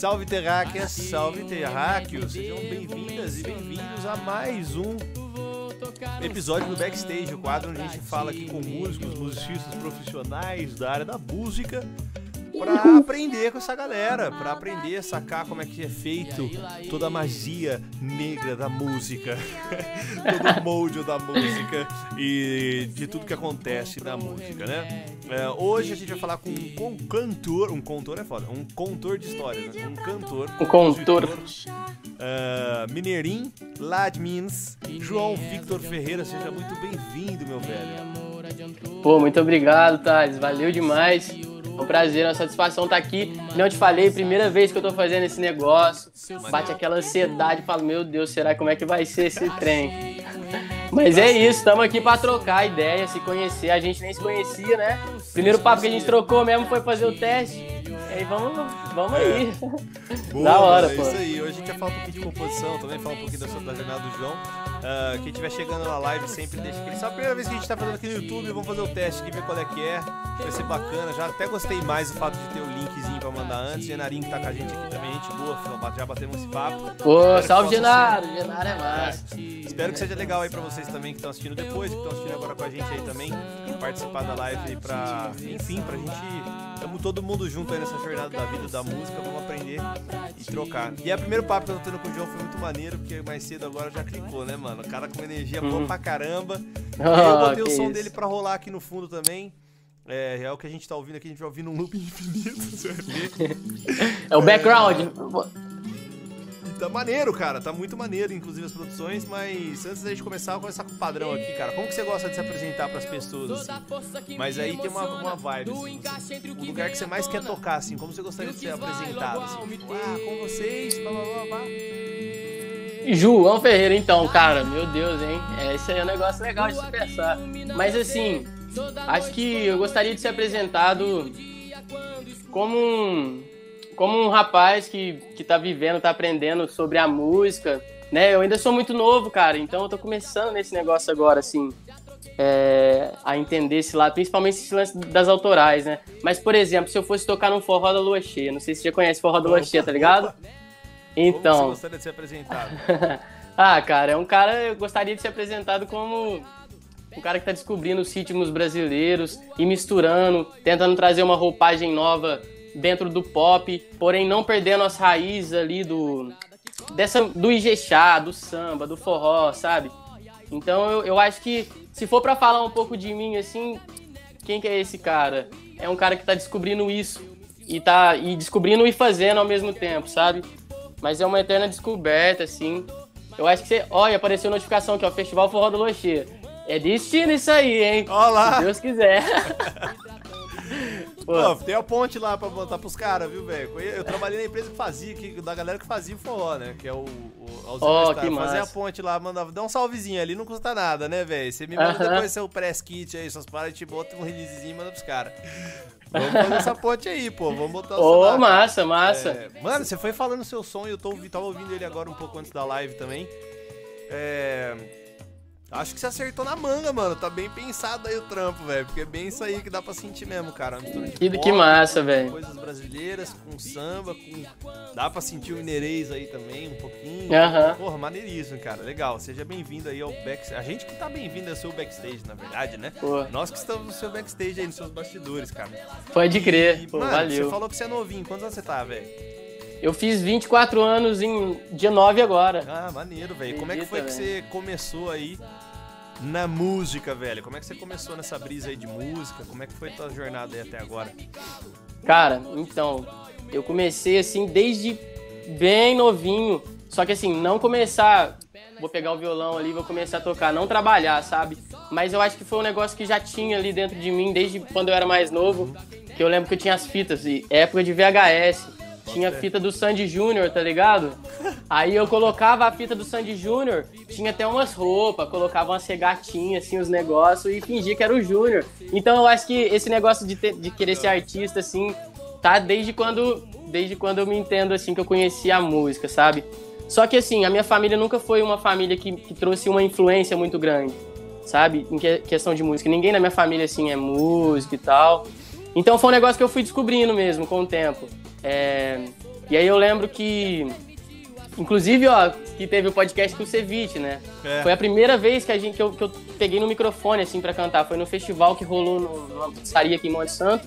Salve terráqueas, salve terráqueos, sejam bem-vindas e bem-vindos a mais um episódio do Backstage, o quadro onde a gente fala aqui com músicos, musicistas profissionais da área da música para aprender com essa galera, para aprender a sacar como é que é feito toda a magia negra da música, todo o molde da música e de tudo que acontece na música, né? É, hoje a gente vai falar com um, cantor, um cantor é foda, um contor de história, né? um cantor, um contor, uh, lá de Minas, João Victor Ferreira, seja muito bem-vindo, meu velho. Pô, muito obrigado, Thales, valeu demais. É um prazer, uma satisfação estar aqui. Não te falei, primeira vez que eu tô fazendo esse negócio. Bate aquela ansiedade, falo, meu Deus, será como é que vai ser esse trem? Mas é isso, estamos aqui para trocar ideia, se conhecer. A gente nem se conhecia, né? Primeiro papo que a gente trocou mesmo foi fazer o teste. E aí vamos, vamos aí. Boa, da hora, é pô. É isso aí. Hoje a gente vai falar um pouquinho de composição também, falar um pouquinho da, sua, da jornada do João. Uh, quem estiver chegando na live sempre deixa aquele. Só a primeira vez que a gente tá fazendo aqui no YouTube, vamos fazer o teste aqui, ver qual é que é. Vai ser bacana. Já até gostei mais do fato de ter o linkzinho pra mandar antes. Genarinho que tá com a gente aqui também, gente boa, já batemos esse papo. Pô, salve Genaro! Genaro é massa. É. Espero que seja legal aí pra vocês também que estão assistindo depois, que estão assistindo agora com a gente aí também. Participar da live aí pra. Enfim, pra gente. Estamos todo mundo junto aí nessa jornada da vida, da música, vamos aprender e trocar. E é o primeiro papo que eu tô tendo com o João foi muito maneiro, porque mais cedo agora já clicou, né, mano? O cara com energia boa uhum. pra caramba. Oh, eu botei o som isso. dele pra rolar aqui no fundo também. É, é o que a gente tá ouvindo aqui, a gente vai ouvir num loop infinito, você vai ver. É o background. Tá maneiro, cara. Tá muito maneiro, inclusive, as produções. Mas antes da gente começar, vou começar com o padrão aqui, cara. Como que você gosta de se apresentar pras pessoas, assim? Mas aí tem uma, uma vibe, assim, O lugar que você mais quer tocar, assim. Como você gostaria de ser apresentado, assim? Tipo, ah, com vocês, blá, blá, blá, blá. João Ferreira, então, cara, meu Deus, hein? É, esse aí é um negócio legal de se pensar. Mas assim, acho que eu gostaria de ser apresentado como um, como um rapaz que, que tá vivendo, tá aprendendo sobre a música, né? Eu ainda sou muito novo, cara, então eu tô começando nesse negócio agora, assim, é, a entender esse lado, principalmente esse lance das autorais, né? Mas, por exemplo, se eu fosse tocar num forró da lua cheia, não sei se você já conhece forró da lua cheia, tá ligado? Então. Como você gostaria de ser apresentado? ah, cara, é um cara, eu gostaria de ser apresentado como um cara que tá descobrindo os ritmos brasileiros e misturando, tentando trazer uma roupagem nova dentro do pop, porém não perdendo as raízes ali do dessa do Ijexá, do samba, do forró, sabe? Então eu, eu acho que se for para falar um pouco de mim assim, quem que é esse cara? É um cara que tá descobrindo isso e tá e descobrindo e fazendo ao mesmo tempo, sabe? Mas é uma eterna descoberta assim. Eu acho que você, olha, apareceu notificação aqui, ó, Festival Forró do Loxia. É destino isso aí, hein? Olá. Se Deus quiser. Pô, tem a ponte lá pra botar pros caras, viu, velho? Eu trabalhei na empresa que fazia, que, da galera que fazia o forró, né? Que é o, o oh, que Fazia a ponte lá, mandava, dá um salvezinho ali, não custa nada, né, velho? Você me manda uh -huh. depois seu press kit aí, suas paradas, te bota um releasezinho e manda pros caras. Vamos fazer essa ponte aí, pô. Vamos botar o Ô, oh, massa, massa. É... Mano, você foi falando seu som e eu tô, tava ouvindo ele agora um pouco antes da live também. É Acho que você acertou na manga, mano. Tá bem pensado aí o trampo, velho. Porque é bem isso aí que dá pra sentir mesmo, cara. Que, pop, que massa, velho. Coisas brasileiras, com samba, com. Dá pra sentir o mineirês aí também, um pouquinho. Aham. Porra, maneiríssimo, cara. Legal. Seja bem-vindo aí ao backstage. A gente que tá bem-vindo ao seu backstage, na verdade, né? Porra. Nós que estamos no seu backstage aí, nos seus bastidores, cara. Pode crer. E, Pô, mano, valeu. Você falou que você é novinho. Quantos anos você tá, velho? Eu fiz 24 anos em dia 9 agora. Ah, maneiro, velho. Como é que foi que você começou aí na música, velho? Como é que você começou nessa brisa aí de música? Como é que foi a tua jornada aí até agora? Cara, então, eu comecei assim desde bem novinho. Só que assim, não começar, vou pegar o violão ali, vou começar a tocar, não trabalhar, sabe? Mas eu acho que foi um negócio que já tinha ali dentro de mim desde quando eu era mais novo. Que eu lembro que eu tinha as fitas, e época de VHS tinha fita do Sandy Júnior, tá ligado? Aí eu colocava a fita do Sandy Júnior, tinha até umas roupas, colocava umas regatinhas, assim, os negócios e fingia que era o Júnior. Então eu acho que esse negócio de, ter, de querer ser artista, assim, tá desde quando, desde quando eu me entendo, assim, que eu conheci a música, sabe? Só que, assim, a minha família nunca foi uma família que, que trouxe uma influência muito grande, sabe? Em que, questão de música. Ninguém na minha família, assim, é músico e tal. Então foi um negócio que eu fui descobrindo mesmo com o tempo. É, E aí eu lembro que. Inclusive, ó, que teve o podcast com o Ceviche, né? É. Foi a primeira vez que, a gente, que, eu, que eu peguei no microfone, assim, pra cantar. Foi no festival que rolou no, numa pizzaria aqui em Monte Santo.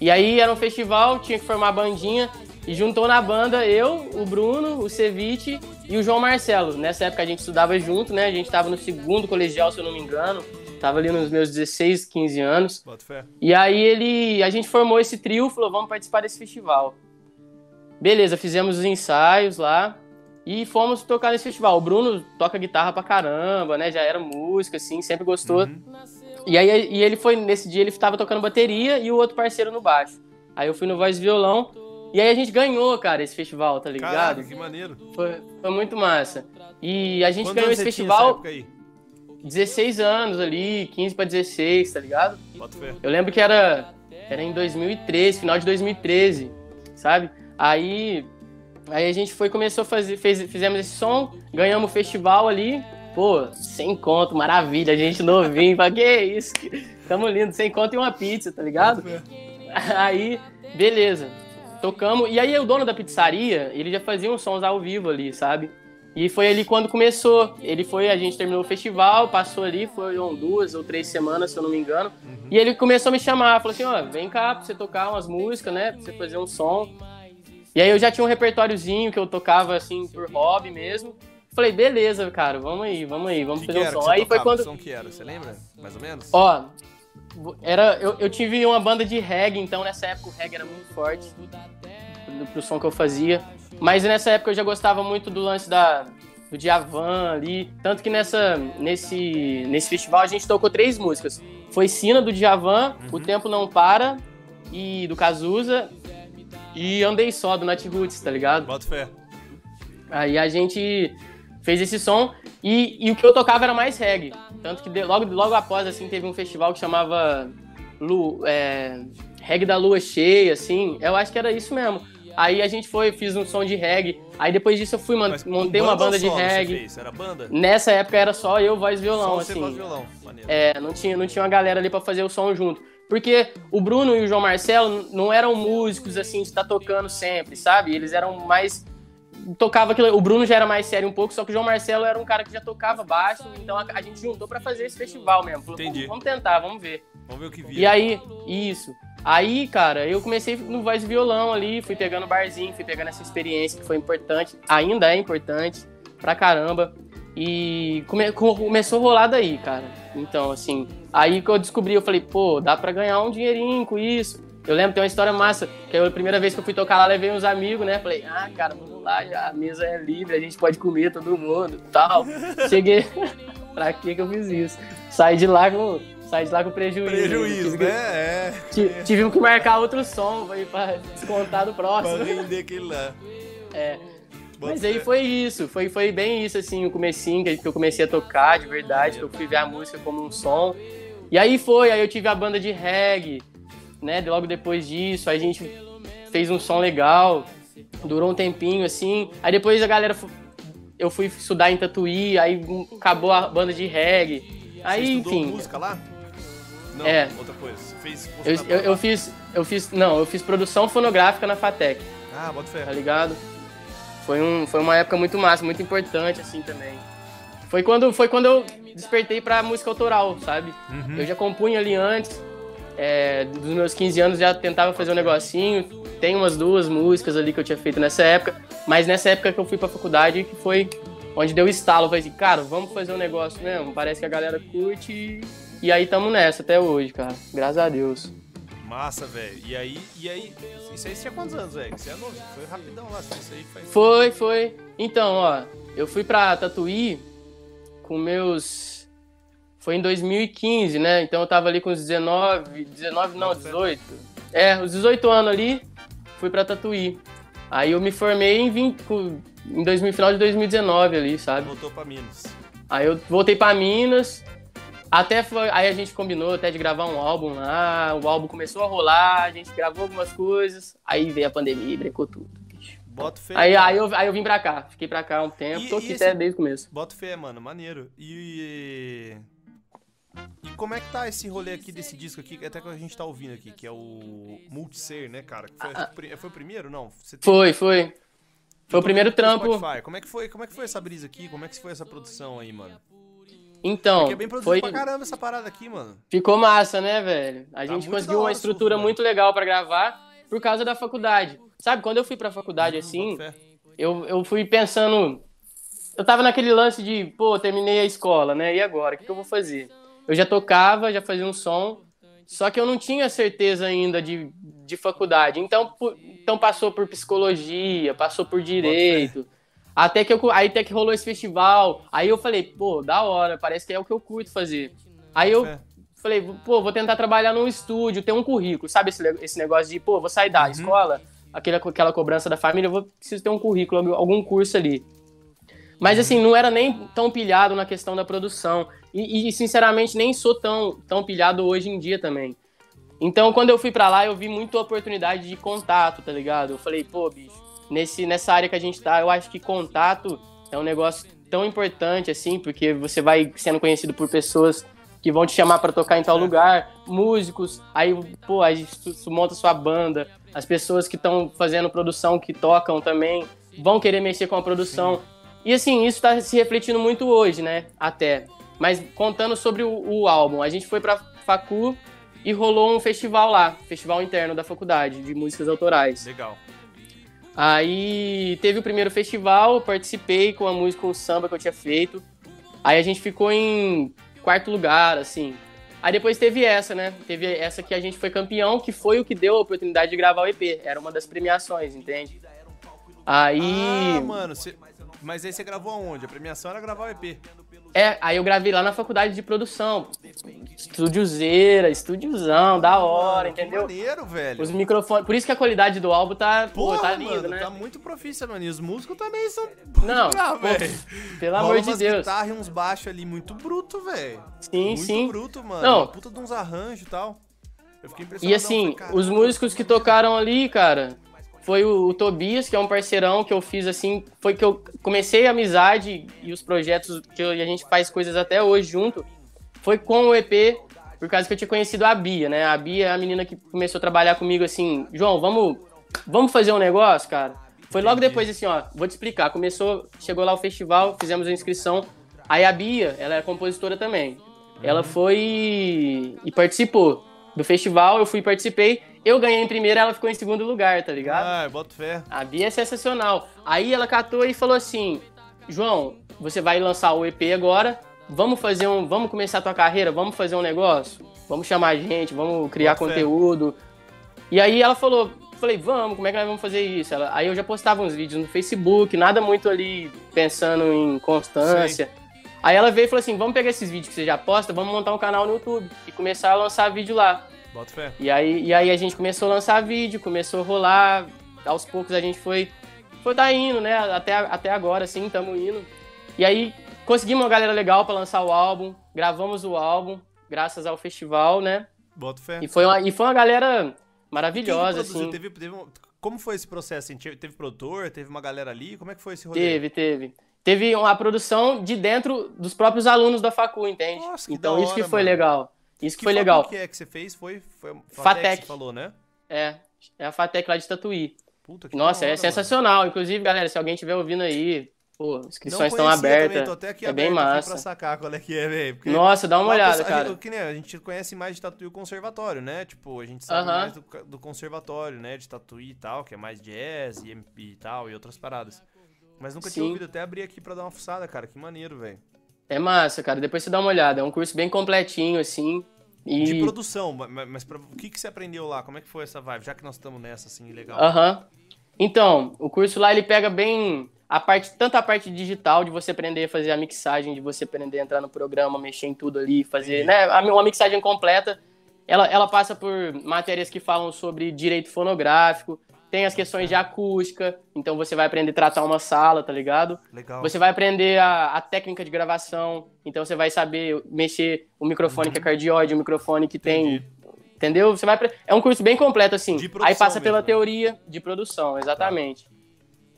E aí era um festival, tinha que formar bandinha. E juntou na banda eu, o Bruno, o Ceviche e o João Marcelo. Nessa época a gente estudava junto, né? A gente tava no segundo colegial, se eu não me engano. Tava ali nos meus 16, 15 anos. Bota fé. E aí ele, a gente formou esse trio, falou, vamos participar desse festival. Beleza, fizemos os ensaios lá e fomos tocar nesse festival. O Bruno toca guitarra pra caramba, né? Já era música, assim, sempre gostou. Uhum. E aí e ele foi, nesse dia ele tava tocando bateria e o outro parceiro no baixo. Aí eu fui no voz e violão. E aí a gente ganhou, cara, esse festival, tá ligado? Caraca, que maneiro. Foi, foi muito massa. E a gente ganhou esse tinha festival época aí? 16 anos ali, 15 pra 16, tá ligado? Eu lembro que era, era em 2013, final de 2013, sabe? Aí, aí a gente foi, começou a fazer, fez, fizemos esse som, ganhamos o festival ali, pô, sem conto, maravilha, a gente novinho, pra que isso? Tamo lindo, sem conto e uma pizza, tá ligado? Aí, beleza, tocamos, e aí o dono da pizzaria, ele já fazia uns sons ao vivo ali, sabe? E foi ali quando começou. Ele foi, a gente terminou o festival, passou ali, foram duas ou três semanas, se eu não me engano. E ele começou a me chamar, falou assim, ó, vem cá pra você tocar umas músicas, né? Pra você fazer um som. E aí eu já tinha um repertóriozinho que eu tocava assim por hobby mesmo. Falei, beleza, cara, vamos aí, vamos aí, vamos Que fazer que um som. você Aí foi quando. Que som que era? Você lembra? Mais ou menos? Ó, era, eu, eu tive uma banda de reggae, então nessa época o reggae era muito forte pro som que eu fazia. Mas nessa época eu já gostava muito do lance da, do Djavan ali. Tanto que nessa, nesse, nesse festival a gente tocou três músicas. Foi Sina do Djavan, O Tempo Não Para, e do Cazuza, e Andei Só, do Nat Roots, tá ligado? Bota fé. Aí a gente fez esse som e, e o que eu tocava era mais reggae. Tanto que de- logo, logo após, assim, teve um festival que chamava Lu, é, Reggae da Lua Cheia, assim. Eu acho que era isso mesmo. Aí a gente foi, fiz um som de reggae. Aí depois disso eu fui, Mas montei uma banda de reggae. Era banda? Nessa época era só eu, voz e violão, Só você assim. faz violão. Maneiro. É, não tinha, não tinha uma galera ali pra fazer o som junto. Porque o Bruno e o João Marcelo não eram músicos assim de estar tocando sempre, sabe? Eles eram mais tocava aquilo. O Bruno já era mais sério um pouco, só que o João Marcelo era um cara que já tocava baixo, então a, a gente juntou pra fazer esse festival mesmo. Falou, Entendi. "Vamos- Vamos tentar, vamos ver. Vamos ver o que vira. E aí, isso. Aí, cara, eu comecei no voz e violão ali, fui pegando barzinho, fui pegando essa experiência que foi importante, ainda é importante pra caramba. E come- co- começou a rolar daí, cara. Então, assim, aí que eu descobri, eu falei, pô, dá pra ganhar um dinheirinho com isso. Eu lembro, tem uma história massa, que eu, a primeira vez que eu fui tocar lá, levei uns amigos, né? Falei, ah, cara, vamos lá, já, a mesa é livre, a gente pode comer todo mundo tal. Cheguei, pra que que eu fiz isso? Saí de lá com, saí de lá com prejuízo. Prejuízo, Tive que- né? É. Ti- Tive que marcar outro som aí pra descontar do Pra próximo. render aquele lá. É. Bota Mas aí fé. foi isso, foi, foi bem isso, assim, o comecinho que que eu comecei a tocar de verdade, que eu fui ver a música como um som. E aí foi, aí eu tive a banda de reggae, né? Logo depois disso, aí a gente fez um som legal, durou um tempinho, assim. Aí depois a galera, eu fui estudar em Tatuí, aí acabou a banda de reggae. Aí, Você enfim, música lá? Não, É. outra coisa. Você fez eu, eu, eu fiz, eu fiz, não, eu fiz produção fonográfica na FATEC. Ah, bota fé. tá ligado? Foi, um, foi uma época muito massa, muito importante, assim, também. Foi quando, foi quando eu despertei pra música autoral, sabe? Uhum. Eu já compunha ali antes, é, dos meus 15 anos já tentava fazer um negocinho. Tem umas duas músicas ali que eu tinha feito nessa época, mas nessa época que eu fui pra faculdade, que foi onde deu estalo. Eu falei assim, cara, vamos fazer um negócio mesmo, parece que a galera curte e, aí tamo nessa até hoje, cara. Graças a Deus. Massa, velho. E aí, e aí, isso aí tinha quantos anos, velho? Você é novo, foi rapidão lá, isso aí faz... Foi, foi. Então, ó, eu fui pra Tatuí com meus. Foi em 2015, né? Então eu tava ali com os 19, 19 não, 18. É, os 18 anos ali, fui pra Tatuí. Aí eu me formei em, 20, com- em 2000, final de 2019 ali, sabe? Voltou pra Minas. Aí eu voltei pra Minas. Até foi, aí a gente combinou até de gravar um álbum lá. O álbum começou a rolar, a gente gravou algumas coisas. Aí veio a pandemia e brecou tudo. Bota fé. Aí, aí, eu, aí eu vim pra cá, fiquei pra cá um tempo, E- tô aqui esse- até desde o começo. Bota fé, mano, maneiro. E. E como é que tá esse rolê aqui desse disco aqui, até que a gente tá ouvindo aqui, que é o Multiser, né, cara? Foi, ah, foi o primeiro? Não? Foi, foi. Foi o primeiro trampo. Spotify. Como é que foi? Como é que foi essa brisa aqui? Como é que foi essa produção aí, mano? Então, Porque é bem produzido foi... pra caramba essa parada aqui, mano. Ficou massa, né, velho? A tá gente conseguiu uma estrutura muito legal para gravar por causa da faculdade. Sabe, quando eu fui pra faculdade assim, eu, eu fui pensando. Eu tava naquele lance de, pô, terminei a escola, né? E agora? O que, que eu vou fazer? Eu já tocava, já fazia um som, só que eu não tinha certeza ainda de, de faculdade. Então, por, então passou por psicologia, passou por direito. Até que, eu, aí até que rolou esse festival. Aí eu falei, pô, da hora, parece que é o que eu curto fazer. Aí eu falei, pô, vou tentar trabalhar num estúdio, ter um currículo. Sabe esse, esse negócio de, pô, vou sair da uhum. escola, aquela, aquela cobrança da família, eu vou preciso ter um currículo, algum curso ali. Mas assim, não era nem tão pilhado na questão da produção. E, e, sinceramente, nem sou tão, tão pilhado hoje em dia também. Então, quando eu fui para lá, eu vi muita oportunidade de contato, tá ligado? Eu falei, pô, bicho, nesse, nessa área que a gente tá, eu acho que contato é um negócio tão importante, assim, porque você vai sendo conhecido por pessoas que vão te chamar para tocar em tal lugar, músicos, aí, pô, aí tu, monta sua banda, as pessoas que estão fazendo produção, que tocam também, vão querer mexer com a produção. Sim. E assim, isso está se refletindo muito hoje, né? Até. Mas contando sobre o, o álbum, a gente foi pra Facu e rolou um festival lá, festival interno da faculdade de músicas autorais. Legal. Aí teve o primeiro festival, participei com a música, com o samba que eu tinha feito. Aí a gente ficou em quarto lugar, assim. Aí depois teve essa, né? Teve essa que a gente foi campeão, que foi o que deu a oportunidade de gravar o EP. Era uma das premiações, entende? Aí. Ah, mano, cê... mas aí você gravou aonde? A premiação era gravar o EP. É, aí eu gravei lá na faculdade de produção. Estúdiozeira, estúdiozão, da hora, mano, entendeu? Que maneiro, velho. Os microfones. Por isso que a qualidade do álbum tá, Porra, pô, tá lindo, mano, né? Tá muito profissa, mano. E os músicos também são. Não, velho. Pelo amor de Deus. guitarra e uns baixos ali muito bruto, velho. Sim, muito sim. Muito bruto, mano. Não. Puta de uns arranjos e tal. Eu fiquei impressionado. E assim, os músicos que tocaram ali, cara, foi o, o, Tobias, que é um parceirão que eu fiz assim, foi que eu comecei a amizade e os projetos que eu, a gente faz coisas até hoje junto, foi com o EP, por causa que eu tinha conhecido a Bia, né? A Bia é a menina que começou a trabalhar comigo assim, João, vamos, vamos fazer um negócio, cara? Foi logo depois assim, ó, vou te explicar. Começou, chegou lá o festival, fizemos a inscrição. Aí a Bia, ela é compositora também. Ela foi e participou do festival, eu fui e participei. Eu ganhei em primeiro, ela ficou em segundo lugar, tá ligado? Ah, boto fé. A Bia é sensacional. Aí ela catou e falou assim: João, você vai lançar o EP agora. Vamos fazer um. Vamos começar a tua carreira? Vamos fazer um negócio? Vamos chamar a gente, vamos criar conteúdo. Fé. E aí ela falou, falei, vamos, como é que nós vamos fazer isso? Ela, aí eu já postava uns vídeos no Facebook, nada muito ali pensando em constância. Sim. Aí ela veio e falou assim: vamos pegar esses vídeos que você já posta, vamos montar um canal no YouTube e começar a lançar vídeo lá. Bota fé. E aí, e aí a gente começou a lançar vídeo, começou a rolar. Aos poucos a gente foi, foi dar indo, né? Até, até agora, assim, estamos indo. E aí conseguimos uma galera legal para lançar o álbum, gravamos o álbum, graças ao festival, né? Bota fé. E foi uma, e foi uma galera maravilhosa, assim. Teve, teve um, como foi esse processo? Assim? Teve, teve produtor, teve uma galera ali? Como é que foi esse rolê? Teve, teve. Teve uma produção de dentro dos próprios alunos da facu, entende? Nossa, então hora, isso que foi mano. legal. Isso que foi legal. O que é que você fez? Foi, foi a Fatec, que falou, né? É, é a Fatec lá de Tatuí. Puta, que Nossa, hora, é sensacional. Mano. Inclusive, galera, se alguém estiver ouvindo aí, pô, inscrições estão abertas. Tô até aqui é bem massa. pra sacar qual é que é, velho. Nossa, dá uma olhada, cara. A, que, né, a gente conhece mais de Tatuí o conservatório, né? Tipo, a gente sabe uh -huh. mais do, do, conservatório, né? De Tatuí e tal, que é mais jazz e MP e tal, e outras paradas. Mas nunca Sim. tinha ouvido, até abrir aqui pra dar uma fuçada, cara. Que maneiro, velho. É massa, cara. Depois você dá uma olhada. É um curso bem completinho, assim. E... De produção, mas, mas pra, o que, que você aprendeu lá? Como é que foi essa vibe? Já que nós estamos nessa, assim, legal. Aham. Então, o curso lá, ele pega bem a parte, tanto a parte digital, de você aprender a fazer a mixagem, de você aprender a entrar no programa, mexer em tudo ali, fazer, Entendi. né, uma mixagem completa. Ela, ela passa por matérias que falam sobre direito fonográfico, tem as questões de acústica, então você vai aprender a tratar uma sala, tá ligado? Legal. Você vai aprender a, a técnica de gravação, então você vai saber mexer o microfone uhum. que é cardioide, o microfone que Entendi. tem. Entendeu? Você vai É um curso bem completo, assim. Aí passa pela mesmo, né? teoria de produção, exatamente. Tá.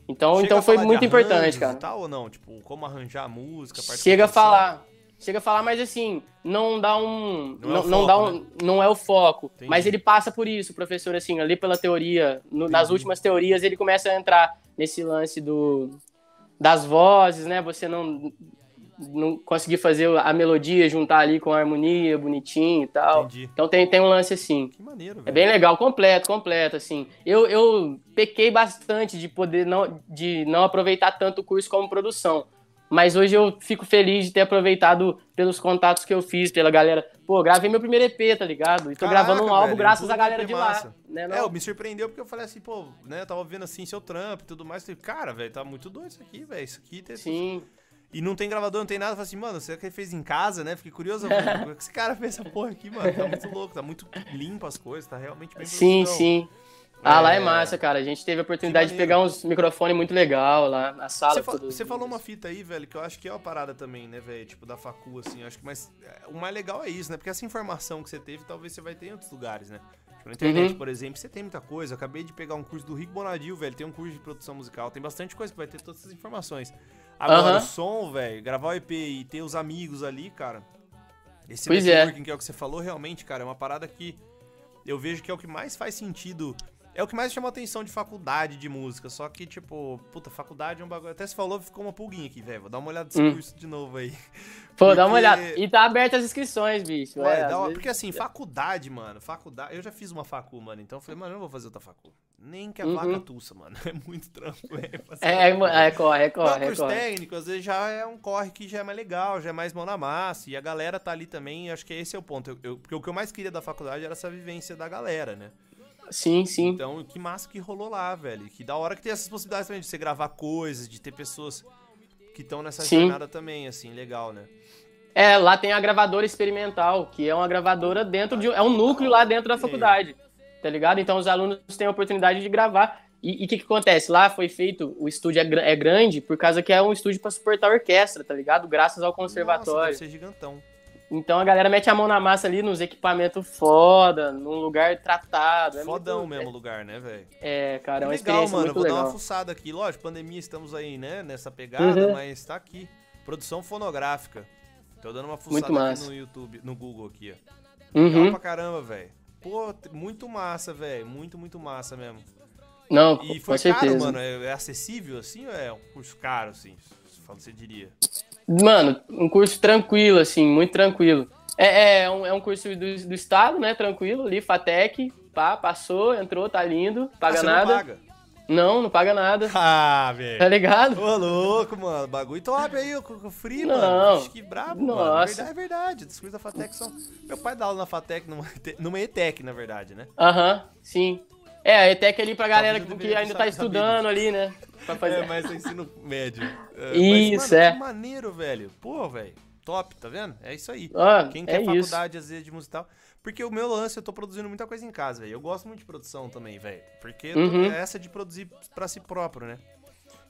Então, então foi muito importante, cara. Tal ou não? Tipo, como arranjar a música, Chega a falar. Chega a falar, mas assim, não dá um. Não é Não, o não foco, dá um. né? Não é o foco. Entendi. Mas ele passa por isso, professor, assim, ali pela teoria. no- nas últimas teorias, ele começa a entrar nesse lance do. Das vozes, né? Você não. Não conseguir fazer a melodia, juntar ali com a harmonia, bonitinho e tal. Entendi. Então tem, tem um lance assim. Que maneiro, É velho. bem legal, completo, completo, assim. Eu, eu pequei bastante de poder não, de não aproveitar tanto o curso como produção. Mas hoje eu fico feliz de ter aproveitado pelos contatos que eu fiz, pela galera. Pô, gravei meu primeiro EP, tá ligado? E tô Caraca, gravando um álbum velho, graças à galera de massa. lá. Né, não? É, eu me surpreendeu porque eu falei assim, pô, né, eu tava vendo assim seu trampo e tudo mais. Falei, cara, velho, tá muito doido isso aqui, velho. Isso aqui tem. Sim. E não tem gravador, não tem nada. Eu falei assim, mano, será que ele fez em casa, né? Fiquei curioso. Como é que esse cara fez essa porra aqui, mano? Tá muito louco, tá muito limpo as coisas, tá realmente bem Sim, produção. sim. Ah, lá é É. massa, cara. A gente teve a oportunidade de pegar uns microfones muito legal lá na sala. Você, fa- tudo- você falou uma fita aí, velho, que eu acho que é uma parada também, né, velho? Tipo, da facu, assim. eu Acho que mas é, o mais legal é isso, né? Porque essa informação que você teve, talvez você vai ter em outros lugares, né? Tipo, na internet, Uhum. por exemplo, você tem muita coisa. Eu acabei de pegar um curso do Rick Bonadil, velho. Tem um curso de produção musical. Tem bastante coisa que vai ter todas essas informações. Agora, Aham. o som, velho, gravar o EP e ter os amigos ali, cara. Esse Pois é. networking, que é o que você falou, realmente, cara, é uma parada que eu vejo que é o que mais faz sentido. É o que mais chama atenção de faculdade de música. Só que, tipo, puta, faculdade é um bagulho. Até você falou, ficou uma pulguinha aqui, velho. Vou dar uma olhada nesse Hum. curso de novo aí. Pô, dá uma porque- olhada. E tá aberta as inscrições, bicho. Ué, é, dá uma- vezes- Porque assim, faculdade, mano, faculdade. Eu já fiz uma facu, mano. Então eu falei, mano, eu não vou fazer outra facu. Nem que a Uhum. vaca tussa, mano. É muito trampo, velho. É, é, facu. é, corre, é, corre, é, curso corre. técnico, às vezes já é um corre que já é mais legal, já é mais mão na massa. E a galera tá ali também, acho que esse é o ponto. Eu, eu- porque o que eu mais queria da faculdade era essa vivência da galera, né? Sim, sim. Então, que massa que rolou lá, velho. Que da hora que tem essas possibilidades também de você gravar coisas, de ter pessoas que estão nessa Sim. jornada também, assim, legal, né? É, lá tem a gravadora experimental, que é uma gravadora dentro de. É um núcleo lá dentro da faculdade. Tá ligado? Então os alunos têm a oportunidade de gravar. E o que, que acontece? Lá foi feito, o estúdio é, é grande, por causa que é um estúdio pra suportar a orquestra, tá ligado? Graças ao Nossa, conservatório. deve ser gigantão. Então a galera mete a mão na massa ali nos equipamentos foda, num lugar tratado. É Fodão muito- mesmo o lugar, né, velho? É, cara, é uma legal, experiência mano. Eu muito vou dar legal. uma fuçada aqui. Lógico, pandemia, estamos aí, né, nessa pegada, Uhum. mas tá aqui. Produção fonográfica. Tô dando uma fuçada aqui no YouTube, no Google aqui, ó. Legal Uhum. pra caramba, velho. Pô, muito massa, velho. Muito, muito massa mesmo. Não, E com foi certeza. caro, mano? É, é acessível, assim, ou é um curso caro, assim? Você diria. Mano, um curso tranquilo, assim, muito tranquilo. É, é, um, é um curso do, do estado, né? Tranquilo, ali, FATEC, pá, passou, entrou, tá lindo, paga ah, você nada. não paga? Não, não paga nada. Ah, Tá velho. ligado? Ô, louco, mano. Bagulho top aí, o free, Não. mano. Acho que brabo, mano. Nossa. Verdade, é verdade. Os cursos da FATEC são... Meu pai dá aula na FATEC, numa, numa ETEC, na verdade, né? Aham, sim. É, a ETEC ali pra galera Talvez eu que, deveria ainda tá sabido estudando ali, né? Pra fazer. É, mas é ensino médio. É, Isso, mas, mano, é. Que maneiro, velho. Pô, velho. Top, tá vendo? É isso aí. Ah, Quem é quer isso. faculdade, às vezes, de música tal. Porque o meu lance, eu tô produzindo muita coisa em casa, velho. Eu gosto muito de produção também, velho. Porque Uhum. é essa de produzir pra si próprio, né?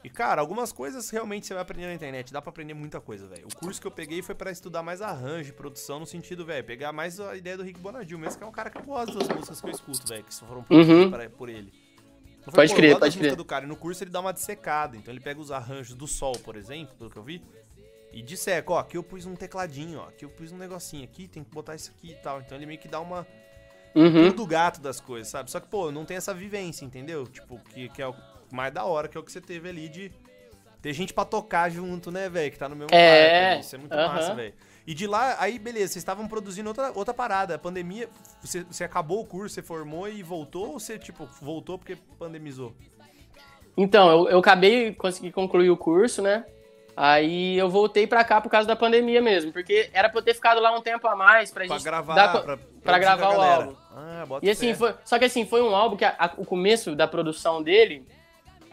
E, cara, algumas coisas realmente você vai aprender na internet. Dá pra aprender muita coisa, velho. O curso que eu peguei foi pra estudar mais arranjo e produção, no sentido, velho, pegar mais a ideia do Rick Bonadil, mesmo que é um cara que eu gosto das músicas que eu escuto, velho, que foram produzidas Uhum. por ele. Eu Pode crer, pode crer. do cara. E no curso ele dá uma dissecada. Então ele pega os arranjos do sol, por exemplo, pelo que eu vi, e disseca, ó, aqui eu pus um tecladinho, ó, aqui eu pus um negocinho aqui, tem que botar isso aqui e tal. Então ele meio que dá uma Uhum. do gato das coisas, sabe? Só que, pô, não tem essa vivência, entendeu? Tipo, que, que é o mais da hora, que é o que você teve ali de ter gente pra tocar junto, né, velho? Que tá no mesmo É, quarto. Isso é muito aham. massa, velho. E de lá, aí, beleza, vocês estavam produzindo outra, outra parada. A pandemia, você, você acabou o curso, você formou e voltou? Ou você, tipo, voltou porque pandemizou? Então, eu, eu acabei, consegui concluir o curso, né? Aí eu voltei pra cá por causa da pandemia mesmo, porque era pra eu ter ficado lá um tempo a mais pra, Pra gente gravar, dar pra, pra produzir gravar a o álbum. Ah, bota E assim, foi, só que assim, foi um álbum que a- a- o começo da produção dele,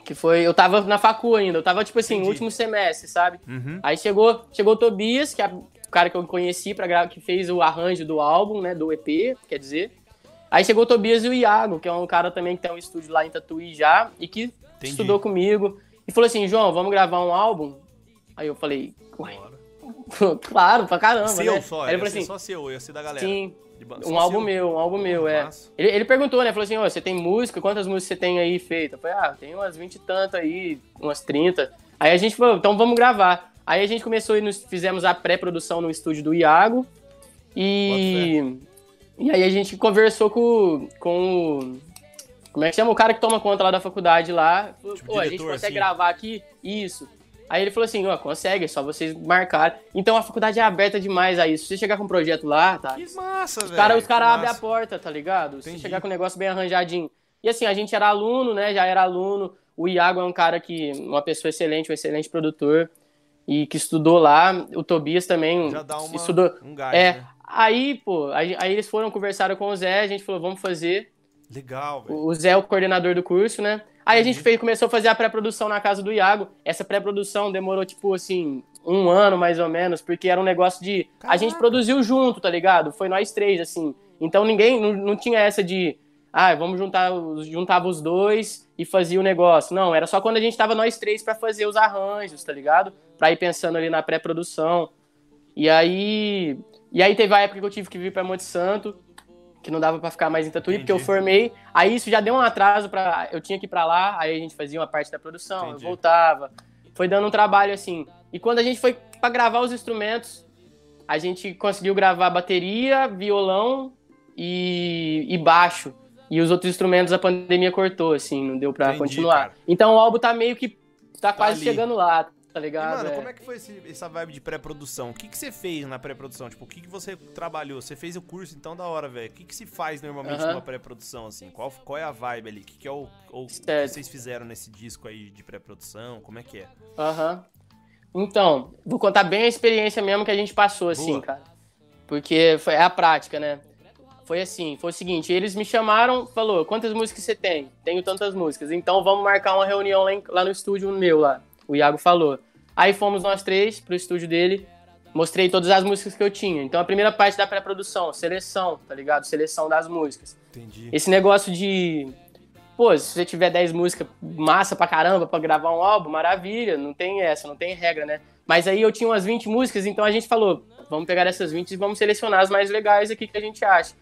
que foi, eu tava na facu ainda, eu tava tipo assim, Entendi. último semestre, sabe? Uhum. Aí chegou, chegou o Tobias, que é o cara que eu conheci para gravar, que fez o arranjo do álbum, né, do EP, quer dizer. Aí chegou o Tobias e o Iago, que é um cara também que tem um estúdio lá em Tatuí já e que Entendi. estudou comigo e falou assim: "João, vamos gravar um álbum?" Aí eu falei: "Uai, claro, pra caramba, Seu né?" só, Aí ele falou assim: só seu, ia ser da galera. "Sim, um álbum meu, um álbum meu, é. Ele, ele perguntou, né? Falou assim, ô, você tem música? Quantas músicas você tem aí feita? Eu falei, ah, tem umas 20 e tanto aí, umas 30. Aí a gente falou, então vamos gravar. Aí a gente começou e nos fizemos a pré-produção no estúdio do Iago. E, e aí a gente conversou com, com como é que chama? O cara que toma conta lá da faculdade lá. Tipo, Pô, a gente consegue assim. gravar aqui? Isso. Aí ele falou assim, ó, consegue, é só vocês marcarem. Então a faculdade é aberta demais a isso. Se você chegar com um projeto lá, tá? Que massa, velho. Cara, os caras abrem a porta, tá ligado? Se você chegar com um negócio bem arranjadinho. E assim, a gente era aluno, né? Já era aluno. O Iago é um cara que, uma pessoa excelente, um excelente produtor. E que estudou lá. O Tobias também. Já dá uma, estudou. um gás, É. né? Aí, pô, aí, aí eles foram, conversaram com o Zé, a gente falou, vamos fazer. Legal, velho. O Zé é o coordenador do curso, né? Aí a gente fez, começou a fazer a pré-produção na casa do Iago. Essa pré-produção demorou, tipo assim, um ano mais ou menos, porque era um negócio de. A Caraca. gente produziu junto, tá ligado? Foi nós três, assim. Então ninguém. Não, não tinha essa de. Ah, vamos juntar, juntava os dois e fazia o negócio. Não, era só quando a gente tava nós três pra fazer os arranjos, tá ligado? Pra ir pensando ali na pré-produção. E aí. E aí teve a época que eu tive que vir pra Monte Santo, que não dava pra ficar mais em Tatuí, porque eu Entendi. formei. Aí isso já deu um atraso para eu tinha que ir pra lá, aí a gente fazia uma parte da produção, Entendi. eu voltava. Foi dando um trabalho assim. E quando a gente foi pra gravar os instrumentos, a gente conseguiu gravar bateria, violão e, e baixo. E os outros instrumentos a pandemia cortou, assim, não deu pra Entendi, continuar. cara. Então o álbum tá meio que tá quase ali. chegando lá, tá E, ligado? mano, É. como é que foi esse- essa vibe de pré-produção? O que, que você fez na pré-produção? Tipo, o que, que você trabalhou? Você fez o curso, então, da hora, velho. O que, que se faz normalmente numa pré-produção, assim? Qual, qual é a vibe ali? O que, que é o, o que vocês fizeram nesse disco aí de pré-produção? Como é que é? Aham. Então, vou contar bem a experiência mesmo que a gente passou, assim, Boa. cara. Porque foi é a prática, né? Foi assim, foi o seguinte, eles me chamaram, falou, quantas músicas você tem? Tenho tantas músicas. Então vamos marcar uma reunião lá, em- lá no estúdio meu lá. O Iago falou. Aí fomos nós três pro estúdio dele, mostrei todas as músicas que eu tinha. Então a primeira parte da pré-produção, seleção, tá ligado? Seleção das músicas. Entendi. Esse negócio de. Pô, se você tiver 10 músicas massa pra caramba pra gravar um álbum, maravilha, não tem essa, não tem regra, né? Mas aí eu tinha umas 20 músicas, então a gente falou, vamos pegar essas 20 e vamos selecionar as mais legais aqui que a gente acha.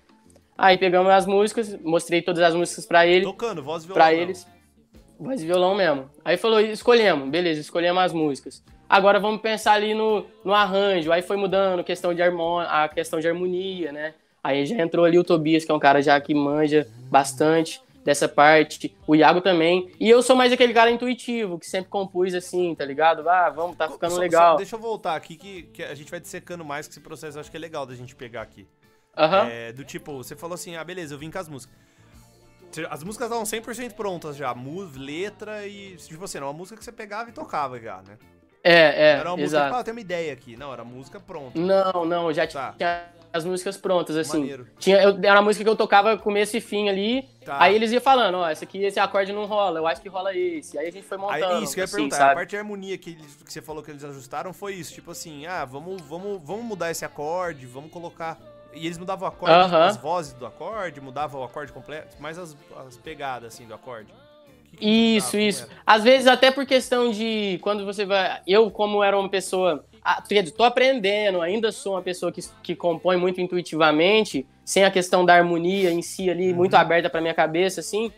Aí pegamos as músicas, mostrei todas as músicas pra ele, Tocando, voz e violão. pra eles. Voz e violão mesmo. Aí falou, escolhemos, beleza, escolhemos as músicas. Agora vamos pensar ali no, no arranjo. Aí foi mudando questão de harmon... a questão de harmonia, né? Aí já entrou ali o Tobias, que é um cara já que manja bastante dessa parte. O Iago também. E eu sou mais aquele cara intuitivo, que sempre compus assim, tá ligado? Ah, vamos, tá ficando Só- só legal. deixa eu voltar aqui que, que a gente vai dissecando mais que esse processo eu acho que é legal da gente pegar aqui. Aham. É, do tipo, você falou assim, ah, beleza, eu vim com as músicas. As músicas estavam 100% prontas já, música, letra e, tipo assim, era uma música que você pegava e tocava já, né? É, é, Era uma música, exato. ah, eu tenho uma ideia aqui. Não, era música pronta. Não, não, já Tá. tinha as músicas prontas, assim. Maneiro. Tinha, eu, era uma música que eu tocava começo e fim ali. Tá. Aí eles iam falando, ó, esse aqui, esse acorde não rola, eu acho que rola esse. Aí a gente foi Aí, montando. isso que eu ia assim, perguntar, a sabe? parte de harmonia que, eles- que você falou que eles ajustaram foi isso, tipo assim, ah, vamos, vamos, vamos mudar esse acorde, vamos colocar. E eles mudavam o acorde, tipo, Aham. as vozes do acorde, mudavam o acorde completo, mais as, as pegadas assim do acorde. Que que Isso, isso. Às vezes até por questão de quando você vai. Eu, como era uma pessoa. tô aprendendo, ainda sou uma pessoa que, que compõe muito intuitivamente, sem a questão da harmonia em si ali, Uhum. muito aberta pra minha cabeça, assim.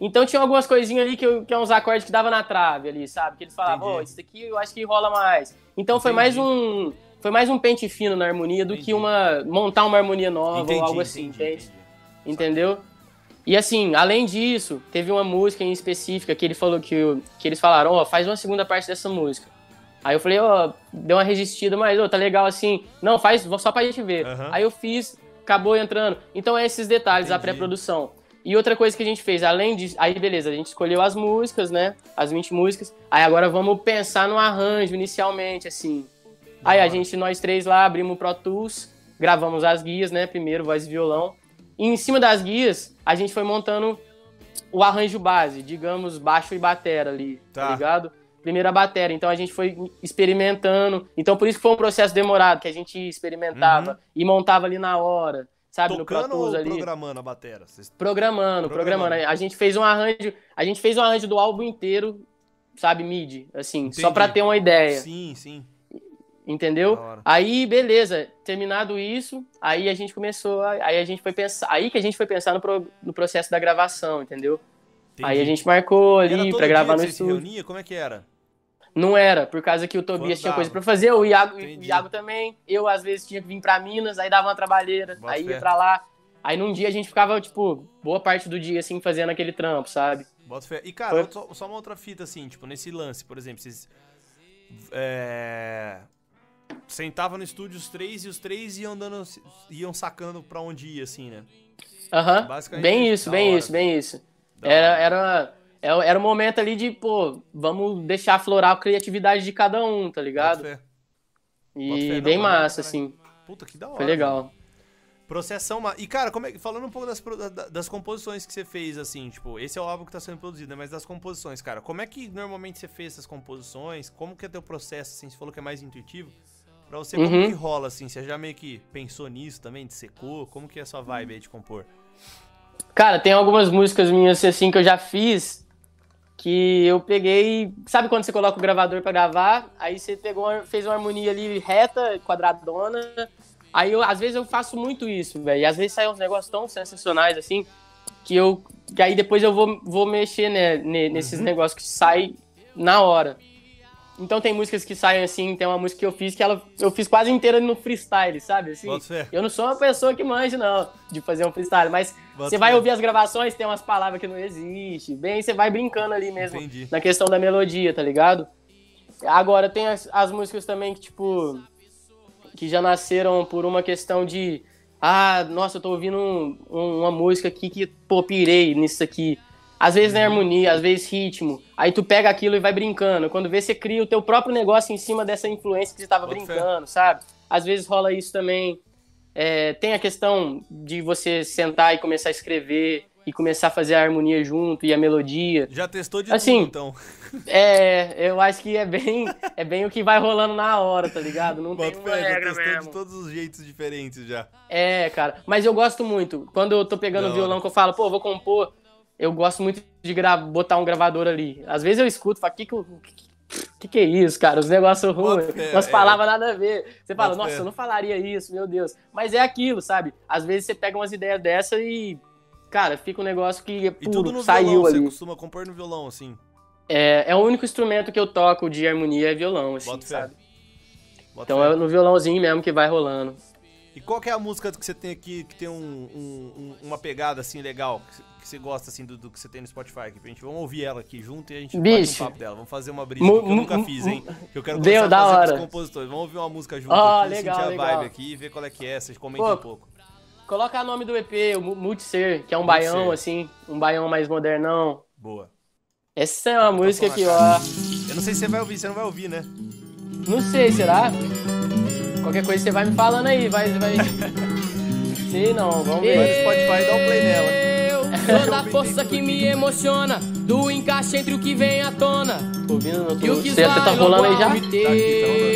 Então tinha algumas coisinhas ali que, eu, que é uns acordes que dava na trave ali, sabe? Que eles falavam, Entendi. ó, isso daqui eu acho que rola mais. Então foi mais Entendi. um. Foi mais um pente fino na harmonia do Entendi. que uma. montar uma harmonia nova Entendi, ou algo assim, entendi, entende? entendi. Entendeu? E assim, além disso, teve uma música em específica que ele falou que, que eles falaram, ó, faz uma segunda parte dessa música. Aí eu falei, ó, deu uma resistida, mas ó, tá legal assim. Não, faz só pra gente ver. Aham. Aí eu fiz, acabou entrando. Então é esses detalhes, a pré-produção. E outra coisa que a gente fez, além disso, aí beleza, a gente escolheu as músicas, né? As 20 músicas. Aí agora vamos pensar no arranjo inicialmente, assim. Aí a gente, nós três lá, abrimos o Pro Tools, gravamos as guias, né? Primeiro, voz e violão. E em cima das guias, a gente foi montando o arranjo base, digamos, baixo e batera ali, tá, Tá. ligado? Primeira batera, então a gente foi experimentando. Então por isso que foi um processo demorado, que a gente experimentava e montava ali na hora, sabe? no Pro Uhum. Tocando Tools ali. programando a batera? Vocês- Programando, Programando. programando. A gente fez um arranjo, a gente fez um arranjo do álbum inteiro, sabe, MIDI, assim, só Entendi. pra ter uma ideia, Sim, sim. Entendeu? Aí, beleza, terminado isso, aí a gente começou, aí a gente foi pensar, aí que a gente foi pensar no, pro- no processo da gravação, entendeu? Entendi. Aí a gente marcou ali dia gravar no estúdio. reunia? Como é que era? Não era, por causa que o Tobias tinha coisa para fazer, o Iago, o Iago também. Eu, às vezes, tinha que vir para Minas, aí dava uma trabalheira, Bota aí ia pra lá. Aí num dia a gente ficava, tipo, boa parte do dia, assim, fazendo aquele trampo, sabe? Bota fé. E, cara, Foi... só uma outra fita, assim, tipo, nesse lance, por exemplo, vocês. É sentava no estúdio os três e os três iam dando, iam sacando pra onde ia, assim, né? Aham. Uhum. Bem isso, bem hora. isso, bem isso. Era, era, era um momento ali de, pô, vamos deixar aflorar a criatividade de cada um, tá ligado? Fé. E fé, bem massa, assim. Puta, que da hora. Foi legal. Processão. E, cara, como é, falando um pouco das, das composições que você fez, assim, tipo, esse é o álbum que tá sendo produzido, né? Mas das composições, cara, como é que normalmente você fez essas composições? Como que é teu processo, assim? Você falou que é mais intuitivo. Pra você, como uhum. que rola, assim? Você já meio que pensou nisso também, de secou? Como que é a sua vibe aí de compor? Cara, tem algumas músicas minhas, assim, que eu já fiz, que eu peguei... Sabe quando você coloca o gravador pra gravar? Aí você pegou, fez uma harmonia ali reta, quadradona. Aí, eu, às vezes, eu faço muito isso, velho. E às vezes saem uns negócios tão sensacionais, assim, que eu... Que aí depois eu vou, vou mexer né, nesses uhum. negócios que saem na hora. Então tem músicas que saem assim, tem uma música que eu fiz que ela, eu fiz quase inteira no freestyle, sabe? Assim, eu não sou uma pessoa que manja, não, de fazer um freestyle, mas você vai ouvir as gravações, tem umas palavras que não existem, bem, você vai brincando ali mesmo Entendi. na questão da melodia, tá ligado? Agora tem as, as músicas também que, tipo, que já nasceram por uma questão de, ah, nossa, eu tô ouvindo um, um, uma música aqui que, pô, pirei nisso aqui. Às vezes na harmonia, às vezes ritmo. Aí tu pega aquilo e vai brincando. Quando vê, você cria o teu próprio negócio em cima dessa influência que você estava brincando, fé. sabe? Às vezes rola isso também. É, tem a questão de você sentar e começar a escrever e começar a fazer a harmonia junto e a melodia. Já testou de assim, tudo, então. É, eu acho que é bem, é bem o que vai rolando na hora, tá ligado? Não Bota tem uma fé, regra já testou mesmo. de todos os jeitos diferentes já. É, cara. Mas eu gosto muito. Quando eu tô pegando o violão que eu falo, pô, vou compor, eu gosto muito de botar um gravador ali. Às vezes eu escuto, falo, que que, que que é isso, cara? Os negócios ruins, umas é. palavras nada a ver. Você fala, nossa, eu não falaria isso, meu Deus. Mas é aquilo, sabe? Às vezes você pega umas ideias dessa e, cara, fica um negócio que é puro, e tudo no saiu violão, ali. Você costuma compor no violão, assim? É, é o único instrumento que eu toco de harmonia é violão, assim, Bota sabe? então fé. é no violãozinho mesmo que vai rolando. E qual que é a música que você tem aqui que tem um, um, uma pegada assim legal? que você gosta, assim, do, do, que você tem no Spotify aqui pra gente. Vamos ouvir ela aqui junto e a gente Bicho. bate um papo dela. Vamos fazer uma brisa que eu nunca fiz, hein? Que eu quero começar a fazer com os compositores. Vamos ouvir uma música junto oh, aqui, legal, sentir a legal. vibe aqui e ver qual é que é. Vocês comentem um pouco. Coloca o nome do EP, o Multiser, que é um Multiser. baião, assim, um baião mais modernão. Boa. Essa é uma música que, ó... Eu não sei se você vai ouvir, você não vai ouvir, né? Não sei, será? Qualquer coisa você vai me falando aí, vai... vai... sei não, vamos ver. Vai no Spotify e dá um play nela. Toda força que me emociona, do encaixe entre o que vem à tona. Ouvindo, não tô... E o que Você tá rolando aí já? Tá aqui, tá rolando.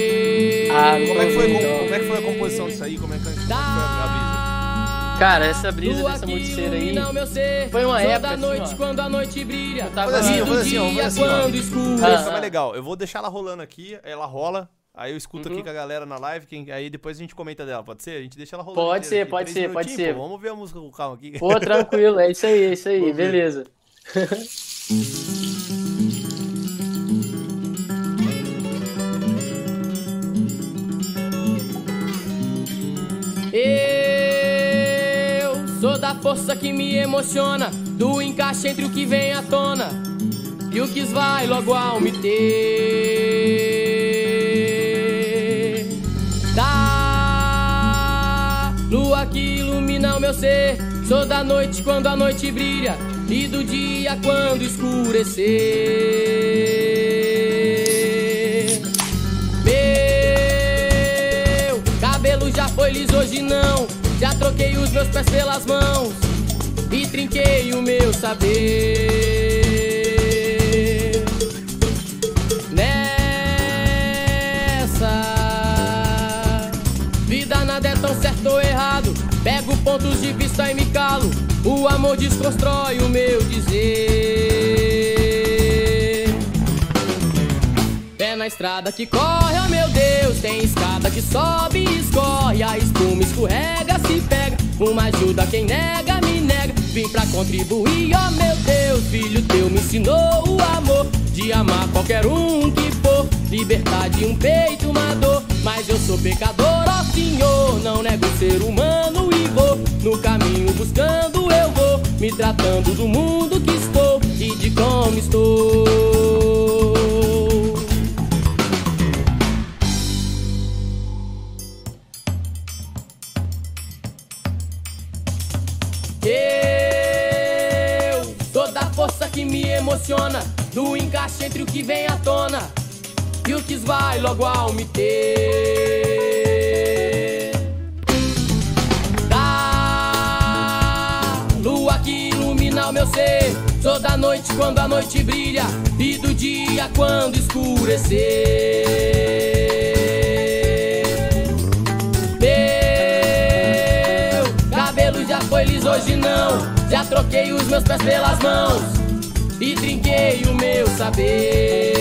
Ah, como é, que foi, como é que foi a composição disso aí? Como é que, como é que foi a brisa? Cara, essa brisa dessa multiceira aí foi uma época assim, noite, ó. quando a noite brilha. Assim, faz assim, faz assim, ó. Quando escuro. Ah, ah. legal. Eu vou deixar ela rolando aqui, ela rola. Aí eu escuto uhum. aqui com a galera na live, quem, aí depois a gente comenta dela, pode ser? A gente deixa ela rolando. Pode ser, pode ser, pode ser. Pô, vamos ver a música com calma aqui. Pô, tranquilo, é isso aí, é isso aí, vamos beleza. Eu sou da força que me emociona, do encaixe entre o que vem à tona e o que vai logo ao me ter. Que ilumina o meu ser. Sou da noite quando a noite brilha e do dia quando escurecer. Meu cabelo já foi liso, hoje não. Já troquei os meus pés pelas mãos e trinquei o meu saber. Pontos de vista e me calo. O amor desconstrói o meu dizer. Pé na estrada que corre, oh meu Deus. Tem escada que sobe e escorre. A espuma escorrega, se pega. Uma ajuda quem nega, me nega. Vim pra contribuir, oh meu Deus. Filho teu me ensinou o amor de amar qualquer um que for. libertar de um peito uma dor. Mas eu sou pecador, ó Senhor, não nego ser humano e vou no caminho buscando eu vou, me tratando do mundo que estou e de como estou. Eu sou da força que me emociona, do encaixe entre o que vem à tona e o que vai logo ao me ter. Da lua que ilumina o meu ser, sou da noite quando a noite brilha e do dia quando escurecer. foi liso, hoje não. Já troquei os meus pés pelas mãos e trinquei o meu saber.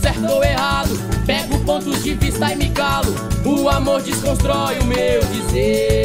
Certo ou errado. Pego pontos de vista e me calo. O amor desconstrói o meu dizer.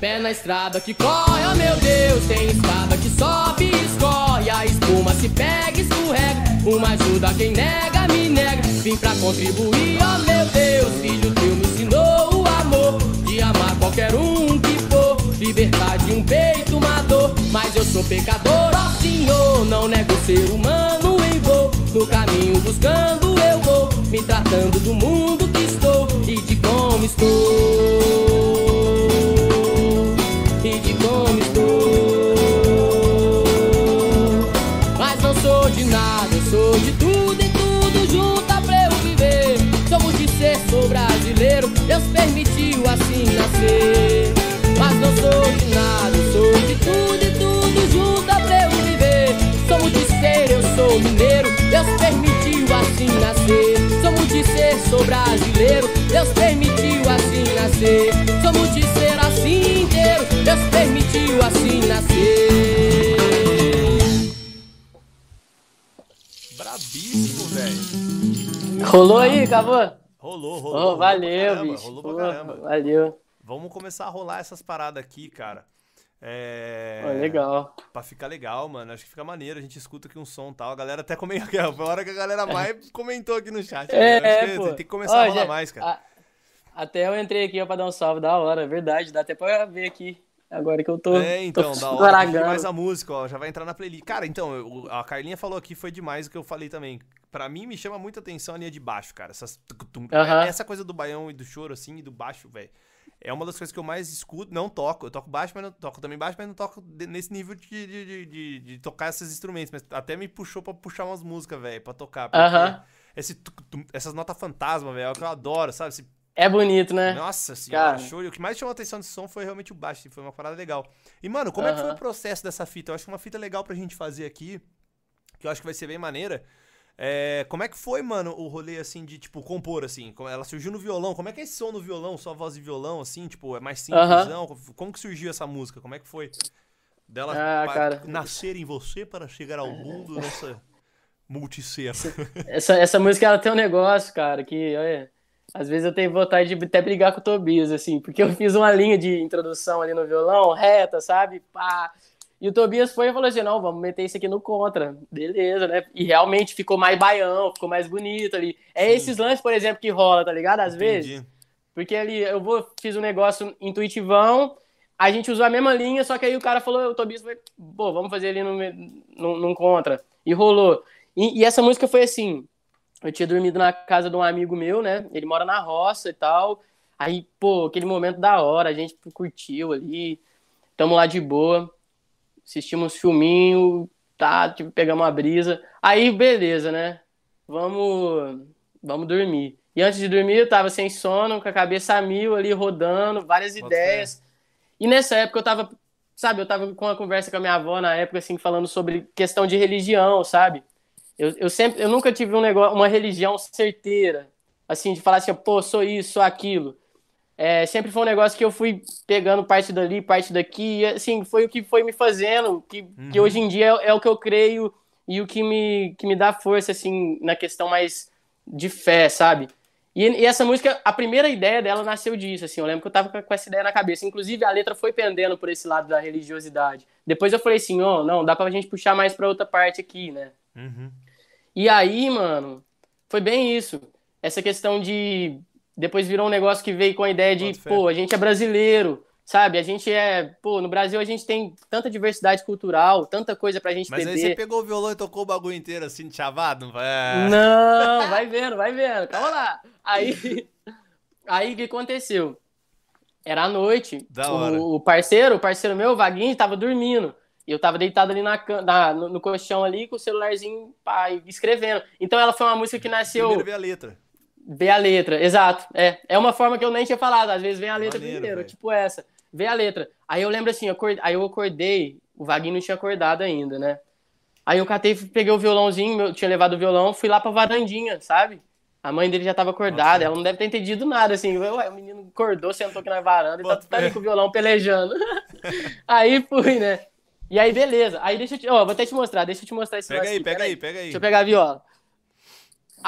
Pé na estrada que corre, oh meu Deus, tem escada que sobe e escorre a espuma se pega, escorrega. Uma ajuda quem nega, me nega. Vim pra contribuir, oh, meu Deus, filho teu me ensinou o amor de amar qualquer um que for. Libertar de um peito uma dor, mas eu sou pecador, ó Senhor. Não nego ser humano em voo. No caminho buscando eu vou, me tratando do mundo que estou e de como estou. Acabou? Rolou, rolou. Oh, valeu, rolou bicho. Rolou pra caramba. valeu. Vamos começar a rolar essas paradas aqui, cara. É... Legal. Pra ficar legal, mano. Acho que fica maneiro. A gente escuta aqui um som e tal. A galera até comentou. Foi a hora que a galera mais comentou aqui no chat. É, é. Tem que começar a rolar já... mais, cara. A... Até eu entrei aqui ó, pra dar um salve da hora, é verdade. Dá até pra ver aqui. Agora que eu tô. É, então, tô da hora. mais a música, ó. Já vai entrar na playlist. Cara, então, eu, a Carlinha falou aqui, foi demais o que eu falei também. Pra mim, me chama muita atenção a linha de baixo, cara. Essas, Essa coisa do baião e do choro, assim, e do baixo, velho. É uma das coisas que eu mais escuto. Não toco. Eu toco baixo, mas não toco também baixo, mas não toco nesse nível de, de, de, de, tocar esses instrumentos. Mas até me puxou pra puxar umas músicas, velho, pra tocar. Aham. Esse, essas notas fantasma, velho, é o que eu adoro, sabe? Esse é bonito, né? Nossa senhora, show. E o que mais chamou a atenção desse som foi realmente o baixo, assim, foi uma parada legal. E, mano, como é que foi o processo dessa fita? Eu acho que uma fita legal pra gente fazer aqui, que eu acho que vai ser bem maneira. É, como é que foi, mano, o rolê, assim, de, tipo, compor, assim? Ela surgiu no violão. Como é que é esse som no violão? Só voz e violão, assim? Tipo, é mais simples, não? Como que surgiu essa música? Como é que foi? Dela ah, nascer em você para chegar ao mundo nessa multicena. Essa, essa música, ela tem um negócio, cara, que, olha... Às vezes eu tenho vontade de até brigar com o Tobias, assim, porque eu fiz uma linha de introdução ali no violão, reta, sabe? Pá. E o Tobias foi e falou assim: não, vamos meter isso aqui no contra. Beleza, né? E realmente ficou mais baião, ficou mais bonito ali. É Sim. esses lances, por exemplo, que rola, tá ligado? Às Entendi. vezes. Porque ali eu vou, fiz um negócio intuitivão, a gente usou a mesma linha, só que aí o cara falou, o Tobias foi, pô, vamos fazer ali no, no, num contra. E rolou. E, e essa música foi assim: eu tinha dormido na casa de um amigo meu, né? Ele mora na roça e tal. Aí, pô, aquele momento da hora, a gente curtiu ali, tamo lá de boa, assistimos filminho, tá, tipo, pegamos uma brisa. Aí, beleza, né? Vamos, vamos dormir. E antes de dormir, eu tava sem sono, com a cabeça a mil ali, rodando, várias Pode ideias. E nessa época eu tava, sabe, eu tava com uma conversa com a minha avó na época, assim, falando sobre questão de religião, sabe? Eu, eu sempre, eu nunca tive um negócio, uma religião certeira, assim, de falar assim, pô, sou isso, sou aquilo. É, sempre foi um negócio que eu fui pegando parte dali, parte daqui, e, assim, foi o que foi me fazendo, que, uhum. que hoje em dia é, é, o que eu creio e o que me, que me dá força, assim, na questão mais de fé, sabe? E, e, essa música, a primeira ideia dela nasceu disso, assim, eu lembro que eu tava com essa ideia na cabeça. Inclusive, a letra foi pendendo por esse lado da religiosidade. Depois eu falei assim, ó, oh, não, dá pra gente puxar mais pra outra parte aqui, né? Uhum. E aí, mano, foi bem isso. Essa questão de... Depois virou um negócio que veio com a ideia de, pô, a gente é brasileiro, Sabe, a gente é. Pô, no Brasil a gente tem tanta diversidade cultural, tanta coisa pra gente Mas beber. Mas aí você pegou o violão e tocou o bagulho inteiro assim, de chavado? É... Não, vai vendo, vai vendo, calma lá. Aí. Aí o que aconteceu? Era à noite. Da hora. O, o parceiro, o parceiro meu, o Vaguinho, tava dormindo. E eu tava deitado ali na, na no, no, colchão ali com o celularzinho pá, escrevendo. Então ela foi uma música que nasceu. Primeiro ver a letra. Ver a letra, exato. É, é uma forma que eu nem tinha falado. Às vezes vem a letra Maneiro, primeiro, véio. tipo essa vê a letra. Aí eu lembro assim, eu acordei, aí eu acordei, o Vaguinho não tinha acordado ainda, né? Aí eu catei, peguei o violãozinho, eu tinha levado o violão, fui lá pra varandinha, sabe? A mãe dele já tava acordada, Nossa. ela não deve ter entendido nada, assim. Ué, o menino acordou, sentou aqui na varanda e tá, tá ali com o violão pelejando. aí fui, né? E aí, beleza. Aí deixa eu te. Ó, vou até te mostrar, deixa eu te mostrar esse Pega aí, pega aí, pega aí. Deixa eu pegar a viola.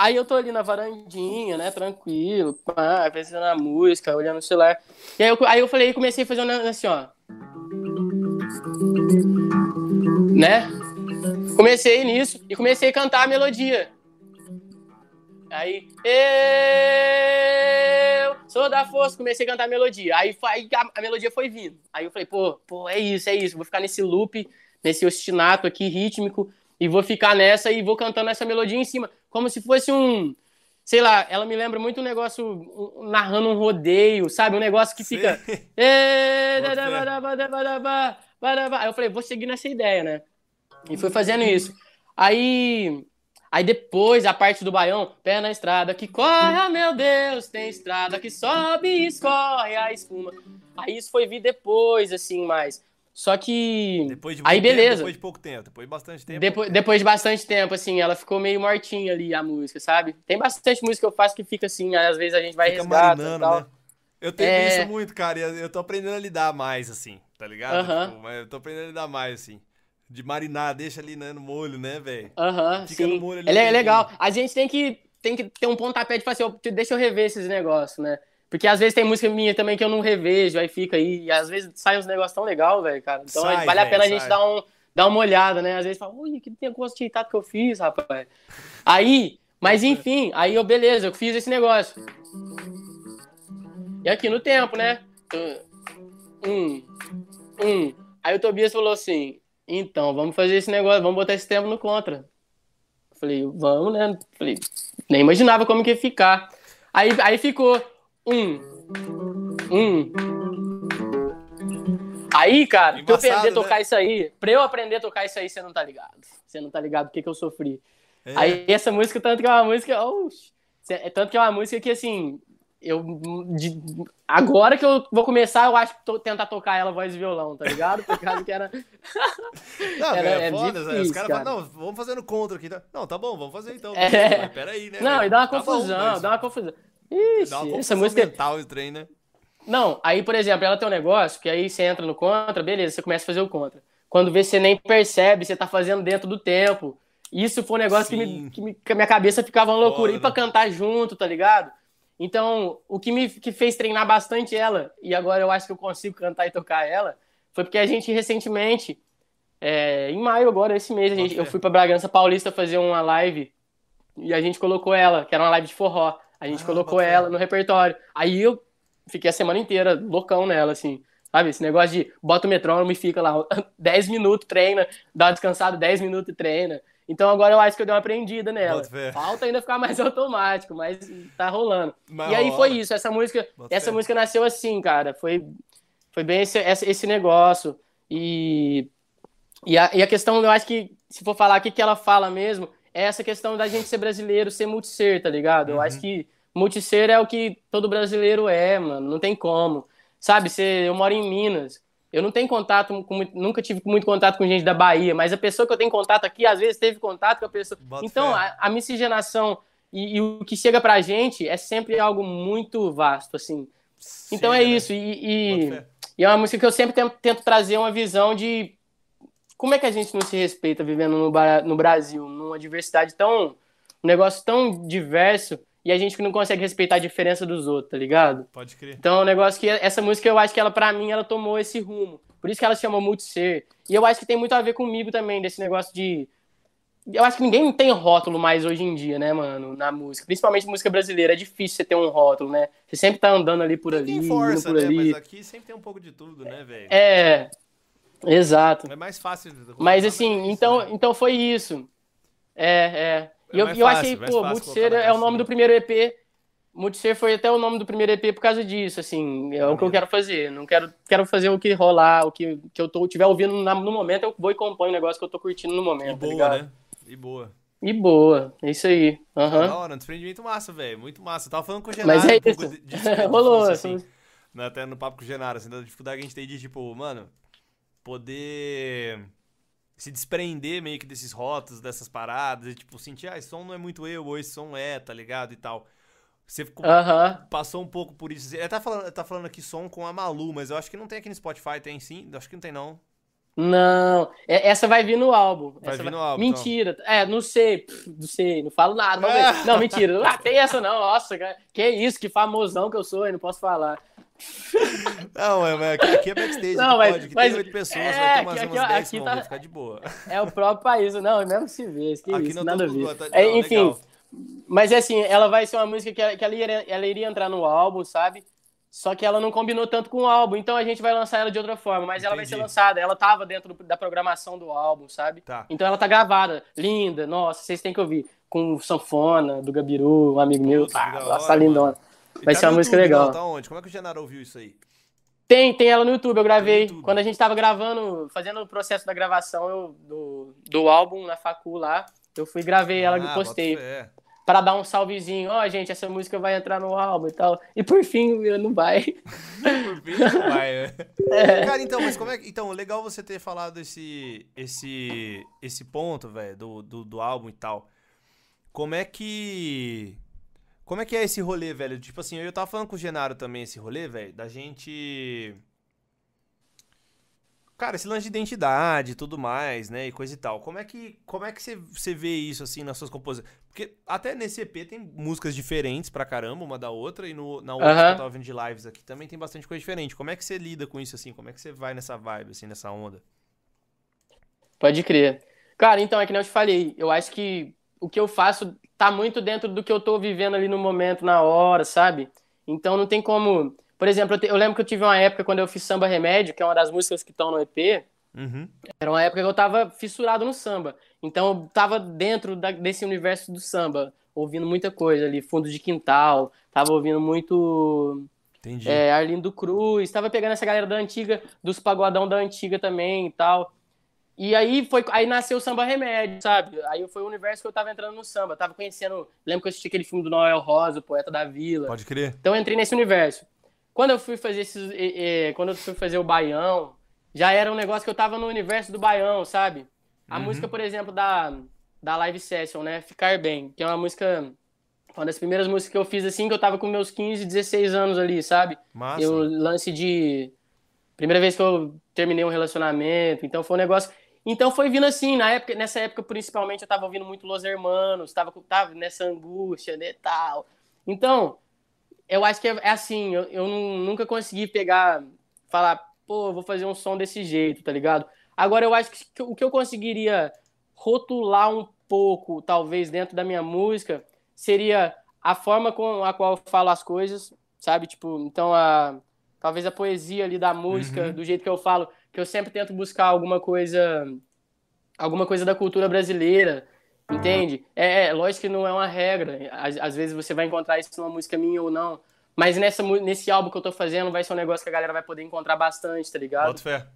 Aí eu tô ali na varandinha, né, tranquilo, pá, pensando na música, olhando o celular. E aí eu, aí eu falei, comecei a fazer um assim, ó. Né? Comecei nisso e comecei a cantar a melodia. Aí, eu sou da força, comecei a cantar a melodia. Aí, aí a, a, melodia foi vindo. Aí eu falei, pô, pô, é isso, é isso. Vou ficar nesse loop, nesse ostinato aqui, rítmico, e vou ficar nessa e vou cantando essa melodia em cima como se fosse um. Sei lá, ela me lembra muito um negócio um, narrando um rodeio, sabe? Um negócio que fica. Aí eu falei, vou seguir nessa ideia, né? E fui fazendo isso. Aí. Aí depois a parte do baião, pé na estrada que corre, oh, meu Deus, tem estrada que sobe e escorre a espuma. Aí isso foi vir depois, assim, mais. Só que. Depois de aí, beleza. Tempo, depois de pouco tempo, depois de bastante tempo. Depois, depois de bastante tempo, assim, ela ficou meio mortinha ali, a música, sabe? Tem bastante música que eu faço que fica assim, às vezes a gente vai fica resgata e tal. Né? Eu tenho é... isso muito, cara, e eu tô aprendendo a lidar mais, assim, tá ligado? Uh -huh. tipo, eu tô aprendendo a lidar mais, assim. De marinar, deixa ali né, no molho, né, velho? Aham, uh -huh, Fica sim. no molho ali. É legal. A gente tem que, tem que ter um pontapé de falar assim, deixa eu rever esses negócios, né? Porque às vezes tem música minha também que eu não revejo, aí fica aí, e às vezes sai uns negócios tão legal, velho, cara. Então sai, vale a pena a gente dar, um, dar uma olhada, né? Às vezes fala, ui, que negócio de que eu fiz, rapaz. Aí, mas enfim, aí eu, beleza, eu fiz esse negócio. E aqui no tempo, né? Um, um. Aí o Tobias falou assim, então, vamos fazer esse negócio, vamos botar esse tempo no contra. Falei, vamos, né? Falei, nem imaginava como que ia ficar. Aí, aí ficou um. Um. Aí, cara, pra eu aprender a tocar né? isso aí, pra eu aprender a tocar isso aí, você não tá ligado. Você não tá ligado o que, que eu sofri. É. Aí essa música, tanto que é uma música. Oh, tanto que é uma música que assim. Eu, de, agora que eu vou começar, eu acho que tô, tentar tocar ela voz e violão, tá ligado? Por causa que era. Não, era, é, é foda, difícil, os caras cara. falam, não, vamos fazendo contra aqui. Tá? Não, tá bom, vamos fazer então. É. Peraí, né? Não, e dá uma tá confusão, bom, mas... dá uma confusão. Ixi, Dá uma essa música. mental trem, né? Não, aí, por exemplo, ela tem um negócio que aí você entra no contra, beleza, você começa a fazer o contra. Quando vê, você nem percebe, você tá fazendo dentro do tempo. Isso foi um negócio que, me, que, me, que, a minha cabeça ficava uma loucura. Foda. E pra cantar junto, tá ligado? Então, o que me que fez treinar bastante ela, e agora eu acho que eu consigo cantar e tocar ela, foi porque a gente recentemente, é, em maio agora, esse mês, gente, eu fui pra Bragança Paulista fazer uma live e a gente colocou ela, que era uma live de forró. A gente ah, colocou ela no repertório. Aí eu fiquei a semana inteira loucão nela, assim. Sabe? Esse negócio de bota o metrônomo e fica lá 10 minutos, treina, dá uma descansada 10 minutos e treina. Então agora eu acho que eu dei uma aprendida nela. Falta ainda ficar mais automático, mas tá rolando. Mas, e aí foi isso, essa música, essa música nasceu assim, cara. Foi, foi bem esse, esse negócio. E, e, a, e a questão, eu acho que, se for falar o que ela fala mesmo, é essa questão da gente ser brasileiro, ser multisser, tá ligado? Uhum. Eu acho que multisser é o que todo brasileiro é, mano. Não tem como. Sabe, você, eu moro em Minas. Eu não tenho contato, com, nunca tive muito contato com gente da Bahia, mas a pessoa que eu tenho contato aqui, às vezes teve contato com a pessoa. Bota então, a, a, miscigenação e, e, o que chega pra gente é sempre algo muito vasto, assim. Sim, então é né? isso. E, e, e, é uma música que eu sempre tento, tento trazer uma visão de como é que a gente não se respeita vivendo no, no Brasil, numa diversidade tão. um negócio tão diverso. e a gente não consegue respeitar a diferença dos outros, tá ligado? Pode crer. Então é um negócio que essa música eu acho que ela, pra mim, ela tomou esse rumo. Por isso que ela se chama Multiser. E eu acho que tem muito a ver comigo também, desse negócio de. Eu acho que ninguém tem rótulo mais hoje em dia, né, mano, na música. Principalmente música brasileira. É difícil você ter um rótulo, né? Você sempre tá andando ali por ali, Ninguém força, por né? ali. Mas aqui sempre tem um pouco de tudo, né, velho? É, exato. É mais fácil. Mas colocar, assim, é isso, então, né? então foi isso. É, é. E É eu, mais eu fácil, achei, pô, fácil Multicer é o nome do primeiro EP. Multicer foi até o nome do primeiro EP por causa disso, assim, é o que eu quero fazer. Não quero, quero fazer o que rolar, o que, que eu tô, tiver ouvindo na- no momento, eu vou e componho o negócio que eu tô curtindo no E momento, tá boa, ligado? né? E boa. E boa, é isso aí. Aham. Da hora, um desprendimento massa, velho. Muito massa. Eu tava falando com o Genaro Mas é um isso. de, de, de, Rolou, assim. assim, né, até no papo com o Genaro, assim, da dificuldade que a gente tem de, tipo, mano, poder se desprender meio que desses rótulos, dessas paradas, e, tipo, sentir, ah, esse som não é muito eu, ou esse som é, tá ligado, e tal. Você ficou- Aham. passou um pouco por isso. Ele tá falando, tá falando aqui som com a Malu, mas eu acho que não tem aqui no Spotify, tem sim? Acho que não tem, não. Não, é- essa vai vir no álbum. Vai Essa vir no álbum, então. Mentira. É, não sei, pff, não sei, não falo nada. Não, mentira. Ah, tem essa não. Nossa, cara, que isso, que famosão que eu sou, eu não posso falar. Não, é, mas aqui, é backstage, Não, mas- pode, aqui mas- tem oito pessoas, é, vai ter umas, aqui- umas aqui- 10 aqui tá- ficar de boa. É o próprio país, não, mesmo se vê, que Aqui isso, não nada a ver. tá- É, não, enfim, legal. mas é assim, ela vai ser uma música que, ela, que ela, iria, ela iria entrar no álbum, sabe? Só que ela não combinou tanto com o álbum, então a gente vai lançar ela de outra forma, mas ela vai ser Entendi. lançada, ela tava dentro da programação do álbum, sabe? Tá. Então ela tá gravada, linda, nossa, vocês têm que ouvir. Com sanfona, do Gabiru, um amigo meu, Putz, tá, que da nossa, hora, tá lindona. mano. Vai tá ser uma música YouTube, legal. Não, tá onde? Como é que o Genaro ouviu isso aí? Tem, tem ela no YouTube, eu gravei. YouTube. Quando a gente tava gravando, fazendo o processo da gravação eu- do, do álbum na facu lá, eu fui gravei ela e Ah, postei. Pra dar um salvezinho, ó, gente, essa música vai entrar no álbum e tal. E por fim, não vai. Por fim, não vai, né? É. Cara, então, mas como é que. Então, legal você ter falado esse, esse, esse ponto, velho, do, do, do álbum e tal. Como é que. Como é que é esse rolê, velho? Tipo assim, eu tava falando com o Genaro também esse rolê, velho, da gente. Cara, esse lance de identidade e tudo mais, né? E coisa e tal. Como é que, como é que você, vê isso, assim, nas suas composições? Porque até nesse EP tem músicas diferentes pra caramba, uma da outra, e no, na outra que Aham. eu tava vendo de lives aqui também tem bastante coisa diferente. Como é que você lida com isso, assim? Como é que você vai nessa vibe, assim, nessa onda? Pode crer. Cara, então, é que nem eu te falei, eu acho que o que eu faço tá muito dentro do que eu tô vivendo ali no momento, na hora, sabe? Então não tem como. Por exemplo, eu, te- eu lembro que eu tive uma época quando eu fiz Samba Remédio, que é uma das músicas que estão no EP, Uhum. era uma época que eu tava fissurado no samba. Então eu tava dentro da- desse universo do samba, ouvindo muita coisa ali, fundo de quintal, tava ouvindo muito Entendi. é, Arlindo Cruz, tava pegando essa galera da antiga, dos pagodão da antiga também e tal. E aí foi, aí nasceu o Samba Remédio, sabe? Aí foi o universo que eu tava entrando no samba. Tava conhecendo, lembro que eu assisti aquele filme do Noel Rosa, o Poeta da Vila. Pode crer. Então eu entrei nesse universo. Quando eu fui fazer esses, eh, eh, quando eu fui fazer o Baião, já era um negócio que eu tava no universo do Baião, sabe? A Uhum. música, por exemplo, da da Live Session, né? Ficar Bem, que é uma música uma das primeiras músicas que eu fiz assim, que eu tava com meus 15, 16 anos ali, sabe? Massa. Eu lance de primeira vez que eu terminei um relacionamento, então foi um negócio. Então foi vindo assim, na época, nessa época principalmente eu tava ouvindo muito Los Hermanos, tava, tava nessa angústia, né, tal. Então, eu acho que é, é assim, eu, eu nu- nunca consegui pegar, falar, pô, vou fazer um som desse jeito, tá ligado? Agora eu acho que o que eu conseguiria rotular um pouco, talvez, dentro da minha música, seria a forma com a qual eu falo as coisas, sabe? Tipo, então a talvez a poesia ali da música, Uhum. do jeito que eu falo, que eu sempre tento buscar alguma coisa alguma coisa da cultura brasileira, entende? É, é lógico que não é uma regra. Às, às vezes você vai encontrar isso numa música minha ou não. Mas nessa, nesse álbum que eu tô fazendo vai ser um negócio que a galera vai poder encontrar bastante, tá ligado? Bota fé.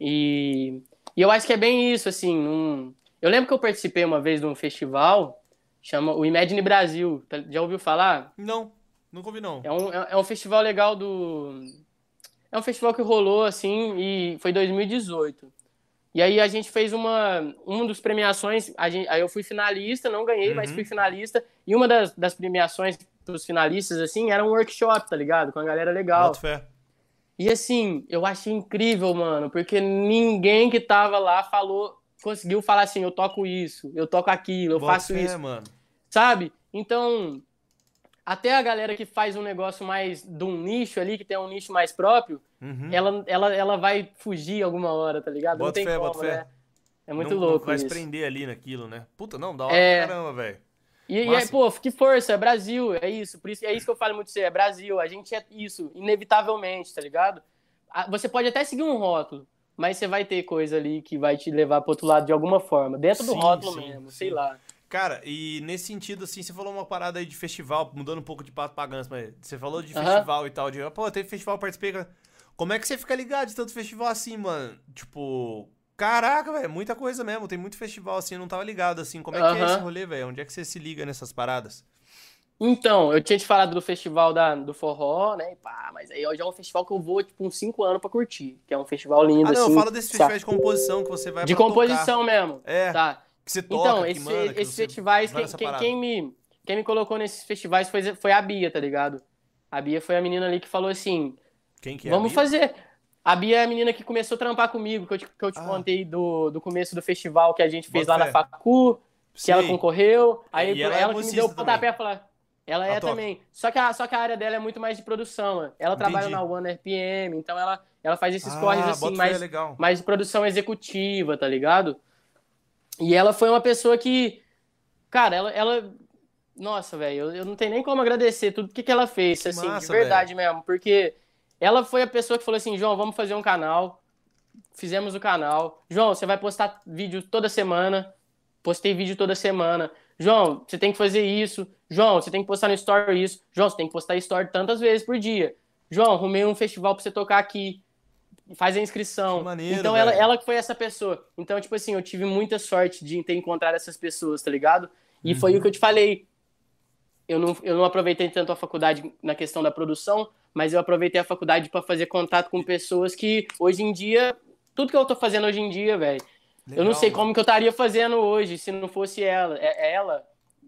E, e eu acho que é bem isso, assim. num- Eu lembro que eu participei uma vez de um festival, chama o Imagine Brasil. tá- Já ouviu falar? Não, nunca ouvi não. É um, é é um festival legal do. É um festival que rolou, assim, e foi 2018. E aí a gente fez uma. Uma dos premiações. A gente, aí eu fui finalista, não ganhei, mas Uhum. fui finalista. E uma das, das premiações pros finalistas, assim, era um workshop, tá ligado? Com a galera legal. Bota fé. E assim, eu achei incrível, mano, porque ninguém que tava lá falou, conseguiu falar assim, eu toco isso, eu toco aquilo, eu Bota faço fé, isso, mano. sabe? Então, até a galera que faz um negócio mais de um nicho ali, que tem um nicho mais próprio, Uhum. ela, ela, ela vai fugir alguma hora, tá ligado? não Bota tem fé, como, bota fé. né? É muito não, louco não vai se isso. prender ali naquilo, né? Puta, não, da hora É. pra caramba, velho. E, e aí, pô, que força, é Brasil, é isso. Por isso, é isso que eu falo muito você, é Brasil. A gente é isso, inevitavelmente, tá ligado? Você pode até seguir um rótulo, mas você vai ter coisa ali que vai te levar pro outro lado de alguma forma. Dentro do Sim, rótulo sim, mesmo, sim. sei lá. Cara, e nesse sentido, assim, você falou uma parada aí de festival, mudando um pouco de pato pra ganso, mas você falou de festival e tal, de, pô, teve festival, participei. Como é que você fica ligado de tanto festival assim, mano? Tipo, caraca, velho, muita coisa mesmo, tem muito festival assim, eu não tava ligado, assim. Como é que é esse rolê, velho? Onde é que você se liga nessas paradas? Então, eu tinha te falado do festival da, do forró, né? pá, mas aí já é um festival que eu vou, tipo, uns 5 anos pra curtir. Que é um festival lindo, Ah, não, assim. eu falo desse sabe? festival de composição que você vai De pra tocar. composição mesmo. É, Tá. Que você toca, Então, que esse- manda, que esses você festivais, vai quem, quem- quem me, quem me colocou nesses festivais foi, foi a Bia, tá ligado? A Bia foi a menina ali que falou assim: Quem que é? vamos a fazer. A Bia é a menina que começou a trampar comigo, que eu te, que eu te Ah. contei do, do começo do festival que a gente fez Bota lá fé. na Facu, que ela Sei. concorreu. Aí E ela ela, é que me deu o pontapé pra falar. Ela Ela é também. Só que, a, só que a área dela é muito mais de produção, mano. Ela trabalha Entendi. na One RPM, então ela, ela faz esses Ah, corres assim, fé, mais, legal. mais de produção executiva, tá ligado? E ela foi uma pessoa que, cara, ela, ela nossa, velho, eu, eu não tenho nem como agradecer tudo que, que ela fez, Que assim, massa, de verdade mesmo, porque ela foi a pessoa que falou assim, João, vamos fazer um canal, fizemos o canal, João, você vai postar vídeo toda semana, postei vídeo toda semana, João, você tem que fazer isso, João, você tem que postar no story isso, João, você tem que postar story tantas vezes por dia, João, arrumei um festival pra você tocar aqui, faz a inscrição. Que maneiro, então ela, velho. ela que foi essa pessoa. Então, tipo assim, eu tive muita sorte de ter encontrado essas pessoas, tá ligado? E Uhum. foi o que eu te falei. Eu não, eu não aproveitei tanto a faculdade na questão da produção, mas eu aproveitei a faculdade pra fazer contato com pessoas que hoje em dia, tudo que eu tô fazendo hoje em dia, velho, eu não sei mano. como que eu estaria fazendo hoje se não fosse ela. É, é ela,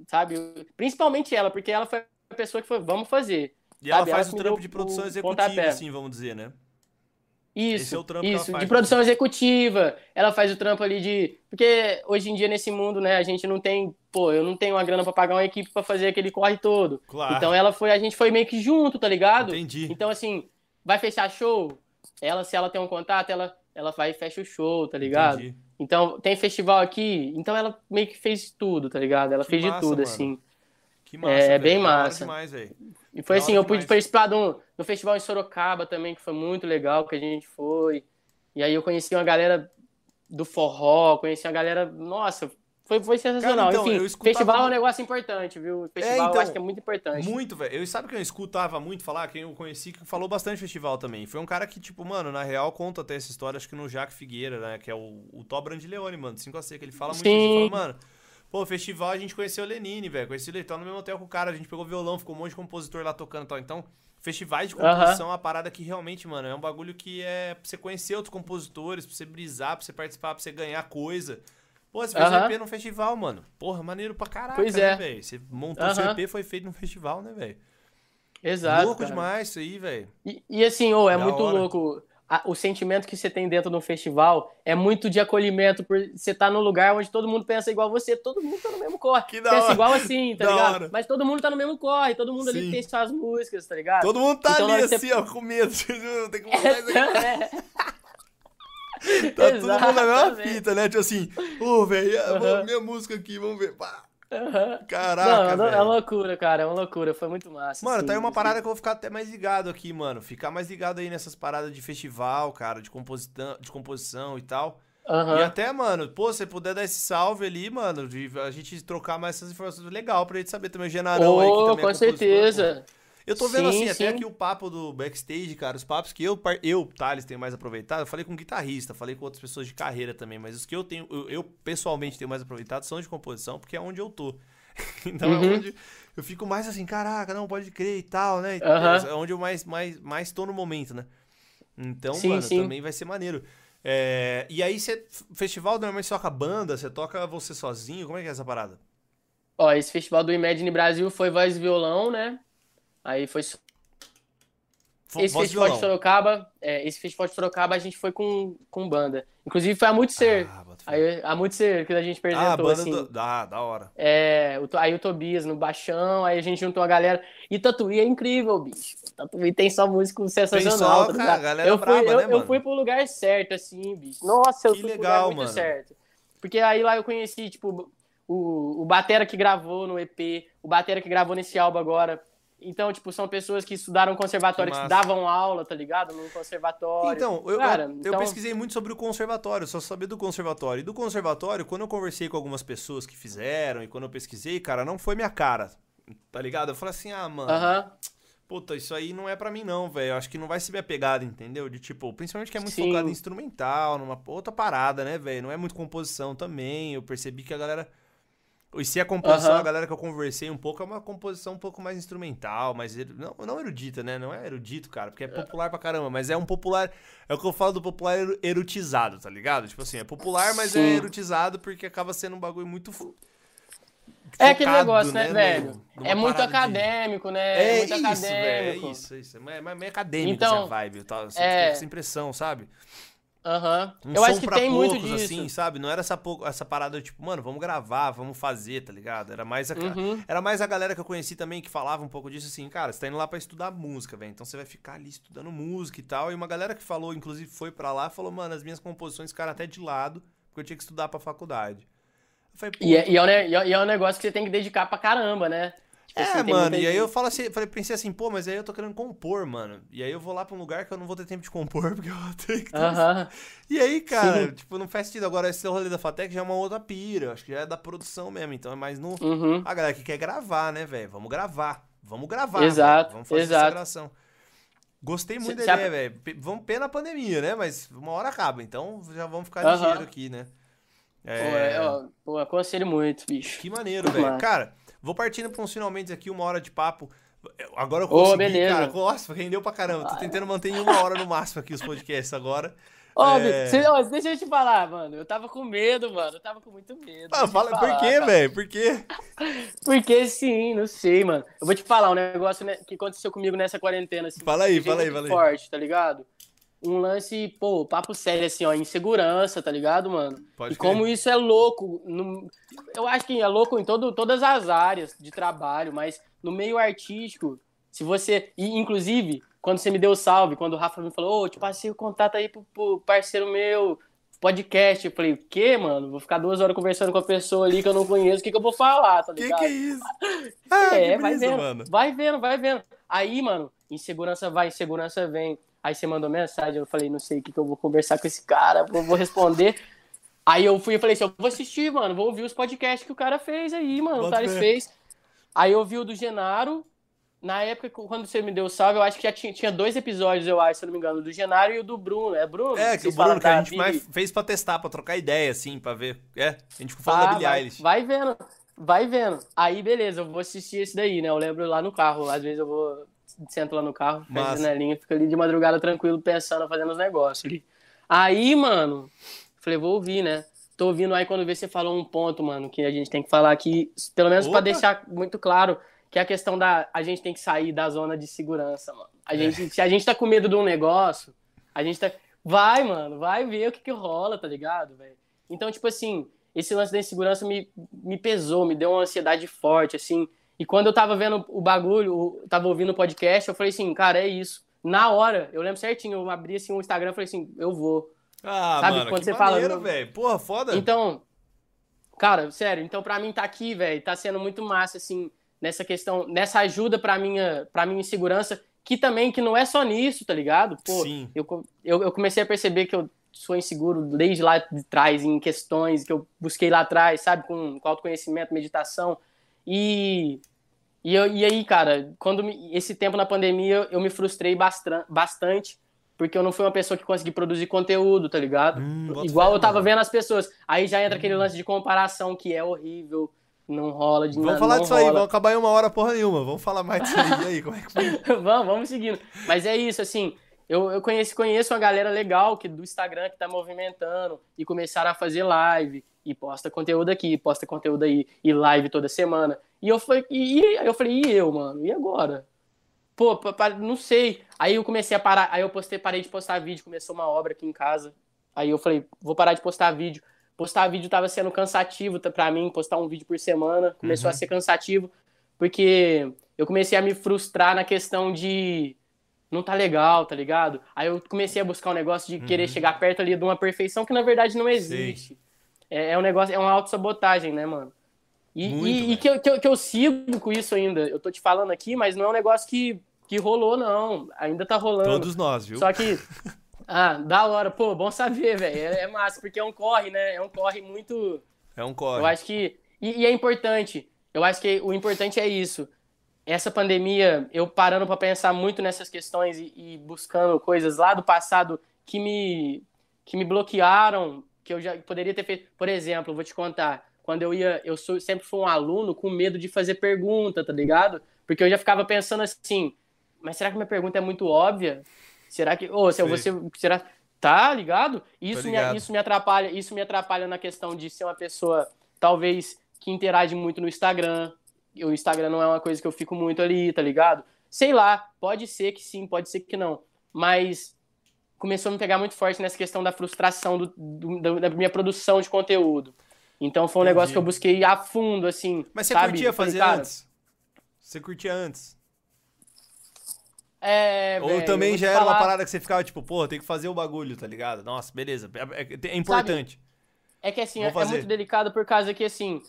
sabe? Principalmente ela, porque ela foi a pessoa que foi, vamos fazer. E ela sabe? faz Ela o me trampo de produção executiva, assim, vamos dizer, né? Isso, Esse é o trampo isso, faz, de né? produção executiva. Ela faz o trampo ali de. Porque hoje em dia, nesse mundo, né, a gente não tem. Pô, eu não tenho uma grana pra pagar uma equipe pra fazer aquele corre todo. Claro. Então ela foi, a gente foi meio que junto, tá ligado? Entendi. Então, assim, vai fechar show? Ela, se ela tem um contato, ela, ela vai e fecha o show, tá ligado? Entendi. Então, tem festival aqui, então ela meio que fez tudo, tá ligado? Ela Que fez massa, de tudo, mano. assim. Que massa, É, velho. bem massa. demais. E foi assim, hora eu pude demais. participar do, do festival em Sorocaba também, que foi muito legal, que a gente foi. E aí eu conheci uma galera do forró, conheci uma galera. Nossa, foi, foi sensacional. então, eu Enfim, escutava festival é um negócio importante, viu? Festival então, eu acho que é muito importante. Muito, velho. Eu sabe que eu escutava muito falar, quem eu conheci que falou bastante de festival também. Foi um cara que, tipo, mano, na real conta até essa história, acho que no Jaque Figueira, né? Que é o, o Tó Brandileone, mano, 5AC, que ele fala muito Sim. disso. Ele fala, mano, pô, festival a gente conheceu o Lenine, velho. Conheci ele, tá no mesmo hotel com o cara, a gente pegou violão, ficou um monte de compositor lá tocando e tal. Então, festivais de composição é uma parada que realmente, mano, é um bagulho que é pra você conhecer outros compositores, pra você brisar, pra você participar, pra você ganhar coisa. Pô, você fez Aham. um EP num festival, mano. Porra, maneiro pra caralho, Pois né, é. velho? Você montou seu Aham. EP, foi feito num festival, né, velho? Exato. Louco cara. demais isso aí, velho. E, e assim, ô, é Da muito hora. louco. A- o sentimento que você tem dentro de um festival é muito de acolhimento, por você estar num lugar onde todo mundo pensa igual você, todo mundo tá no mesmo corre. Que da pensa hora. igual assim, tá Da ligado? hora. Mas todo mundo tá no mesmo corre, todo mundo Sim. ali tem suas músicas, tá ligado? Todo mundo tá Então, ali que assim, ó, com medo. Não tem como mudar isso aqui. É, Tá todo mundo na mesma Exatamente. fita, né? Tipo assim, ô, velho, a- Aham. minha música aqui, vamos ver. Pá. Aham. Caraca, Não, é velho. loucura, cara, é uma loucura, foi muito massa. Mano, assim, tá aí uma assim. parada que eu vou ficar até mais ligado aqui, mano. Ficar mais ligado aí nessas paradas de festival, cara, de, composição, de composição e tal. Aham. E até, mano, pô, se você puder dar esse salve ali, mano, de a gente trocar mais essas informações, legal pra gente saber também o Genarão aí, que também é com compositor, pô. Eu tô vendo Sim, assim, até sim. aqui o papo do backstage, cara, os papos que eu, eu, Thales, tenho mais aproveitado, eu falei com guitarrista, falei com outras pessoas de carreira também, mas os que eu tenho, eu, eu, pessoalmente tenho mais aproveitado são de composição, porque é onde eu tô. então Uhum. é onde eu fico mais assim, caraca, não, pode crer e tal, né? Aham. É onde eu mais, mais, mais tô no momento, né? Então, Sim, mano, sim. também vai ser maneiro. É, e aí, você, festival normalmente você toca banda, você toca você sozinho, como é que é essa parada? Ó, esse festival do Imagine Brasil foi voz e violão, né? Aí foi só esse Voz festival de. Sorocaba, é, esse festival de Sorocaba a gente foi com, com banda. Inclusive foi a Multicer. Ah. Aí, a Multicer que a gente Ah, a apresentou, banda assim. do... Ah, da hora. É, o aí o Tobias no baixão, aí a gente juntou a galera. E Tatuí é incrível, bicho. Tatuí tem só músico sensacional. só, tá cara, ligado? galera eu, fui, braba, eu, né, eu mano? fui pro lugar certo, assim, bicho. Nossa, eu Que fui pro legal, lugar muito mano. certo. Porque aí lá eu conheci, tipo, o, o Batera que gravou no EP, o Batera que gravou nesse álbum agora. Então, tipo, são pessoas que estudaram conservatório, Que que, davam aula, tá ligado? No conservatório. Então, eu, Cara, eu, eu então- pesquisei muito sobre o conservatório, só sabia do conservatório. E do conservatório, quando eu conversei com algumas pessoas que fizeram, e quando eu pesquisei, cara, não foi minha cara. Tá ligado? Eu falei assim, ah, mano, Aham, puta, isso aí não é pra mim não, velho. Eu Acho que não vai ser minha pegada, entendeu? De tipo, principalmente que é muito Sim. focado em instrumental, numa outra parada, né, velho? Não é muito composição também. Eu percebi que a galera. E se a composição, Aham. a galera que eu conversei um pouco, é uma composição um pouco mais instrumental, mais. eru- Não, não erudita, né? Não é erudito, cara, porque é popular pra caramba, mas é um popular. É o que eu falo do popular erotizado, tá ligado? Tipo assim, é popular, mas é Sim. erotizado porque acaba sendo um bagulho muito. fo- É aquele focado, negócio, né, no- velho? É muito parada de- acadêmico, né? É, muito isso, é acadêmico. isso, é isso. É mais- mais meio acadêmico Então, essa vibe, tá? Você é- essa impressão, sabe? Aham. Um Eu som acho que pra tem muito poucos, disso. assim, sabe? Não era essa, essa parada, tipo, mano, vamos gravar, vamos fazer, tá ligado? Era mais, a, Uhum. era mais a galera que eu conheci também que falava um pouco disso, assim, cara, você tá indo lá pra estudar música, velho, então você vai ficar ali estudando música e tal. E uma galera que falou, inclusive, foi pra lá, falou, mano, as minhas composições ficaram até de lado, porque eu tinha que estudar pra faculdade. Eu falei, E é, e, é um, é- e é um negócio que você tem que dedicar pra caramba, né? É, assim, mano, e aí eu falo assim, falei, pensei assim, pô, mas aí eu tô querendo compor, mano. E aí eu vou lá pra um lugar que eu não vou ter tempo de compor, porque eu ter que. Aham. E aí, cara, Sim. tipo, não faz sentido. Agora, esse rolê da Fatec já é uma outra pira, acho que já é da produção mesmo, então é mais no. Uhum. A galera que quer gravar, né, velho? Vamos gravar. Vamos gravar. Exato. Vamos fazer essa exato. gravação. Gostei muito Se- da ideia, velho. Vamos pena a pandemia, né? Mas uma hora acaba, então já vamos ficar Aham. ligeiro aqui, né? Pô, é, pô, aconselho muito, bicho. Que maneiro, velho. Cara, vou partindo pra uns finalmente aqui, uma hora de papo. Agora eu Ô, consegui, beleza. cara. Nossa, rendeu pra caramba. Tô tentando manter em uma hora no máximo aqui os podcasts agora. Ó, É. cê- ó, deixa eu te falar, mano. Eu tava com medo, mano. Eu tava com muito medo. Ah, fala, te por falar, quê, velho? Por quê? Porque sim, não sei, mano. Eu vou te falar um negócio né, que aconteceu comigo nessa quarentena, assim. Fala aí, fala aí, fala aí. forte, tá ligado? Um lance, pô, papo sério, assim, ó, insegurança, tá ligado, mano? Pode e como isso é louco. no- eu acho que é louco em todo, todas as áreas de trabalho, mas no meio artístico, se você. E, inclusive, quando você me deu o salve, quando o Rafa me falou, ô, te passei o contato aí pro, pro parceiro meu, podcast. Eu falei, o quê, mano? Vou ficar duas horas conversando com a pessoa ali que eu não conheço, o que, que eu vou falar, tá Que ligado? que é isso? Ah, É, que vai brisa, vendo, mano. vai vendo, vai vendo. Aí, mano, insegurança vai, insegurança vem. Aí você mandou mensagem, eu falei, não sei o que, que eu vou conversar com esse cara, vou, vou responder. Aí eu fui e falei assim, eu vou assistir, mano, vou ouvir os podcasts que o cara fez aí, mano, o Bota Thales fé. fez. Aí eu vi o do Genaro, na época, quando você me deu o salve, eu acho que já tinha, tinha dois episódios, eu acho, se eu não me engano, o do Genaro e o do Bruno, é Bruno? É, que o Bruno que a gente mais fez pra testar, pra trocar ideia, assim, pra ver. É, a gente ficou falando Ah, da Billie vai, Eilish. vai vendo, vai vendo. Aí, beleza, eu vou assistir esse daí, né? Eu lembro lá no carro. Às vezes eu vou, sento lá no carro, fecho a janelinha, fico ali de madrugada tranquilo, pensando, fazendo os negócios ali. Aí, mano, falei, vou ouvir, né? Tô ouvindo aí quando vê você falou um ponto, mano, que a gente tem que falar aqui, pelo menos Opa! pra deixar muito claro, que é a questão da. A gente tem que sair da zona de segurança, mano. É. A gente, Se a gente tá com medo de um negócio, a gente tá. Vai, mano, vai ver o que que rola, tá ligado, velho? Então, tipo assim, esse lance da insegurança me, me pesou, me deu uma ansiedade forte, assim. E quando eu tava vendo o bagulho, tava ouvindo o podcast, eu falei assim, cara, é isso. Na hora, eu lembro certinho, eu abri assim o Instagram e falei assim, eu vou. Ah, Sabe mano, quando você fala, maneiro, não- velho. Porra, foda. Então, cara, sério, então pra mim tá aqui, velho, tá sendo muito massa, assim, nessa questão, nessa ajuda pra minha, pra minha insegurança, que também, que não é só nisso, tá ligado? Pô, Sim. eu, eu, eu comecei a perceber que eu sou inseguro desde lá de trás, em questões que eu busquei lá atrás, sabe, com, com autoconhecimento, meditação, e... E, eu- e aí, cara, quando me- esse tempo na pandemia eu me frustrei bastra- bastante, porque eu não fui uma pessoa que consegui produzir conteúdo, tá ligado? Hum, Igual eu tava vendo as pessoas. Aí já entra aquele lance de comparação que é horrível, não rola de Vamos não, falar não disso aí, rola. vamos acabar em uma hora porra nenhuma. Vamos falar mais disso aí. E aí, como é que foi? vamos, vamos seguindo. Mas é isso, assim, eu, eu conheço, conheço uma galera legal que, do Instagram que tá movimentando e começaram a fazer live e posta conteúdo aqui, posta conteúdo aí e live toda semana. E eu falei, e, e eu falei, e eu, mano? E agora? pô, pa- pa- não sei. Aí eu comecei a parar, aí eu postei, parei de postar vídeo, começou uma obra aqui em casa. Aí eu falei, vou parar de postar vídeo. Postar vídeo tava sendo cansativo pra mim, postar um vídeo por semana, começou Uhum. a ser cansativo, porque eu comecei a me frustrar na questão de não tá legal, tá ligado? Aí eu comecei a buscar um negócio de querer chegar perto ali de uma perfeição que na verdade não existe. É, é um negócio, é uma autossabotagem, né, mano? E, Muito, e- e que, eu, que, eu, que eu sigo com isso ainda. Eu tô te falando aqui, mas não é um negócio que, que rolou, não. Ainda tá rolando. Todos nós, viu? Só que. Ah, da hora. Pô, bom saber, velho. É, é massa, porque é um corre, né? É um corre muito. É um corre. Eu acho que. E, e é importante. Eu acho que o importante é isso. Essa pandemia, eu parando pra pensar muito nessas questões e, e buscando coisas lá do passado que me, que me bloquearam, que eu já poderia ter feito. Por exemplo, vou te contar. Quando eu ia. Eu sou, sempre fui um aluno com medo de fazer pergunta, tá ligado? Porque eu já ficava pensando assim. Mas será que minha pergunta é muito óbvia? Será que. Ô, se eu- você. Será. Tá ligado? Isso, me, ligado. isso me atrapalha. Isso me atrapalha na questão de ser uma pessoa, talvez, que interage muito no Instagram. E O Instagram não é uma coisa que eu fico muito ali, tá ligado? Sei lá, pode ser que sim, pode ser que não. Mas começou a me pegar muito forte nessa questão da frustração do- do- da- minha produção de conteúdo. Então foi um Entendi. negócio que eu busquei a fundo, assim. Mas você sabe? curtia falei, fazer cara, antes? Você curtia antes? É, Ou eu também já era uma falar- parada que você ficava tipo, pô, tem que fazer o bagulho, tá ligado? Nossa, beleza. É, é- é importante. É que assim, é, é muito delicado por causa que assim,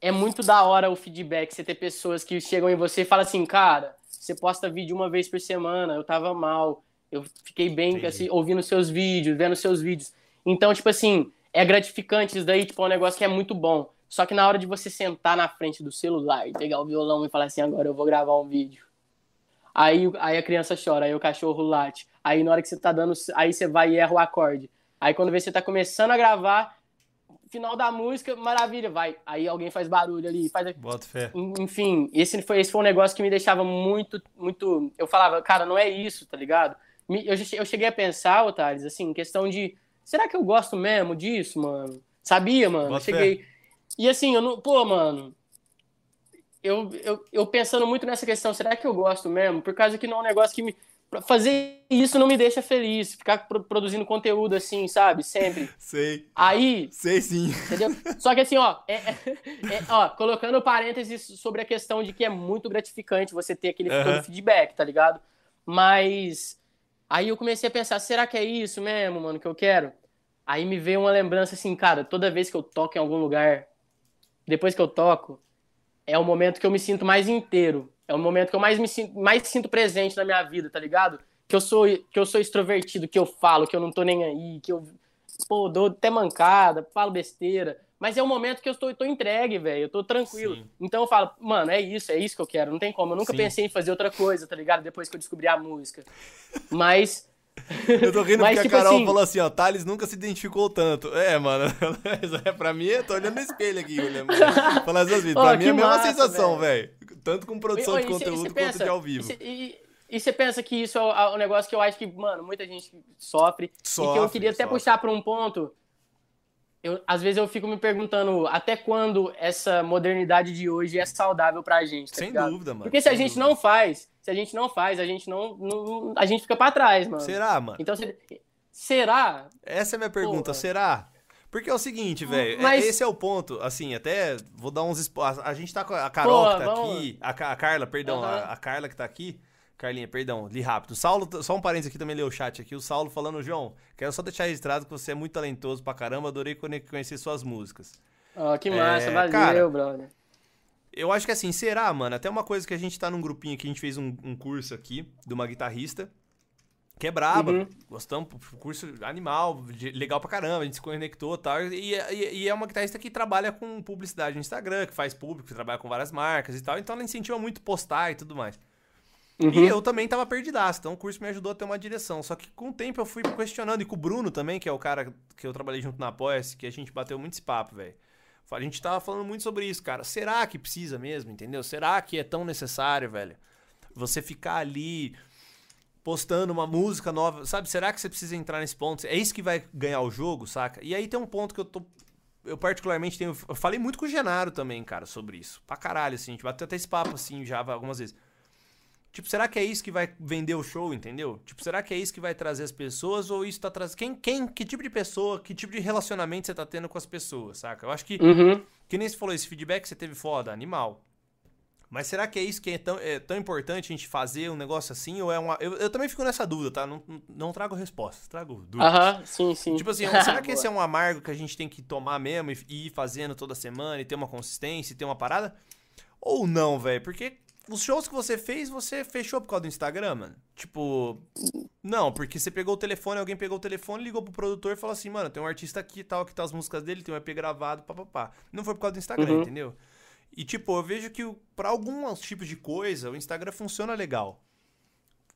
é muito da hora o feedback, você ter pessoas que chegam em você e falam assim, cara, você posta vídeo uma vez por semana, eu tava mal, eu fiquei bem assim, ouvindo seus vídeos, vendo seus vídeos. Então, tipo assim, é gratificante isso daí, tipo, é um negócio que é muito bom. Só que na hora de você sentar na frente do celular e pegar o violão e falar assim, agora eu vou gravar um vídeo. Aí, aí a criança chora, aí o cachorro late. Aí na hora que você tá dando. Aí você vai e erra o acorde. Aí quando vê você tá começando a gravar, final da música, maravilha, vai. Aí alguém faz barulho ali, faz. Bota fé. Enfim, esse foi, esse foi um negócio que me deixava muito, muito. Eu falava, cara, não é isso, tá ligado? Eu, cheguei a pensar, Otales, assim, questão de. Será que eu gosto mesmo disso, mano? Sabia, mano? Cheguei. E assim, eu não. Pô, mano. Eu, eu, eu pensando muito nessa questão, será que eu gosto mesmo? Por causa que não é um negócio que me. Fazer isso não me deixa feliz. Ficar pro- produzindo conteúdo assim, sabe? Sempre. Sei. Aí, Sei sim. Entendeu? Só que assim, ó, é- é- é, ó, colocando parênteses sobre a questão de que é muito gratificante você ter aquele todo feedback, tá ligado? Mas aí eu comecei a pensar, será que é isso mesmo, mano, que eu quero? Aí me veio uma lembrança assim, cara, toda vez que eu toco em algum lugar, depois que eu toco, é o momento que eu me sinto mais inteiro. É o momento que eu mais me sinto, mais sinto presente na minha vida, tá ligado? Que eu sou que eu sou extrovertido, que eu falo, que eu não tô nem aí, que eu pô, dou até mancada, falo besteira. Mas é o momento que eu estou tô entregue, velho. Eu tô tranquilo. Sim. Então eu falo, mano, é isso, é isso que eu quero. Não tem como. Eu nunca Sim. pensei em fazer outra coisa, tá ligado? Depois que eu descobri a música. Mas. Eu tô rindo Mas, porque tipo a Carol assim- falou assim, ó, Thales nunca se identificou tanto. É, mano, é, pra mim, eu tô olhando no espelho aqui, olhando. Falando essas vezes. Pra mim é a mesma massa, sensação, velho. Tanto com produção Ô, de e cê- e conteúdo cê quanto pensa- de ao vivo. E, cê- e- e você pensa que isso é o- é um negócio que eu acho que, mano, muita gente sofre. e que eu Sofre, queria até sofre. puxar pra um ponto. Eu, às vezes eu fico me perguntando até quando essa modernidade de hoje é saudável pra gente. Tá Sem ligado? dúvida, mano. Porque se a gente dúvida. não faz, se a gente não faz, a gente não, não- a gente fica pra trás, mano. Será, mano? Então, se- será? Essa é a minha pergunta, Porra. será? Porque é o seguinte, velho, é- Mas- esse é o ponto, assim, até vou dar uns... A, a gente tá com a Carol que tá vamos- aqui, a, a Carla, perdão, Aham. a, a Carla que tá aqui, Carlinha, perdão, li rápido. O Saulo, só um parênteses aqui também leu o chat aqui, o Saulo falando, João, quero só deixar registrado que você é muito talentoso pra caramba, adorei conhe- conhecer suas músicas. Ó, que massa, É, valeu, cara, brother. Eu acho que assim, será, mano? Até uma coisa que a gente tá num grupinho aqui, a gente fez um, um curso aqui de uma guitarrista, que é braba. Uhum. Gostamos, curso animal, legal pra caramba, a gente se conectou e tal. E, e- e é uma guitarrista que trabalha com publicidade no Instagram, que faz público, que trabalha com várias marcas e tal. Então ela incentiva muito postar e tudo mais. Uhum. E eu também tava perdidaço, então o curso me ajudou a ter uma direção. Só que com o tempo eu fui questionando, e com o Bruno também, que é o cara que eu trabalhei junto na Apoia-se, que a gente bateu muito esse papo, velho. A gente tava falando muito sobre isso, cara. Será que precisa mesmo, entendeu? Será que é tão necessário, velho? Você ficar ali postando uma música nova, sabe? Será que você precisa entrar nesse ponto? É isso que vai ganhar o jogo, saca? E aí tem um ponto que eu tô. Eu particularmente tenho. Eu falei muito com o Genaro também, cara, sobre isso. Pra caralho, assim. A gente bateu até esse papo, assim, já algumas vezes. Tipo, será que é isso que vai vender o show, entendeu? Tipo, será que é isso que vai trazer as pessoas ou isso tá trazendo quem quem que tipo de pessoa, que tipo de relacionamento você tá tendo com as pessoas, saca? Eu acho que Uhum. que nem você falou esse feedback que você teve foda, animal. Mas será que é isso que é tão, é tão importante a gente fazer um negócio assim? Ou é uma. Eu, eu também fico nessa dúvida, tá? Não, não- trago respostas, trago dúvidas. Aham, sim, sim. Tipo assim, será que esse é um amargo que a gente tem que tomar mesmo e, e ir fazendo toda semana e ter uma consistência e ter uma parada? Ou não, velho? Porque os shows que você fez, você fechou por causa do Instagram, mano? Tipo. Não, porque você pegou o telefone, alguém pegou o telefone, ligou pro produtor e falou assim, mano, tem um artista aqui e tal, que tá as músicas dele, tem um EP gravado, papapá. Não foi por causa do Instagram, Uhum. entendeu? E, tipo, eu vejo que pra alguns tipos de coisa, o Instagram funciona legal.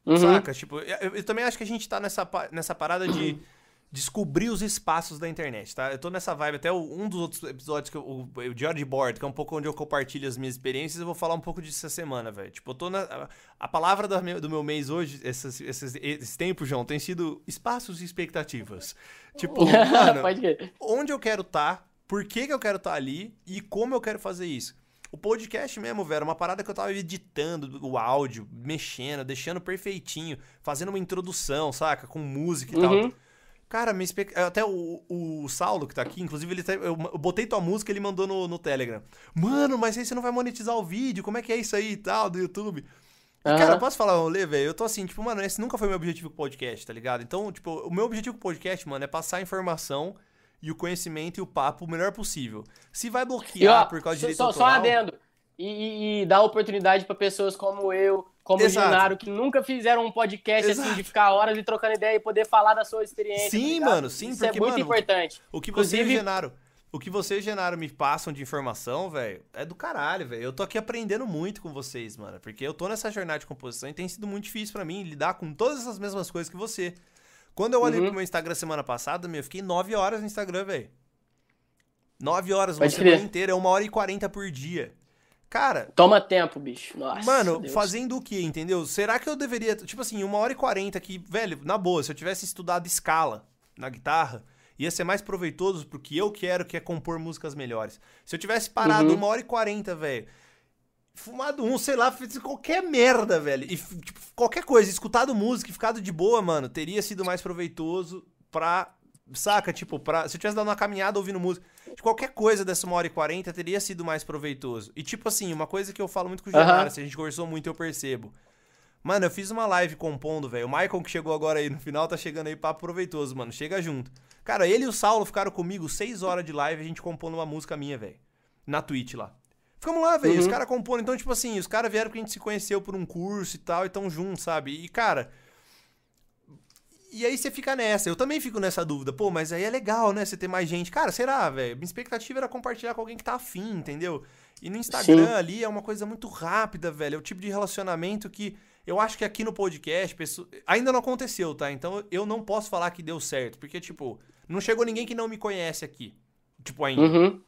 Uhum. Saca? Tipo, eu, eu também acho que a gente tá nessa, nessa parada de descobrir os espaços da internet, tá? Eu tô nessa vibe, até o- um dos outros episódios, que eu, o, o Diário de Board, que é um pouco onde eu compartilho as minhas experiências, eu vou falar um pouco disso essa semana, velho. Tipo, eu tô na... A, a palavra da meu- do meu mês hoje, esses, esses, esse tempo, João, tem sido espaços e expectativas. Tipo, mano, onde eu quero estar, por que, que eu quero estar ali e como eu quero fazer isso. O podcast mesmo, velho, é uma parada que eu tava editando o áudio, mexendo, deixando perfeitinho, fazendo uma introdução, saca? Com música e tal. Uhum. Cara, minha expec- até o, o Saulo que tá aqui, inclusive, ele tá- eu, botei tua música, ele mandou no, no Telegram. Mano, mas aí você não vai monetizar o vídeo, como é que é isso aí e tal, do YouTube? Aham. Cara, posso falar, Lê, velho? Eu tô assim, tipo, mano, esse nunca foi meu objetivo com o podcast, tá ligado? Então, tipo, o meu objetivo com o podcast, mano, é passar a informação e o conhecimento e o papo o melhor possível. Se vai bloquear por causa de só, direito só, só autoral... adendo. E, e, dar oportunidade pra pessoas como eu, como Exato. o Genaro, que nunca fizeram um podcast Exato. assim de ficar horas e trocando ideia e poder falar da sua experiência. Sim, tá mano, sim, Isso porque, é muito mano, importante. O que você e o Inclusive- Genaro, o que você e o Genaro me passam de informação, velho, é do caralho, velho. Eu tô aqui aprendendo muito com vocês, mano, porque eu tô nessa jornada de composição e tem sido muito difícil pra mim lidar com todas essas mesmas coisas que você. Quando eu olhei Uhum. pro meu Instagram semana passada, meu, eu fiquei nove horas no Instagram, velho. Nove horas, uma Pode semana crer. inteira, é uma hora e quarenta por dia. Cara, Toma tempo, bicho. Nossa, Mano, Deus. fazendo o quê, entendeu? Será que eu deveria. Tipo assim, uma hora e quarenta que, velho, na boa, se eu tivesse estudado escala na guitarra, ia ser mais proveitoso pro que eu quero, que é compor músicas melhores. Se eu tivesse parado Uhum. uma hora e quarenta, velho, fumado um, sei lá, feito qualquer merda, velho, e tipo, qualquer coisa, escutado música e ficado de boa, mano, teria sido mais proveitoso pra. Saca? Tipo, pra, se eu tivesse dado uma caminhada ouvindo música, de qualquer coisa dessa uma hora e quarenta teria sido mais proveitoso. E tipo assim, uma coisa que eu falo muito com o. Genaro, se a gente conversou muito, eu percebo. Mano, eu fiz uma live compondo, velho. O Michael que chegou agora aí no final tá chegando aí papo proveitoso, mano. Chega junto. Cara, ele e o Saulo ficaram comigo seis horas de live a gente compondo uma música minha, velho. Na Twitch lá. Ficamos lá, velho. Uhum. Os caras compondo. Então, tipo assim, os caras vieram porque a gente se conheceu por um curso e tal, e tão juntos, sabe? E, cara. E aí você fica nessa. Eu também fico nessa dúvida. Pô, mas aí é legal, né? Você ter mais gente. Cara, será, velho? Minha expectativa era compartilhar com alguém que tá afim, entendeu? E no Instagram Sim. ali é uma coisa muito rápida, velho. É o tipo de relacionamento que eu acho que aqui no podcast pessoa- ainda não aconteceu, tá? Então eu não posso falar que deu certo. Porque, tipo, não chegou ninguém que não me conhece aqui. Tipo, ainda. Uhum,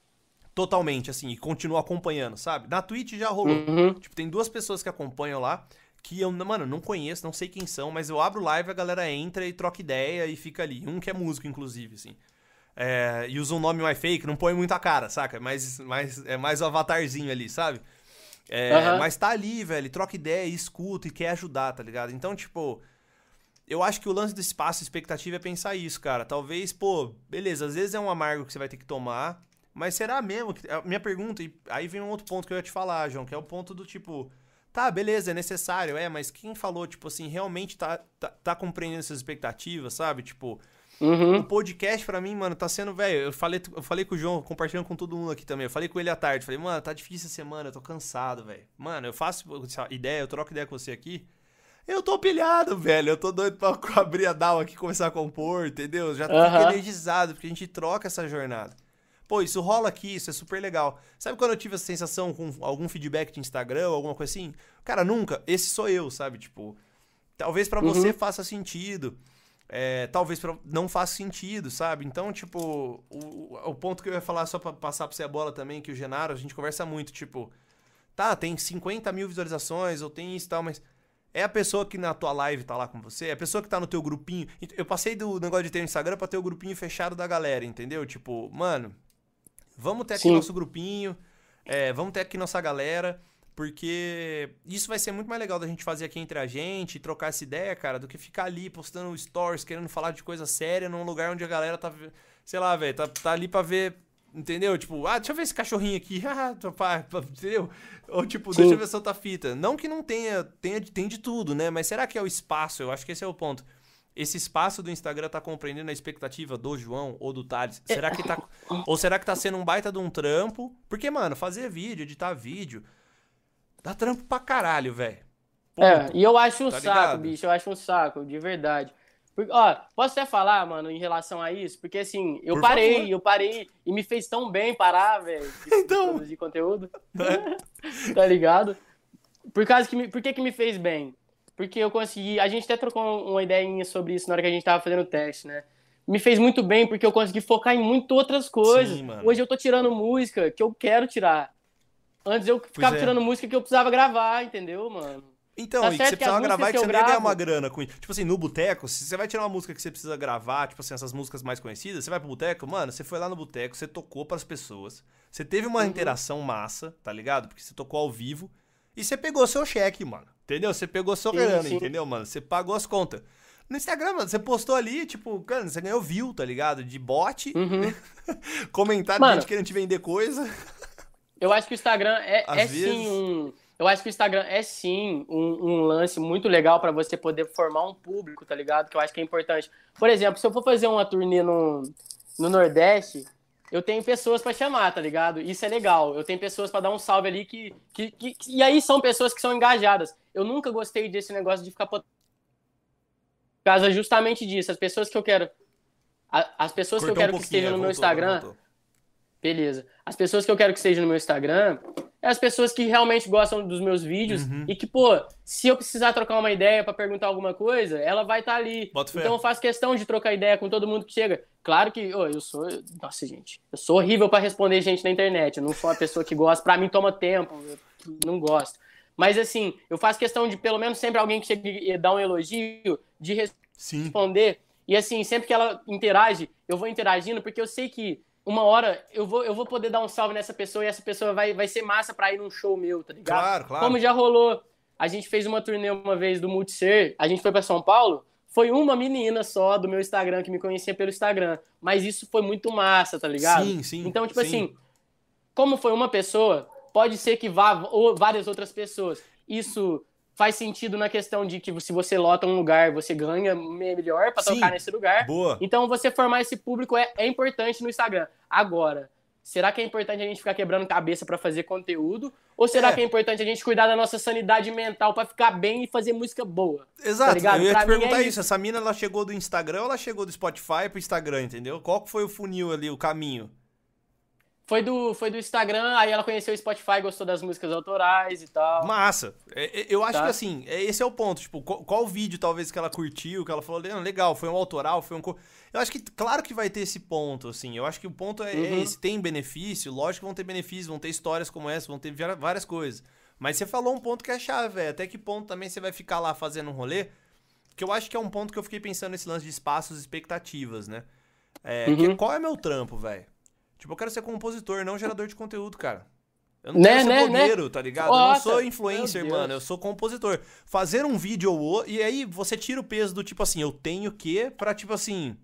Totalmente, assim, e continua acompanhando, sabe? Na Twitch já rolou. uhum. Tipo, tem duas pessoas que acompanham lá que eu, mano, não conheço, não sei quem são, mas eu abro live, a galera entra e troca ideia e fica ali. Um que é músico, inclusive, assim. É, e usa um nome mais fake, não põe muita cara, saca? Mas, mas é mais o avatarzinho ali, sabe? É, Aham. Mas tá ali, velho, troca ideia, escuta e quer ajudar, tá ligado? Então, tipo, eu acho que o lance do espaço e expectativa é pensar isso, cara. Talvez, pô, beleza, às vezes é um amargo que você vai ter que tomar, mas será mesmo que. A minha pergunta, e aí vem um outro ponto que eu ia te falar, João, que é o ponto do tipo. Tá, beleza, é necessário, é, mas quem falou, tipo assim, realmente tá, tá, tá compreendendo essas expectativas, sabe? Tipo, o Uhum. podcast pra mim, mano, tá sendo, velho. Eu falei, eu falei com o João, compartilhando com todo mundo aqui também. Eu falei com ele à tarde. Falei, mano, tá difícil essa semana, eu tô cansado, velho. Mano, eu faço ideia, eu troco ideia com você aqui. Eu tô pilhado, velho. Eu tô doido pra abrir a DAO aqui e começar a compor, entendeu? Já fico Aham. energizado, porque a gente troca essa jornada. Pô, isso rola aqui, isso é super legal. Sabe quando eu tive essa sensação com algum feedback de Instagram alguma coisa assim? Cara, nunca. Esse sou eu, sabe? Tipo, talvez pra Uhum. você faça sentido. É, talvez pra, não faça sentido, sabe? Então, tipo, o, o ponto que eu ia falar só pra passar pra você a bola também, que o Genaro, a gente conversa muito, tipo, tá, tem 50 mil visualizações, ou tem isso e tal, mas é a pessoa que na tua live tá lá com você, é a pessoa que tá no teu grupinho. Eu passei do negócio de ter um Instagram pra ter o grupinho fechado da galera, entendeu? Tipo, mano, vamos ter aqui Sim. nosso grupinho, é, vamos ter aqui nossa galera. Porque isso vai ser muito mais legal da gente fazer aqui entre a gente, trocar essa ideia, cara, do que ficar ali postando stories, querendo falar de coisa séria num lugar onde a galera tá, sei lá, velho, tá, tá ali pra ver Entendeu? Tipo, ah, deixa eu ver esse cachorrinho aqui. Ah, pá, entendeu? Ou tipo, Sim. deixa eu ver essa outra fita. Não que não tenha, tenha, tem de tudo, né? Mas será que é o espaço? Eu acho que esse é o ponto. Esse espaço do Instagram tá compreendendo a expectativa do João ou do Thales? Será que tá. ou será que tá sendo um baita de um trampo? Porque, mano, fazer vídeo, editar vídeo. Dá trampo pra caralho, velho. É, e eu acho um tá saco, ligado? bicho. Eu acho um saco, de verdade. Porque, ó, posso até falar, mano, em relação a isso? Porque assim, eu Por parei, favor. eu parei e me fez tão bem parar, velho, de então... produzir conteúdo. É. tá ligado? Por causa que me, por que que me fez bem? Porque eu consegui, a gente até trocou uma ideinha sobre isso na hora que a gente tava fazendo o teste, né? Me fez muito bem porque eu consegui focar em muito outras coisas. Sim, Hoje eu tô tirando música que eu quero tirar. Antes eu ficava é. tirando música que eu precisava gravar, entendeu, mano? Então, tá e que você precisava gravar e que, você não ia ganhar uma grana com isso. Tipo assim, no boteco, se você vai tirar uma música que você precisa gravar, tipo assim, essas músicas mais conhecidas, você vai pro boteco, mano, você foi lá no boteco, você tocou pras pessoas, você teve uma uhum. interação massa, tá ligado? Porque você tocou ao vivo, e você pegou seu cheque, mano. Entendeu? Você pegou seu grana, entendeu, mano? Você pagou as contas. No Instagram, mano, você postou ali, tipo, cara, você ganhou view, tá ligado? De bot, uhum. comentário mano, de gente querendo te vender coisa. Eu acho que o Instagram é, é sim um eu acho que o Instagram é sim um, um lance muito legal para você poder formar um público, tá ligado? Que eu acho que é importante. Por exemplo, se eu for fazer uma turnê no, no Nordeste, eu tenho pessoas para chamar, tá ligado? Isso é legal. Eu tenho pessoas para dar um salve ali que, que, que, E aí são pessoas que são engajadas. Eu nunca gostei desse negócio de ficar. Por causa justamente disso. As pessoas que eu quero. As pessoas Cortou que eu quero um que estejam no meu Instagram. Voltou. Beleza. As pessoas que eu quero que estejam no meu Instagram é as pessoas que realmente gostam dos meus vídeos uhum. e que, pô, se eu precisar trocar uma ideia para perguntar alguma coisa, ela vai estar tá ali. Bota então eu faço questão de trocar ideia com todo mundo que chega. Claro que, oh, eu sou. Nossa, gente. Eu sou horrível para responder gente na internet. Eu não sou uma pessoa que gosta. Para mim, toma tempo. Eu não gosto. Mas, assim, eu faço questão de, pelo menos, sempre alguém que chega e dá um elogio, de responder. Sim. E, assim, sempre que ela interage, eu vou interagindo, porque eu sei que uma hora eu vou, eu vou poder dar um salve nessa pessoa e essa pessoa vai, vai ser massa pra ir num show meu, tá ligado? Claro, claro. Como já rolou, a gente fez uma turnê uma vez do Multiser, a gente foi para São Paulo, foi uma menina só do meu Instagram que me conhecia pelo Instagram, mas isso foi muito massa, tá ligado? Sim, sim. Então, tipo sim. assim, como foi uma pessoa, pode ser que vá ou várias outras pessoas. Isso faz sentido na questão de que se você lota um lugar, você ganha melhor para tocar nesse lugar. Boa. Então você formar esse público é, é importante no Instagram. Agora, será que é importante a gente ficar quebrando cabeça para fazer conteúdo? Ou será é. que é importante a gente cuidar da nossa sanidade mental para ficar bem e fazer música boa? Exato, tá eu ia pra te perguntar é isso. isso. Essa mina, ela chegou do Instagram ou ela chegou do Spotify pro Instagram, entendeu? Qual foi o funil ali, o caminho? Foi do, foi do Instagram, aí ela conheceu o Spotify, gostou das músicas autorais e tal. Massa. É, é, eu acho tá. que assim, é, esse é o ponto. Tipo, qual, qual, vídeo talvez que ela curtiu, que ela falou, legal, foi um autoral, foi um. Eu acho que, claro que vai ter esse ponto, assim. Eu acho que o ponto é, é uhum. esse. Tem benefício, lógico que vão ter benefícios, vão ter histórias como essa, vão ter várias coisas. Mas você falou um ponto que é chave, velho. Até que ponto também você vai ficar lá fazendo um rolê? Que eu acho que é um ponto que eu fiquei pensando nesse lance de espaços e expectativas, né? É, uhum. que, qual é meu trampo, velho? Tipo, eu quero ser compositor, não gerador de conteúdo, cara. Eu não né, quero ser né, né? blogueiro, né? tá ligado? Nossa, eu não sou influencer, mano. Eu sou compositor. Fazer um vídeo ou outro. E aí você tira o peso do tipo assim, eu tenho que pra tipo assim.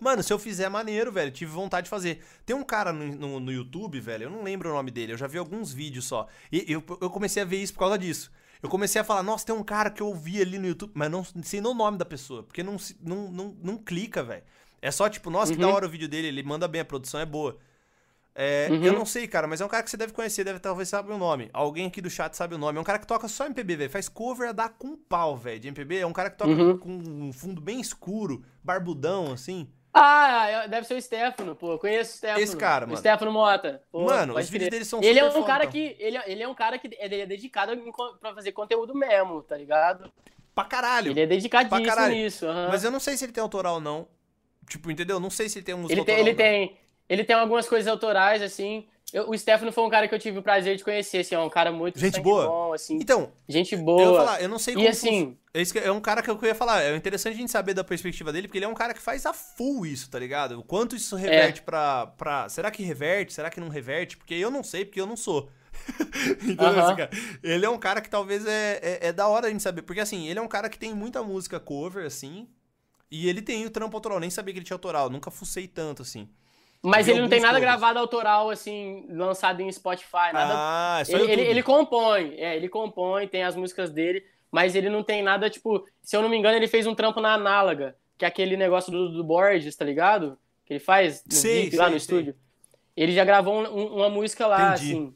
Mano, se eu fizer maneiro, velho, tive vontade de fazer. Tem um cara no, no, no, YouTube, velho, eu não lembro o nome dele, eu já vi alguns vídeos só. E eu, eu comecei a ver isso por causa disso. Eu comecei a falar, nossa, tem um cara que eu ouvi ali no YouTube, mas não sei nem o nome da pessoa, porque não, não, não, não clica, velho. É só tipo, nossa, uhum. que da uhum. hora o vídeo dele, ele manda bem, a produção é boa. É, uhum. Eu não sei, cara, mas é um cara que você deve conhecer, deve talvez saber o nome. Alguém aqui do chat sabe o nome. É um cara que toca só MPB, velho. Faz cover a dar com pau, velho, de MPB. É um cara que toca uhum. com um fundo bem escuro, barbudão, assim. Ah, deve ser o Stefano, pô. Eu conheço o Stefano. Esse cara, mano. O Stefano Mota. Pô, mano, os vídeos dele são Ele é um cara que ele, é, ele é um cara que é, é dedicado pra fazer conteúdo mesmo, tá ligado? Pra caralho. Ele é dedicadíssimo nisso. Uhum. Mas eu não sei se ele tem autoral ou não. Tipo, entendeu? Não sei se ele tem um ele tem, ele tem Ele tem algumas coisas autorais, assim. Eu, o Stefano foi um cara que eu tive o prazer de conhecer, assim, é um cara muito gente boa. bom, assim. Então, gente boa. Eu, falar, eu não sei como. E assim, é um cara que eu ia falar, é interessante a gente saber da perspectiva dele, porque ele é um cara que faz a full isso, tá ligado? O quanto isso reverte é. pra, pra. Será que reverte? Será que não reverte? Porque eu não sei, porque eu não sou. então, assim, cara, ele é um cara que talvez é, é, é, da hora a gente saber. Porque, assim, ele é um cara que tem muita música cover, assim. E ele tem o trampo autoral. Nem sabia que ele tinha autoral. Nunca fucei tanto, assim. Mas ele não tem nada covers. gravado autoral, assim, lançado em Spotify, nada. Ah, é só ele, ele, ele, compõe, é, ele compõe, tem as músicas dele, mas ele não tem nada, tipo, se eu não me engano, ele fez um trampo na Análoga, que é aquele negócio do, do Borges, tá ligado? Que ele faz no sei, VIP, lá no estúdio. Ele já gravou um, uma música lá, Entendi. assim.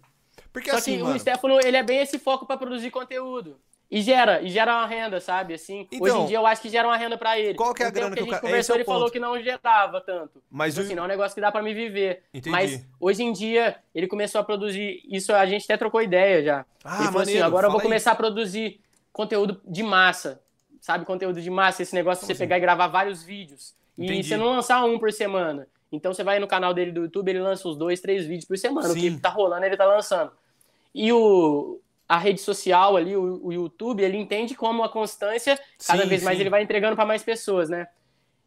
Porque Só assim, que mano... o Stefano, ele é bem esse foco para produzir conteúdo. E gera, e gera uma renda, sabe? Assim, então, hoje em dia eu acho que gera uma renda para ele. Qual que é a grana que, a gente conversou, é ele falou que não gerava tanto. Mas tipo, assim, não é um negócio que dá para me viver. Entendi. Mas hoje em dia ele começou a produzir, isso a gente até trocou ideia já. Ah, ele falou assim, agora eu vou começar a produzir conteúdo de massa. Sabe, conteúdo de massa, esse negócio de você assim? pegar e gravar vários vídeos. Entendi. E você não lançar um por semana. Então você vai no canal dele do YouTube, ele lança uns dois, três vídeos por semana. Sim. O que tá rolando, ele tá lançando. E o, a rede social ali, o, o YouTube, ele entende como a constância, cada sim, vez mais sim. ele vai entregando para mais pessoas, né?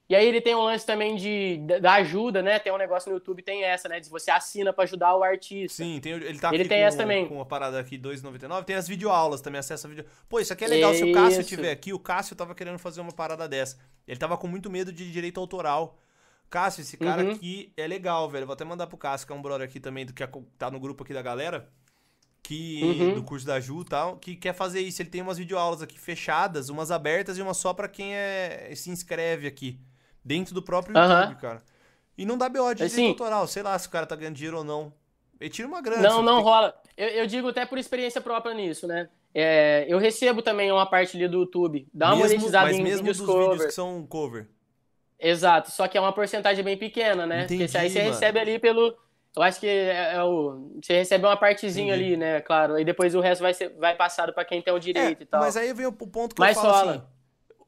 E aí ele tem um lance também de, da ajuda, né? Tem um negócio no YouTube, tem essa, né? De você assina para ajudar o artista. Sim, tem, ele tá Ele tem com, essa também. com uma parada aqui, 2,99. Tem as videoaulas também, acesso a vídeo. Pô, isso aqui é legal. Se o Cássio Isso. tiver aqui, o Cássio tava querendo fazer uma parada dessa. Ele tava com muito medo de direito autoral. Cássio, esse cara Uhum. aqui é legal, velho. Vou até mandar pro Cássio, que é um brother aqui também, do que tá no grupo aqui da galera. Que, Uhum. do curso da Ju e tal, que quer fazer isso. Ele tem umas videoaulas aqui fechadas, umas abertas e uma só pra quem é, se inscreve aqui. Dentro do próprio Aham. YouTube, cara. E não dá BO de Assim- autoral. Sei lá se o cara tá ganhando dinheiro ou não. Ele tira uma grana. Não, não tem- rola. Eu, eu digo até por experiência própria nisso, né? É, eu recebo também uma parte ali do YouTube. Dá uma mesmo, monetizada mas em mesmo vídeos dos cover. vídeos que são cover. Exato, só que é uma porcentagem bem pequena, né? Entendi, Porque aí você mano. recebe ali pelo. Eu acho que é, é o. Você recebe uma partezinha ali, né? Claro. Aí depois o resto vai, ser, vai passado pra quem tem o direito É, e tal. mas aí vem o ponto que Mas eu falo rola. assim.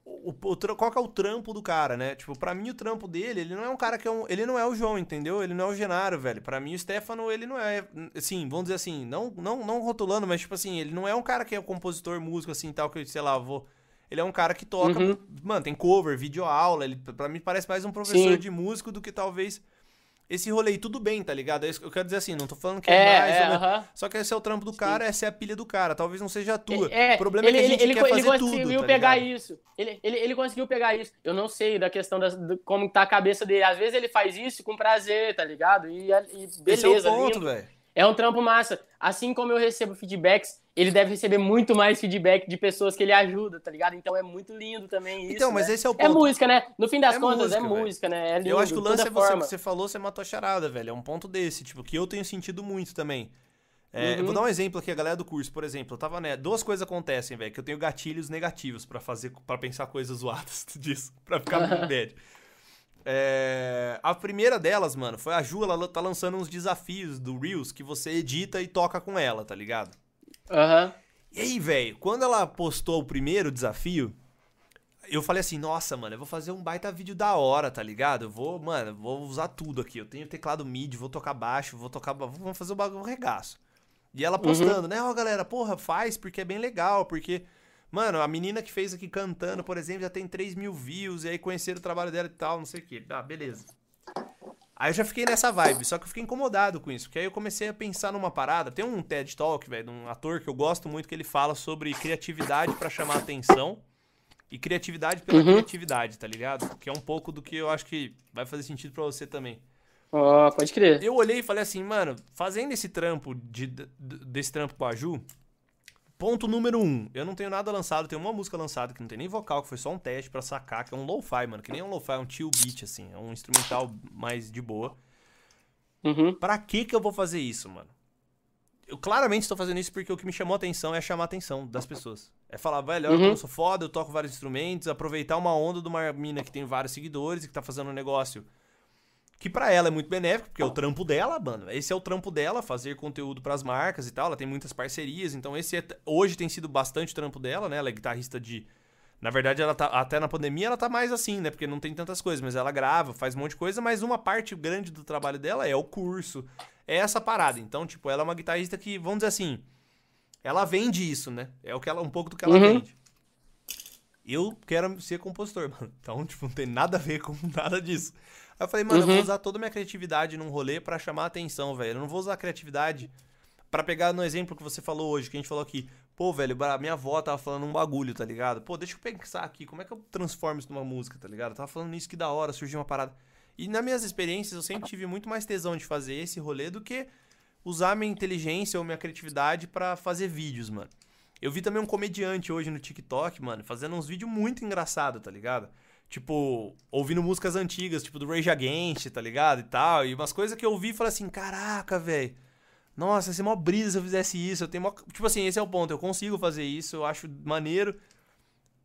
O, o qual que é o trampo do cara, né? Tipo, pra mim o trampo dele, ele não é um cara que é um, ele não é o João, entendeu? Ele não é o Genaro, velho. Pra mim o Stefano, ele não é, assim, vamos dizer assim, não não não rotulando, mas tipo assim, ele não é um cara que é um compositor, músico assim, tal que, sei lá, vou ele é um cara que toca, Uhum. mano, tem cover, videoaula, ele pra mim parece mais um professor Sim. de músico do que talvez esse rolê, tudo bem, tá ligado? É eu quero dizer assim, não tô falando que é, É, mais é, ou menos. aham. Só que esse é o trampo do cara, essa é a pilha do cara. Talvez não seja a tua. É, o problema ele, é que a gente ele, quer ele, fazer conseguiu tudo, tá pegar ligado? isso. Ele, ele, ele conseguiu pegar isso. Eu não sei da questão das, do, como tá a cabeça dele. Às vezes ele faz isso com prazer, tá ligado? E, e beleza, Esse é o ponto, velho. É um trampo massa. Assim como eu recebo feedbacks, ele deve receber muito mais feedback de pessoas que ele ajuda, tá ligado? Então é muito lindo também isso. Então, mas né? esse é o É ponto. música, né? No fim das É contas, música, é velho. música, né? É lindo, Eu acho que o lance é você, que você falou, você matou a charada, velho. É um ponto desse, tipo, que eu tenho sentido muito também. É, eu Uhum. Vou dar um exemplo aqui, a galera do curso, por exemplo. Eu tava, né? Duas coisas acontecem, velho, que eu tenho gatilhos negativos pra fazer, para pensar coisas zoadas disso, pra ficar muito bad. É, a primeira delas, mano, foi a Ju, ela tá lançando uns desafios do Reels que você edita e toca com ela, tá ligado? Aham. E aí, velho, quando ela postou o primeiro desafio, eu falei assim, nossa, mano, eu vou fazer um baita vídeo da hora, tá ligado? Eu vou, mano, vou usar tudo aqui. Eu tenho teclado MIDI, vou tocar baixo, vou tocar, vamos fazer o bagulho um regaço. E ela postando, né, ó, galera, porra, faz porque é bem legal, porque, mano, a menina que fez aqui cantando, por exemplo, já tem 3 mil views, e aí conheceram o trabalho dela e tal, não sei o quê. Ah, beleza. Aí eu já fiquei nessa vibe, só que eu fiquei incomodado com isso, porque aí eu comecei a pensar numa parada. Tem um TED Talk, velho, de um ator que eu gosto muito, que ele fala sobre criatividade pra chamar atenção e criatividade pela Uhum. criatividade, tá ligado? Que é um pouco do que eu acho que vai fazer sentido pra você também. Ó, pode crer. Eu olhei e falei assim, mano, fazendo esse trampo, de, desse trampo com a Ju, ponto número um, eu não tenho nada lançado, tenho uma música lançada que não tem nem vocal, que foi só um teste pra sacar, que é um lo-fi, mano, que nem um lo-fi, é um chill beat, assim, é um instrumental mais de boa. Uhum. Pra que que eu vou fazer isso, mano? Eu claramente estou fazendo isso porque o que me chamou a atenção é chamar a atenção das pessoas. É falar, velho, olha Uhum. eu sou foda, eu toco vários instrumentos, aproveitar uma onda de uma mina que tem vários seguidores e que tá fazendo um negócio que pra ela é muito benéfico, porque é o trampo dela, mano. Esse é o trampo dela, fazer conteúdo pras marcas e tal. Ela tem muitas parcerias, então esse é- hoje tem sido bastante trampo dela, né? Ela é guitarrista de na verdade, ela tá até na pandemia ela tá mais assim, né? Porque não tem tantas coisas, mas ela grava, faz um monte de coisa, mas uma parte grande do trabalho dela é o curso, é essa parada. Então, tipo, ela é uma guitarrista que, vamos dizer assim, ela vende isso, né? É o que ela um pouco do que ela Uhum. vende. Eu quero ser compositor, mano. Então, tipo, não tem nada a ver com nada disso. Aí eu falei, mano, eu vou Uhum. usar toda a minha criatividade num rolê pra chamar a atenção, velho. Eu não vou usar a criatividade para pegar no exemplo que você falou hoje, que a gente falou aqui, pô, velho, minha avó tava falando um bagulho, tá ligado? Pô, deixa eu pensar aqui, como é que eu transformo isso numa música, tá ligado? Eu tava falando isso que da hora, surgiu uma parada. E nas minhas experiências, eu sempre tive muito mais tesão de fazer esse rolê do que usar minha inteligência ou minha criatividade para fazer vídeos, mano. Eu vi também um comediante hoje no TikTok, mano, fazendo uns vídeos muito engraçados, tá ligado? Tipo, ouvindo músicas antigas, tipo do Rage Against, tá ligado? E tal. E umas coisas que eu ouvi e falei assim, caraca, velho. Nossa, ia ser mó brisa se eu fizesse isso. Eu tenho mó... Tipo assim, esse é o ponto. Eu consigo fazer isso, eu acho maneiro.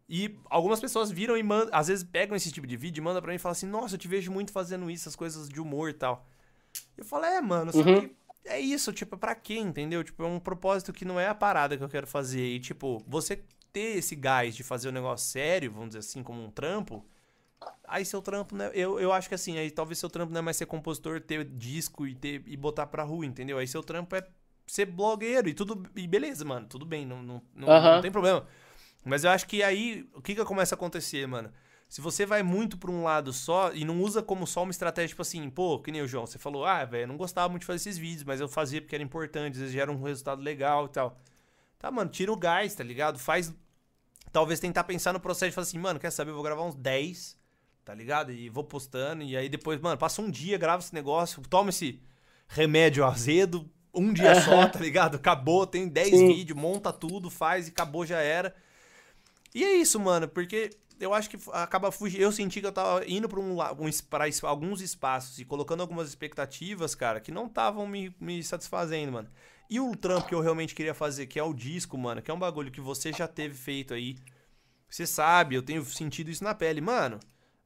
E algumas pessoas viram e mandam, às vezes pegam esse tipo de vídeo e mandam pra mim e falam assim, nossa, eu te vejo muito fazendo isso, as coisas de humor e tal. Eu falo, é, mano, só uhum. que é isso, tipo, pra quê, entendeu? Tipo, é um propósito que não é a parada que eu quero fazer. E, tipo, você ter esse gás de fazer um negócio sério, vamos dizer assim, como um trampo, aí seu trampo, né? Eu, eu acho que assim, aí talvez seu trampo não é mais ser compositor, ter disco e, ter, e botar pra rua, entendeu? Aí seu trampo é ser blogueiro e tudo. E beleza, mano, tudo bem, não, não, não, uhum. não tem problema. Mas eu acho que aí, o que que começa a acontecer, mano? Se você vai muito pra um lado só e não usa como só uma estratégia, tipo assim, pô, que nem o João, você falou, ah, velho, não gostava muito de fazer esses vídeos, mas eu fazia porque era importante, às vezes gera um resultado legal e tal. Tá, mano, tira o gás, tá ligado? Faz. Talvez tentar pensar no processo e falar assim, mano, quer saber? Eu vou gravar uns 10, tá ligado? E vou postando, e aí depois, mano, passa um dia, grava esse negócio, toma esse remédio azedo, um dia só, tá ligado? Acabou, tem 10 vídeos, monta tudo, faz e acabou, já era. E é isso, mano, porque eu acho que acaba fugindo. Eu senti que eu tava indo pra, um, um, pra alguns espaços e colocando algumas expectativas, cara, que não estavam me, me satisfazendo, mano. E o trampo que eu realmente queria fazer, que é o disco, mano, que é um bagulho que você já teve feito aí. Você sabe, eu tenho sentido isso na pele. Mano,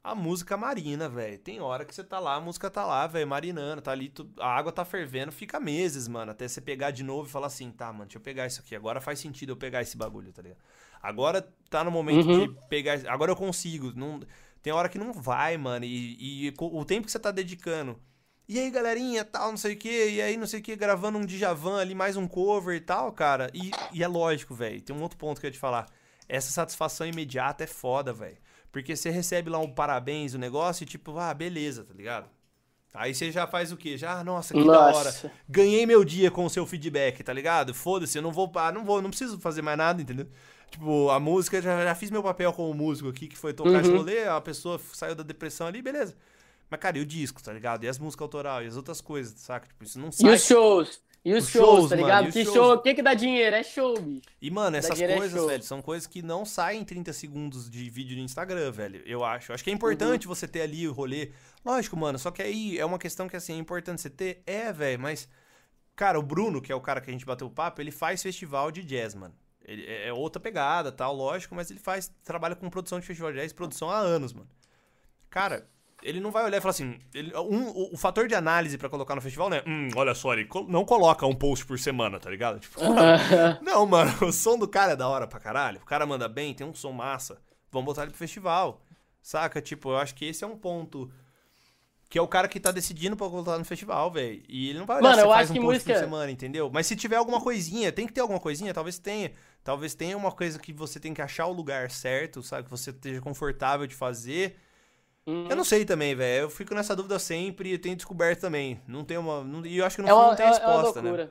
a música marina, velho. Tem hora que você tá lá, a música tá lá, velho, marinando, tá ali, tu, a água tá fervendo, fica meses, mano, até você pegar de novo e falar assim, tá, mano, deixa eu pegar isso aqui. Agora faz sentido eu pegar esse bagulho, tá ligado? Agora tá no momento uhum. de pegar. Agora eu consigo. Não, tem hora que não vai, mano. E, e o tempo que você tá dedicando. E aí, galerinha, tal, não sei o que. E aí, não sei o que, gravando um Djavan ali, mais um cover e tal, cara. E, e é lógico, velho. Tem um outro ponto que eu ia te falar. Essa satisfação imediata é foda, velho. Porque você recebe lá um parabéns, o um negócio, e tipo, ah, beleza, tá ligado? Aí você já faz o quê? Já, nossa, que nossa. da hora. Ganhei meu dia com o seu feedback, tá ligado? Foda-se, eu não vou, ah, não vou, não preciso fazer mais nada, entendeu? Tipo, a música, já, já fiz meu papel como músico aqui, que foi tocar uhum. esse rolê, a pessoa saiu da depressão ali, beleza. Mas, cara, e o disco, tá ligado? E as músicas autorais, e as outras coisas, saca? Tipo, isso não sai. E os shows? E os, os shows, shows, tá ligado? Que shows. show, o que que dá dinheiro? É show, bicho. E, mano, essas é coisas, é velho, são coisas que não saem em 30 segundos de vídeo no Instagram, velho. Eu acho. Acho que é importante uhum. você ter ali o rolê. Lógico, mano, só que aí é uma questão que, assim, é importante você ter. É, velho, mas. Cara, o Bruno, que é o cara que a gente bateu o papo, ele faz festival de jazz, mano. Ele é, é outra pegada, tal, lógico, mas ele faz, trabalha com produção de festival de jazz, produção há anos, mano. Cara, ele não vai olhar e falar assim, ele, um, o, fator de análise para colocar no festival, né? Hum, olha só, ele não coloca um post por semana, tá ligado? Tipo, não, mano, o som do cara é da hora pra caralho. O cara manda bem, tem um som massa. Vamos botar ele pro festival. Saca? Tipo, eu acho que esse é um ponto que é o cara que tá decidindo pra voltar no festival, velho. E ele não vai olhar Mano, se eu faz acho um que música... por semana, entendeu? Mas se tiver alguma coisinha, tem que ter alguma coisinha, talvez tenha. Talvez tenha uma coisa que você tem que achar o lugar certo, sabe? Que você esteja confortável de fazer. Hum. Eu não sei também, velho. Eu fico nessa dúvida sempre e tenho descoberto também. Não tem uma. Não, e eu acho que no é uma, não tem é, resposta, é né?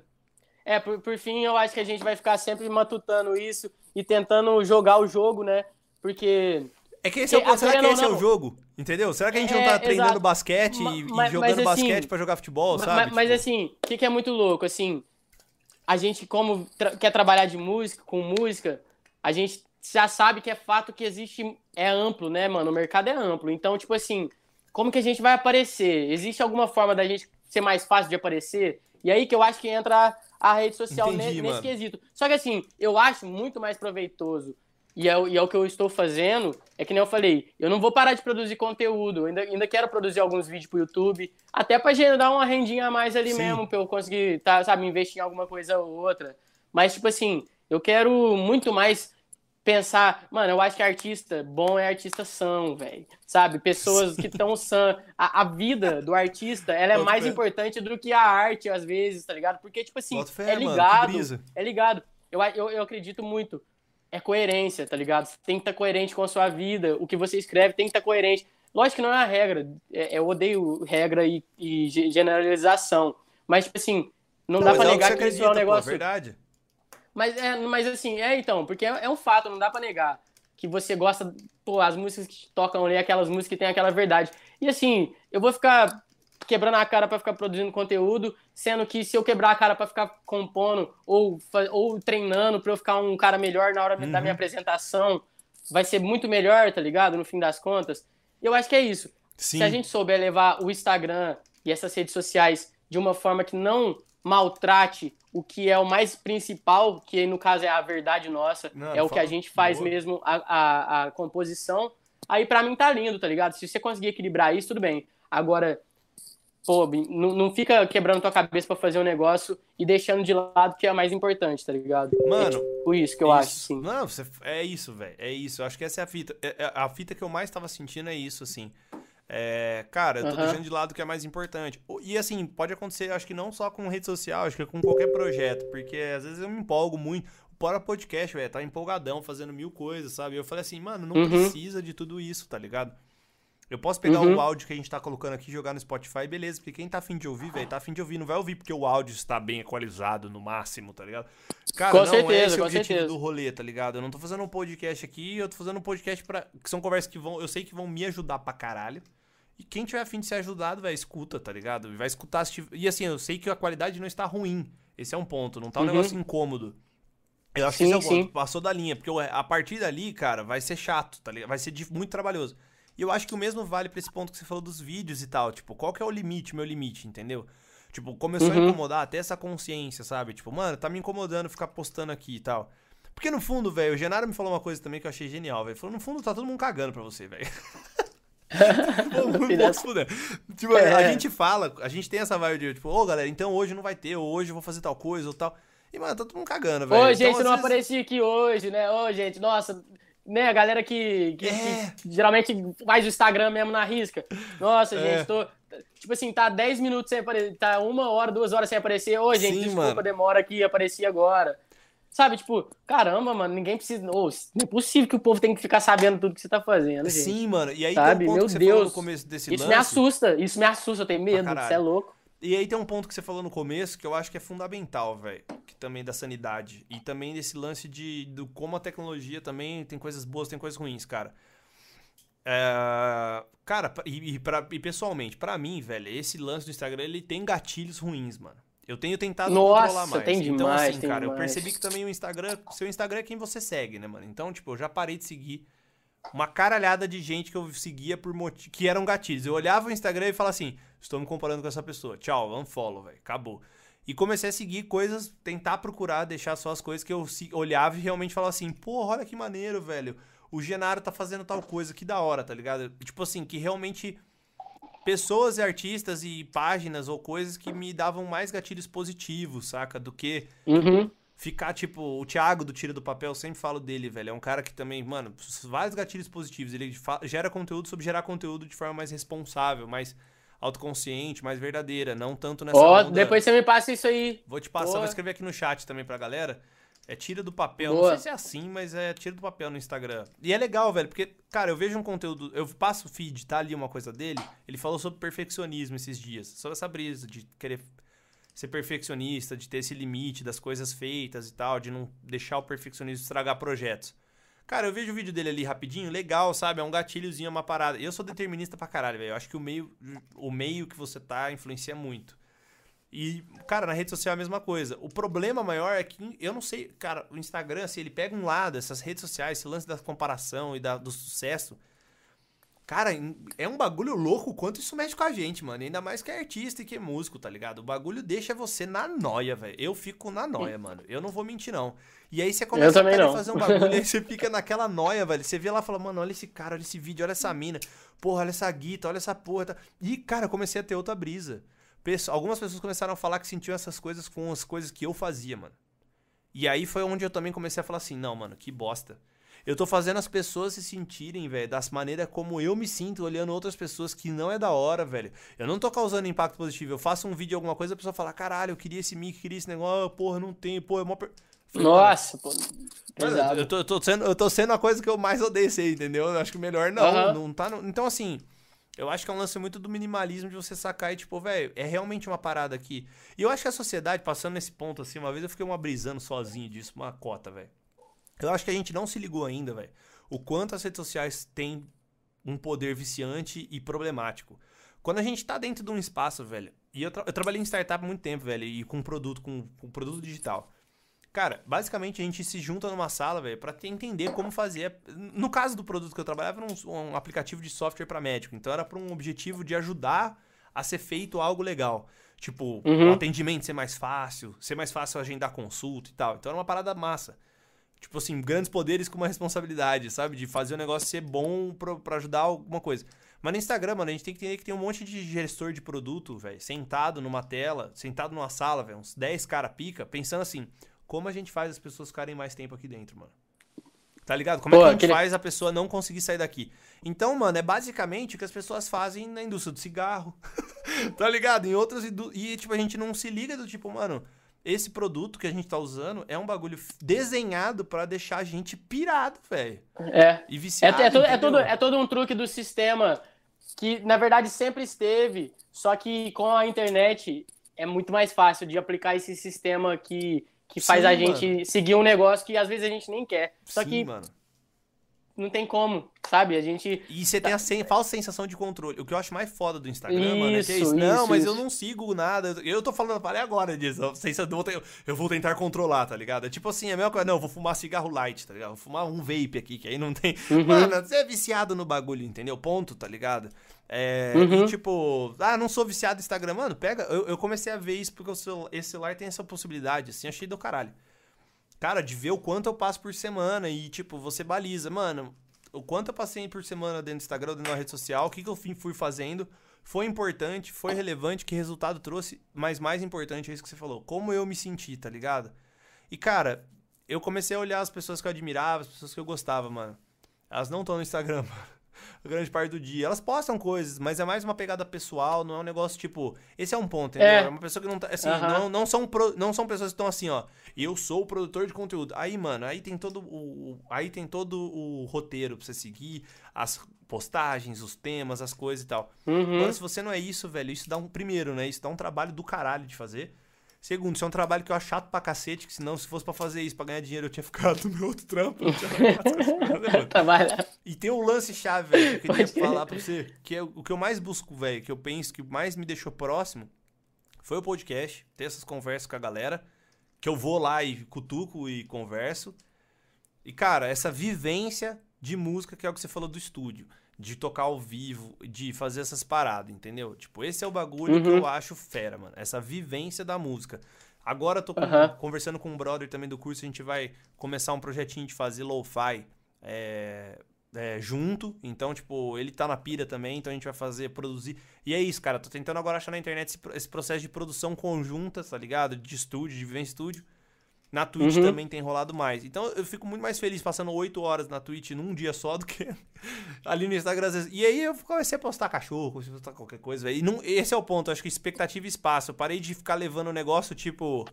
É, por, por fim, eu acho que a gente vai ficar sempre matutando isso e tentando jogar o jogo, né? Porque é que esse é o, será que esse não, é o jogo? Entendeu? Será que a gente é, não tá treinando exato. basquete e, mas, jogando mas, assim, basquete para jogar futebol, sabe? Mas, tipo... mas assim, o que, que, é muito louco? Assim, a gente, como tra quer trabalhar de música, com música, a gente já sabe que é fato que existe. É amplo, né, mano? O mercado é amplo. Então, tipo assim, como que a gente vai aparecer? Existe alguma forma da gente ser mais fácil de aparecer? E aí que eu acho que entra a rede social Entendi, nesse, nesse quesito. Só que assim, eu acho muito mais proveitoso e é, e é, o que eu estou fazendo, é que nem eu falei, eu não vou parar de produzir conteúdo, eu ainda, ainda quero produzir alguns vídeos pro YouTube, até para gerar uma rendinha a mais ali Sim. mesmo, pra eu conseguir, tá, sabe, investir em alguma coisa ou outra. Mas, tipo assim, eu quero muito mais pensar, mano, eu acho que artista bom é artista são, velho. Sabe? Pessoas que estão sã. A, a, vida do artista, ela é mais importante do que a arte, às vezes, tá ligado? Porque, tipo assim, fé, é ligado. Mano, é ligado. Eu, eu, eu acredito muito é coerência, tá ligado? Você tem que estar tá coerente com a sua vida, o que você escreve tem que estar tá coerente. Lógico que não é a regra, é, eu odeio regra e, e generalização, mas, tipo assim, Não, dá mas pra é o negar você que, isso é um pô, negócio. verdade. Mas, é, mas assim, é então, porque é, é um fato, não dá pra negar. Que você gosta, pô, as músicas que tocam ali, aquelas músicas que tem aquela verdade. E assim, eu vou ficar quebrando a cara pra ficar produzindo conteúdo, sendo que se eu quebrar a cara pra ficar compondo ou, ou treinando pra eu ficar um cara melhor na hora da Uhum. minha apresentação, vai ser muito melhor, tá ligado? No fim das contas. Eu acho que é isso. Sim. Se a gente souber levar o Instagram e essas redes sociais de uma forma que não maltrate o que é o mais principal, que no caso é a verdade nossa, Não, é o que a gente faz boa. mesmo, a, a, a composição, aí pra mim tá lindo, tá ligado? Se você conseguir equilibrar isso, tudo bem. Agora, pô, não, não fica quebrando tua cabeça pra fazer um negócio e deixando de lado o que é mais importante, tá ligado? Mano, é tipo isso que eu acho, Isso. sim. Não, você- é isso, velho. É isso. Eu acho que essa é a fita. É- é- A fita que eu mais tava sentindo é isso, assim. É, cara, eu tô Aham. deixando de lado o que é mais importante. E assim, pode acontecer, acho que não só com rede social, acho que com qualquer projeto, porque às vezes eu me empolgo muito. O Bora Podcast, velho, tá empolgadão, fazendo mil coisas, sabe? Eu falei assim, mano, não Uhum. precisa de tudo isso, tá ligado? Eu posso pegar Uhum. o áudio que a gente tá colocando aqui, jogar no Spotify, beleza, porque quem tá afim de ouvir, velho, tá afim de ouvir, não vai ouvir porque o áudio está bem equalizado no máximo, tá ligado? Cara, Com não é certeza, esse o objetivo certeza. do rolê, tá ligado? Eu não tô fazendo um podcast aqui, eu tô fazendo um podcast pra. que são conversas que vão. Eu sei que vão me ajudar pra caralho. E quem tiver afim de ser ajudado, velho, escuta, tá ligado? Vai escutar. se tiver- E assim, eu sei que a qualidade não está ruim. Esse é um ponto, não tá um Uhum. negócio incômodo. Eu acho Sim, que esse é o sim. ponto. Passou da linha, porque a partir dali, cara, vai ser chato, tá ligado? Vai ser muito trabalhoso. E eu acho que o mesmo vale pra esse ponto que você falou dos vídeos e tal. Tipo, qual que é o limite, meu limite, entendeu? Tipo, começou a Uhum. incomodar até essa consciência, sabe? Tipo, mano, tá me incomodando ficar postando aqui e tal. Porque no fundo, velho, o Genaro me falou uma coisa também que eu achei genial, velho. Falou, no fundo, tá todo mundo cagando pra você, velho. Fuder. Tipo, a É. gente fala, a gente tem essa vibe de, tipo, ô galera, então hoje não vai ter, ou hoje eu vou fazer tal coisa ou tal. E, mano, tá todo mundo cagando, velho. Ô, Então, gente, não vezes- apareci aqui hoje, né? Ô, gente, nossa, né? A galera que, que- É. que geralmente faz o Instagram mesmo na risca. Nossa, É. gente, tô. Tipo assim, tá 10 minutos sem aparecer, tá uma hora, duas horas sem aparecer. Ô, gente, Sim, desculpa, mano. demora aqui, apareci agora. Sabe, tipo, caramba, mano, ninguém precisa. Ô, não é possível que o povo tem que ficar sabendo tudo que você tá fazendo, gente. Sim, mano. E aí Sabe? tem um ponto Meu que você falou no Deus. começo desse Isso lance. me assusta, isso me assusta, eu tenho medo, você é louco. E aí tem um ponto que você falou no começo que eu acho que é fundamental, velho. Que também da sanidade. E também desse lance de do como a tecnologia também tem coisas boas, tem coisas ruins, cara. É, Cara, e, e, pra- e pessoalmente, pra mim, velho, esse lance do Instagram, ele tem gatilhos ruins, mano. Eu tenho tentado Nossa, controlar mais. tem então, demais, assim, cara, eu demais. percebi que também o Instagram, seu Instagram é quem você segue, né, mano? Então, tipo, eu já parei de seguir uma caralhada de gente que eu seguia por que eram gatilhos. Eu olhava o Instagram e falava assim: estou me comparando com essa pessoa. Tchau, unfollow, velho. Acabou. E comecei a seguir coisas, tentar procurar, deixar só as coisas que eu olhava e realmente falava assim: porra, olha que maneiro, velho. O Genaro tá fazendo tal coisa, que da hora, tá ligado? Tipo assim, que realmente pessoas e artistas e páginas ou coisas que me davam mais gatilhos positivos, saca? Do que Uhum. ficar, tipo, o Thiago do Tira do Papel, eu sempre falo dele, velho. É um cara que também, mano, vários gatilhos positivos. Ele gera conteúdo sobre gerar conteúdo de forma mais responsável, mais autoconsciente, mais verdadeira. Não tanto nessa Ó, onda- depois você me passa isso aí. Vou te passar, Boa. vou escrever aqui no chat também pra galera. É tira do papel. Boa. Não sei se é assim, mas é tira do papel no Instagram. E é legal, velho, porque, cara, eu vejo um conteúdo. Eu passo o feed, tá ali uma coisa dele. Ele falou sobre perfeccionismo esses dias. Sobre essa brisa de querer ser perfeccionista, de ter esse limite das coisas feitas e tal, de não deixar o perfeccionismo estragar projetos. Cara, eu vejo o vídeo dele ali rapidinho, legal, sabe? É um gatilhozinho, é uma parada. Eu sou determinista pra caralho, velho. Eu acho que o meio, o meio que você tá influencia muito. E, cara, na rede social é a mesma coisa. O problema maior é que eu não sei, cara, o Instagram, assim, ele pega um lado, essas redes sociais, esse lance da comparação e da, do sucesso. Cara, é um bagulho louco o quanto isso mexe com a gente, mano. Ainda mais que é artista e que é músico, tá ligado? O bagulho deixa você na noia, velho. Eu fico na noia, mano. Eu não vou mentir, não. E aí você começa a fazer um bagulho, aí você fica naquela noia, velho. Você vê lá e fala, mano, olha esse cara, olha esse vídeo, olha essa mina. Porra, olha essa guita, olha essa porra. tá? E, cara, eu comecei a ter outra brisa. Pesso- Algumas pessoas começaram a falar que sentiam essas coisas com as coisas que eu fazia, mano. E aí foi onde eu também comecei a falar assim, não, mano, que bosta. Eu tô fazendo as pessoas se sentirem, velho, das maneiras como eu me sinto olhando outras pessoas que não é da hora, velho. Eu não tô causando impacto positivo. Eu faço um vídeo alguma coisa, a pessoa fala, caralho, eu queria esse mic, queria esse negócio, ah, porra, não tem, porra, é mó. Per... Nossa, pô. Mano, eu, tô, eu, tô sendo, eu tô sendo a coisa que eu mais odeio ser, entendeu? Eu acho que melhor não. Aham. não tá no- Então, assim, Eu acho que é um lance muito do minimalismo de você sacar e, tipo, velho, é realmente uma parada aqui. E eu acho que a sociedade, passando nesse ponto assim, uma vez eu fiquei uma brisando sozinho disso, uma cota, velho. Eu acho que a gente não se ligou ainda, velho. O quanto as redes sociais têm um poder viciante e problemático. Quando a gente tá dentro de um espaço, velho, e eu, tra eu trabalhei em startup há muito tempo, velho, e com produto, com, com produto digital. Cara, basicamente a gente se junta numa sala, velho, pra entender como fazer. No caso do produto que eu trabalhava, era um, um aplicativo de software para médico. Então era para um objetivo de ajudar a ser feito algo legal. Tipo, uhum. o atendimento ser mais fácil, ser mais fácil agendar consulta e tal. Então era uma parada massa. Tipo assim, grandes poderes com uma responsabilidade, sabe? De fazer o negócio ser bom para ajudar alguma coisa. Mas no Instagram, mano, a gente tem que entender que tem um monte de gestor de produto, velho, sentado numa tela, sentado numa sala, velho, uns 10 cara pica, pensando assim, como a gente faz as pessoas ficarem mais tempo aqui dentro, mano? Tá ligado? Como Pô, é que a gente aquele... faz a pessoa não conseguir sair daqui? Então, mano, é basicamente o que as pessoas fazem na indústria do cigarro. tá ligado? Em outras. E, tipo, a gente não se liga do tipo, mano, esse produto que a gente tá usando é um bagulho desenhado para deixar a gente pirado, velho. É. E viciado. É, é, todo, é, todo, é todo um truque do sistema que, na verdade, sempre esteve, só que com a internet é muito mais fácil de aplicar esse sistema que que faz Sim, a gente mano. seguir um negócio que às vezes a gente nem quer. Só Sim, que mano. Não tem como, sabe? A gente. E você tá... tem a sen falsa sensação de controle. O que eu acho mais foda do Instagram, isso, mano, é que é isso. Não, isso, mas isso. eu não sigo nada. Eu tô falando, falei agora disso. Eu vou tentar controlar, tá ligado? É tipo assim, é a mesma coisa. Não, eu vou fumar cigarro light, tá ligado? Vou fumar um vape aqui, que aí não tem. Uhum. Mano, você é viciado no bagulho, entendeu? Ponto, tá ligado? É, uhum. E tipo, ah, não sou viciado no Instagram. Mano, pega. Eu, eu comecei a ver isso porque o celular, esse celular tem essa possibilidade, assim, achei do caralho. Cara, de ver o quanto eu passo por semana e, tipo, você baliza. Mano, o quanto eu passei por semana dentro do Instagram, dentro da rede social, o que, que eu fui fazendo. Foi importante, foi relevante, que resultado trouxe, mas mais importante é isso que você falou. Como eu me senti, tá ligado? E, cara, eu comecei a olhar as pessoas que eu admirava, as pessoas que eu gostava, mano. Elas não estão no Instagram, mano grande parte do dia. Elas postam coisas, mas é mais uma pegada pessoal, não é um negócio tipo. Esse é um ponto, entendeu? É, é uma pessoa que não tá. Assim, não, não, são pro, não são pessoas que estão assim, ó. Eu sou o produtor de conteúdo. Aí, mano, aí tem todo o. Aí tem todo o roteiro pra você seguir, as postagens, os temas, as coisas e tal. Uhum. Agora, se você não é isso, velho, isso dá um. Primeiro, né? Isso dá um trabalho do caralho de fazer. Segundo, isso é um trabalho que eu acho chato pra cacete, que senão, se fosse pra fazer isso, pra ganhar dinheiro, eu tinha ficado no meu outro trampo. e tem um lance chave, velho, que eu queria falar pra você, que é o que eu mais busco, velho, que eu penso que mais me deixou próximo, foi o podcast, ter essas conversas com a galera, que eu vou lá e cutuco e converso. E, cara, essa vivência de música, que é o que você falou do estúdio de tocar ao vivo, de fazer essas paradas, entendeu? Tipo, esse é o bagulho uhum. que eu acho fera, mano. Essa vivência da música. Agora eu tô com, uhum. conversando com um brother também do curso, a gente vai começar um projetinho de fazer lo-fi é, é, junto. Então, tipo, ele tá na pira também, então a gente vai fazer, produzir. E é isso, cara. Tô tentando agora achar na internet esse, esse processo de produção conjunta, tá ligado? De estúdio, de vivência estúdio. Na Twitch uhum. também tem rolado mais. Então eu fico muito mais feliz passando 8 horas na Twitch num dia só do que ali no Instagram. E aí eu comecei a postar cachorro, comecei a postar qualquer coisa. E não, esse é o ponto, acho que expectativa e espaço. Eu parei de ficar levando o negócio tipo.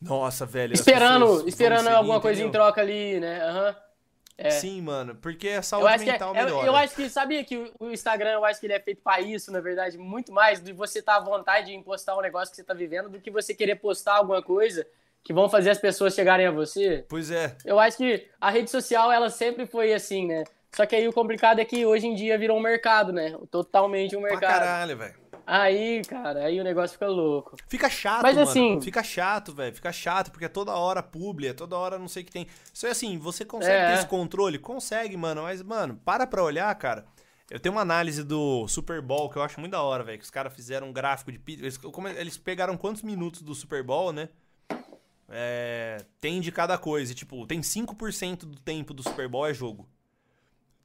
Nossa, velho. Esperando, esperando seguir, alguma entendeu? coisa em troca ali, né? Uhum. É. Sim, mano, porque a saúde é- mental é, melhora. Eu, eu, acho que, sabia que o Instagram, eu acho que ele é feito para isso, na verdade, muito mais de você estar tá à vontade em postar um negócio que você tá vivendo do que você querer postar alguma coisa que vão fazer as pessoas chegarem a você. Pois é. Eu acho que a rede social, ela sempre foi assim, né? Só que aí o complicado é que hoje em dia virou um mercado, né? Totalmente um mercado. Pra caralho, velho. Aí, cara, aí o negócio fica louco. Fica chato, Mas, mano. assim, fica chato, velho. Fica chato, porque é toda hora publi, é toda hora não sei o que tem. Isso é assim, você consegue é. ter esse controle? Consegue, mano. Mas, mano, para pra olhar, cara. Eu tenho uma análise do Super Bowl que eu acho muito da hora, velho. Que os caras fizeram um gráfico de. Eles, eles pegaram quantos minutos do Super Bowl, né? É, tem de cada coisa. E, tipo, tem 5% do tempo do Super Bowl é jogo.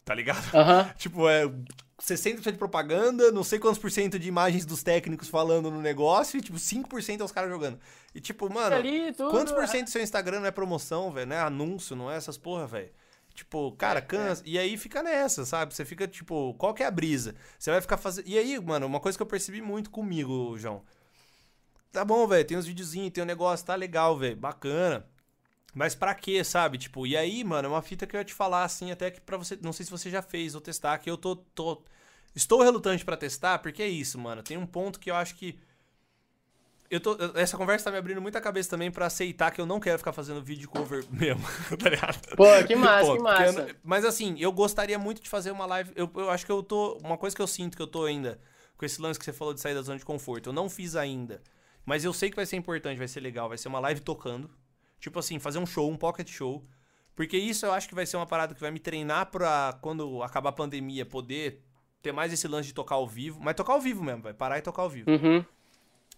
Tá ligado? tipo, é 60% de propaganda, não sei quantos por cento de imagens dos técnicos falando no negócio, e tipo, 5% é os caras jogando. E tipo, mano, Ali, tudo, quantos por cento do seu Instagram não é promoção, velho? Não é anúncio, não é essas porra, velho? Tipo, cara, é, cansa. É. E aí fica nessa, sabe? Você fica, tipo, qual que é a brisa? Você vai ficar fazendo. E aí, mano, uma coisa que eu percebi muito comigo, João tá bom, velho, tem uns videozinhos, tem um negócio, tá legal, velho, bacana. Mas pra quê, sabe? Tipo, e aí, mano, é uma fita que eu ia te falar, assim, até que pra você. Não sei se você já fez ou testar, que eu tô. tô Estou relutante pra testar, porque é isso, mano. Tem um ponto que eu acho que. Eu tô, essa conversa tá me abrindo muita cabeça também pra aceitar que eu não quero ficar fazendo vídeo cover mesmo, tá ligado? Pô, que massa, que eu massa. mas assim, eu gostaria muito de fazer uma live. Eu, eu acho que eu tô. Uma coisa que eu sinto que eu tô ainda, com esse lance que você falou de sair da zona de conforto, eu não fiz ainda. Mas eu sei que vai ser importante, vai ser legal. Vai ser uma live tocando. Tipo assim, fazer um show, um pocket show. Porque isso eu acho que vai ser uma parada que vai me treinar pra quando acabar a pandemia poder ter mais esse lance de tocar ao vivo. Mas tocar ao vivo mesmo, vai parar e tocar ao vivo Uhum.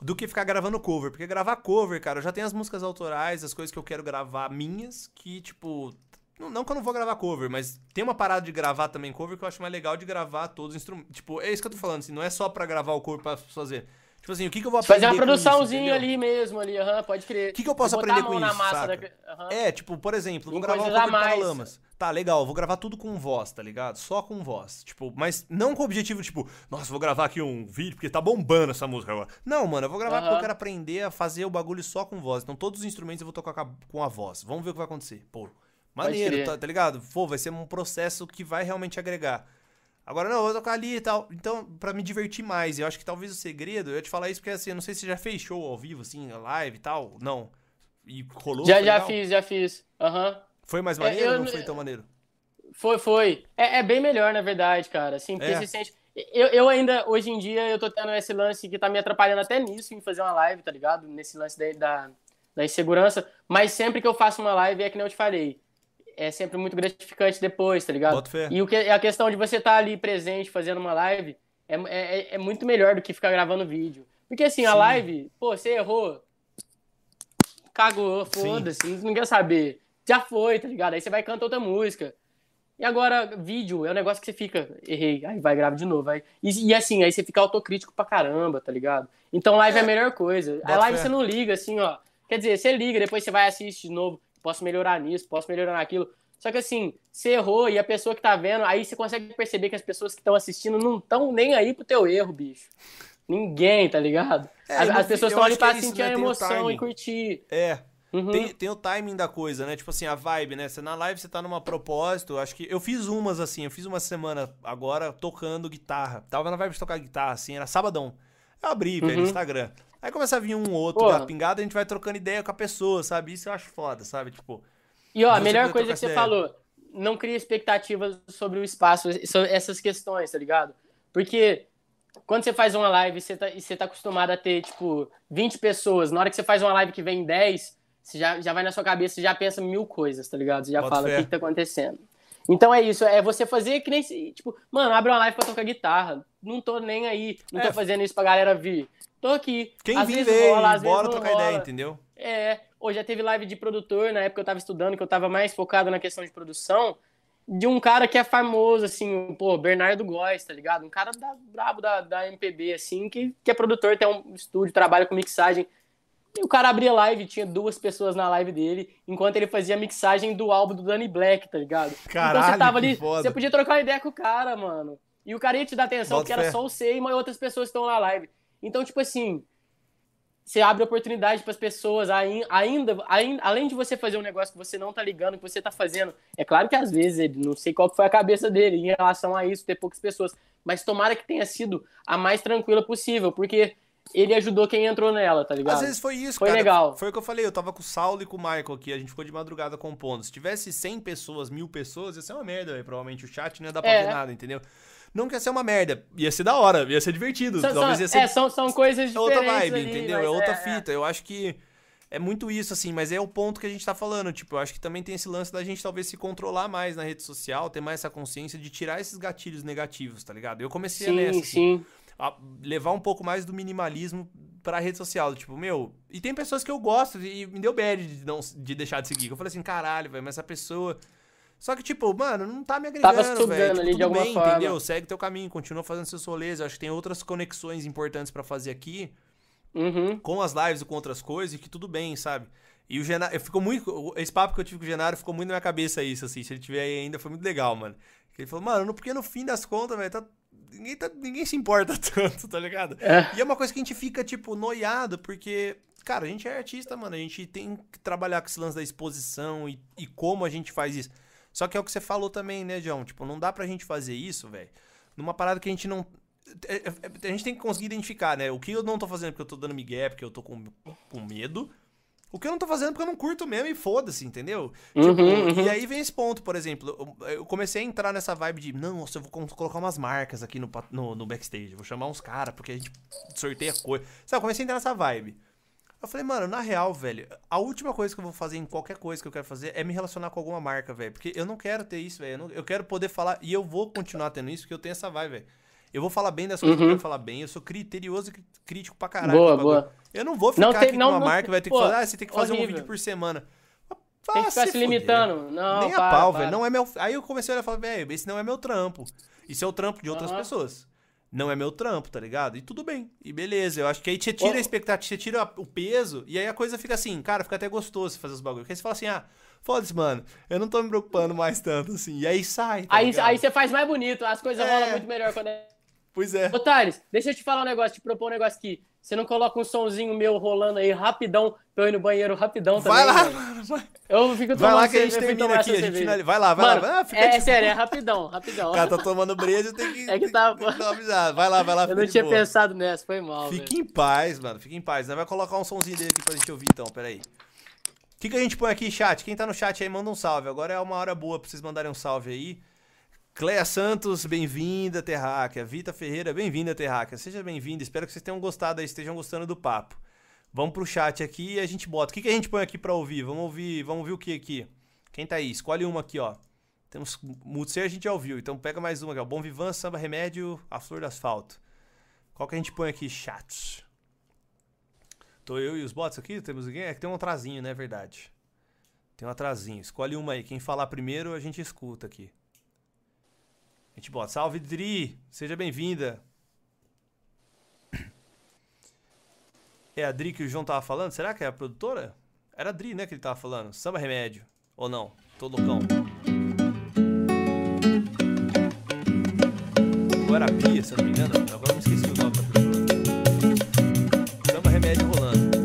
do que ficar gravando cover. Porque gravar cover, cara, eu já tenho as músicas autorais, as coisas que eu quero gravar minhas, que, tipo. Não, não que eu não vou gravar cover, mas tem uma parada de gravar também cover que eu acho mais legal de gravar todos os instrumentos. Tipo, é isso que eu tô falando, assim, não é só pra gravar o cover pra fazer. Tipo assim, o que, que eu vou aprender Fazer uma isso, produçãozinha ali mesmo, ali, aham, pode crer. O que, que eu posso aprender com isso, da- aham. É, tipo, por exemplo, vou gravar a do mais. Paralamas. Tá, legal, vou gravar tudo com voz, tá ligado? Só com voz. Tipo, mas não com o objetivo, tipo, nossa, vou gravar aqui um vídeo porque tá bombando essa música agora. Não, mano, eu vou gravar porque eu quero aprender a fazer o bagulho só com voz. Então todos os instrumentos eu vou tocar com a, voz. Vamos ver o que vai acontecer. Pô, maneiro, tá, tá ligado? Pô, vai ser um processo que vai realmente agregar. Agora, não, eu vou tocar ali e tal. Então, pra me divertir mais, eu acho que talvez o segredo, eu ia te falar isso porque assim, eu não sei se você já fez show ao vivo, assim, live e tal. Não. E rolou? Já, já legal? fiz, já fiz. Aham. Foi mais É, maneiro eu ou não não- foi tão maneiro? Foi, foi. É, é bem melhor, na verdade, cara. Assim, porque É. você sente. Eu, eu ainda, hoje em dia, eu tô tendo esse lance que tá me atrapalhando até nisso, em fazer uma live, tá ligado? Nesse lance da, da, da insegurança. Mas sempre que eu faço uma live, é que nem eu te falei. É sempre muito gratificante depois, tá ligado? Fé. E o que, a questão de você estar ali presente fazendo uma live é, é, é muito melhor do que ficar gravando vídeo. Porque assim, a Sim. live, pô, você errou. Cagou, foda-se, não quer saber. Já foi, tá ligado? Aí você vai cantar outra música. E agora, vídeo é um negócio que você fica, errei, aí vai, grava de novo. Aí, e, e assim, aí você fica autocrítico pra caramba, tá ligado? Então live é, a melhor coisa. A live fé. você não liga, assim, ó. Quer dizer, você liga, depois você vai assistir de novo. Posso melhorar nisso, posso melhorar naquilo. Só que assim, você errou e a pessoa que tá vendo, aí você consegue perceber que as pessoas que estão assistindo não estão nem aí pro teu erro, bicho. Ninguém, tá ligado? É, as, as pessoas estão ali é pra sentir né? a emoção e curtir. É. Uhum. Tem, tem o timing da coisa, né? Tipo assim, a vibe, né? Você na live você tá numa propósito. Acho que eu fiz umas assim, eu fiz uma semana agora tocando guitarra. Tava na vibe de tocar guitarra, assim, era sabadão. Eu abri, velho, no Uhum. Instagram. Aí começa a vir um outro Porra. da pingada, a gente vai trocando ideia com a pessoa, sabe? Isso eu acho foda, sabe? Tipo, E ó, a melhor coisa que você ideia. falou, não cria expectativas sobre o espaço, sobre essas questões, tá ligado? Porque quando você faz uma live e você tá, e você tá acostumado a ter, tipo, 20 pessoas, na hora que você faz uma live que vem 10, você já, já vai na sua cabeça, você já pensa mil coisas, tá ligado? Você já Bota fala, fé. o que, que tá acontecendo? Então é isso, é você fazer que nem, tipo, mano, abre uma live pra tocar guitarra, não tô nem aí, não tô É. fazendo isso pra galera vir. Tô aqui. quem às vezes veio, rola, bora trocar rola. ideia, entendeu? É, ou já teve live de produtor, na época eu tava estudando, que eu tava mais focado na questão de produção, de um cara que é famoso, assim, pô, Bernardo Góes, tá ligado? Um cara da, brabo da, da MPB, assim, que, que é produtor, tem um estúdio, trabalha com mixagem. E o cara abria live, tinha duas pessoas na live dele, enquanto ele fazia a mixagem do álbum do Danny Black, tá ligado? então Caralho, você tava ali, foda. você podia trocar uma ideia com o cara, mano. E o cara ia te dar atenção, Bota porque era fé. só o você e outras pessoas que estão na live. Então, tipo assim, você abre oportunidade para as pessoas, ain- ainda, ain- além de você fazer um negócio que você não tá ligando, que você tá fazendo. É claro que às vezes, ele, não sei qual foi a cabeça dele em relação a isso, ter poucas pessoas, mas tomara que tenha sido a mais tranquila possível, porque ele ajudou quem entrou nela, tá ligado? Às vezes foi isso, Foi cara. legal. Foi o que eu falei, eu tava com o Saulo e com o Michael aqui, a gente ficou de madrugada compondo. Se tivesse 100 pessoas, mil pessoas, ia ser uma merda, velho. Provavelmente o chat não ia dar pra É. ver nada, entendeu? Não quer ser uma merda, ia ser da hora, ia ser divertido, São, talvez são- ia ser é, são, são coisas é outra diferentes vibe, ali, entendeu? É outra é, fita. Eu acho que é muito isso, assim, mas é o ponto que a gente tá falando. Tipo, eu acho que também tem esse lance da gente talvez se controlar mais na rede social, ter mais essa consciência de tirar esses gatilhos negativos, tá ligado? Eu comecei Sim, nessa, assim, sim. a levar um pouco mais do minimalismo pra rede social. Tipo, meu. E tem pessoas que eu gosto e me deu bad de, não, de deixar de seguir. Eu falei assim, caralho, velho, mas essa pessoa. Só que, tipo, mano, não tá me Tava agregando, sugando velho. Tipo, ali de tudo alguma bem, forma. entendeu? Segue teu caminho, continua fazendo seus rolês. Eu acho que tem outras conexões importantes pra fazer aqui Uhum. com as lives e com outras coisas e que tudo bem, sabe? E o Genaro, eu ficou muito, esse papo que eu tive com o Genaro ficou muito na minha cabeça isso, assim, se ele tiver aí ainda, foi muito legal, mano. Ele falou, mano, no- porque no fim das contas, velho, tá, ninguém, tá, ninguém se importa tanto, tá ligado? É. E é uma coisa que a gente fica, tipo, noiado, porque, cara, a gente é artista, mano, a gente tem que trabalhar com esse lance da exposição e, e como a gente faz isso. Só que é o que você falou também, né, John? Tipo, não dá pra gente fazer isso, velho, numa parada que a gente não. é- é- A gente tem que conseguir identificar, né? O que eu não tô fazendo porque eu tô dando migué, porque eu tô com, com medo. O que eu não tô fazendo porque eu não curto mesmo e foda-se, entendeu? Uhum, Tipo, uhum. E aí vem esse ponto, por exemplo. Eu comecei a entrar nessa vibe de, não, nossa, eu vou colocar umas marcas aqui no, no, no backstage. Vou chamar uns caras, porque a gente sorteia coisa. Sabe, eu comecei a entrar nessa vibe. Eu falei, mano, na real, velho, a última coisa que eu vou fazer em qualquer coisa que eu quero fazer é me relacionar com alguma marca, velho. Porque eu não quero ter isso, velho. Eu, não- eu quero poder falar, e eu vou continuar tendo isso, porque eu tenho essa vibe, velho. Eu vou falar bem das coisas que eu Uhum. quero falar bem. Eu sou criterioso e crítico pra caralho. Boa, boa. Eu não vou ficar Não tem- aqui não- com uma não- marca vai ter que fazer, ah, você tem que fazer um horrível. vídeo por semana. Tem Vá que ficar se, fuder. limitando. Não, Nem a para, pau, para. velho. Não é meu. Aí eu comecei a olhar e falar, velho, esse não é meu trampo. Isso é o trampo de outras Aham. pessoas. Não é meu trampo, tá ligado? E tudo bem. E beleza. Eu acho que aí você tira a expectativa, você tira o peso, e aí a coisa fica assim, cara, fica até gostoso fazer os bagulhos. Porque aí você fala assim, ah, foda-se, mano, eu não tô me preocupando mais tanto assim. E aí sai. tá Aí, ligado? aí você faz mais bonito, as coisas É. rolam muito melhor quando é. Pois é. Ô, Thales, deixa eu te falar um negócio, te propor um negócio aqui. Você não coloca um sonzinho meu rolando aí rapidão, eu ir no banheiro rapidão também? Vai lá, mano. Vai, Eu fico tomando vai lá que a gente cerveja, termina aqui. A gente. Vai lá, vai Mano, lá. Fica é, de sério, é rapidão, rapidão. O cara tá tomando breja, tem que. É que tá- avisada. Vai lá, vai lá. Eu não tinha boa. pensado nessa, foi mal. Fique velho. em paz, mano. Fique em paz. Nós vai colocar um somzinho dele aqui pra gente ouvir então, peraí. O que, que a gente põe aqui, chat? Quem tá no chat aí, manda um salve. Agora é uma hora boa pra vocês mandarem um salve aí. Cleia Santos, bem-vinda, Terráquea. Vita Ferreira, bem-vinda, Terráquea. Seja bem-vinda. Espero que vocês tenham gostado aí, estejam gostando do papo. Vamos pro chat aqui e a gente bota. O que, que a gente põe aqui pra ouvir? Vamos ouvir, vamos ouvir o que aqui? Quem tá aí? Escolhe uma aqui, ó. Temos Mutser, a gente já ouviu. Então pega mais uma aqui, ó. Bom Vivan, Samba Remédio, A Flor do Asfalto. Qual que a gente põe aqui? Chat. Tô eu e os bots aqui? Temos ninguém? É que tem um atrasinho, né? Verdade. Tem um atrasinho. Escolhe uma aí. Quem falar primeiro, a gente escuta aqui. A gente bota. Salve, Dri! Seja bem-vinda. É a Dri que o João tava falando? Será que é a produtora? Era a Dri, né, que ele tava falando. Samba Remédio. Ou não? Tô loucão. Ou era a Pia, se eu não me engano. Agora eu me esqueci o nome da pessoa. Samba Remédio rolando.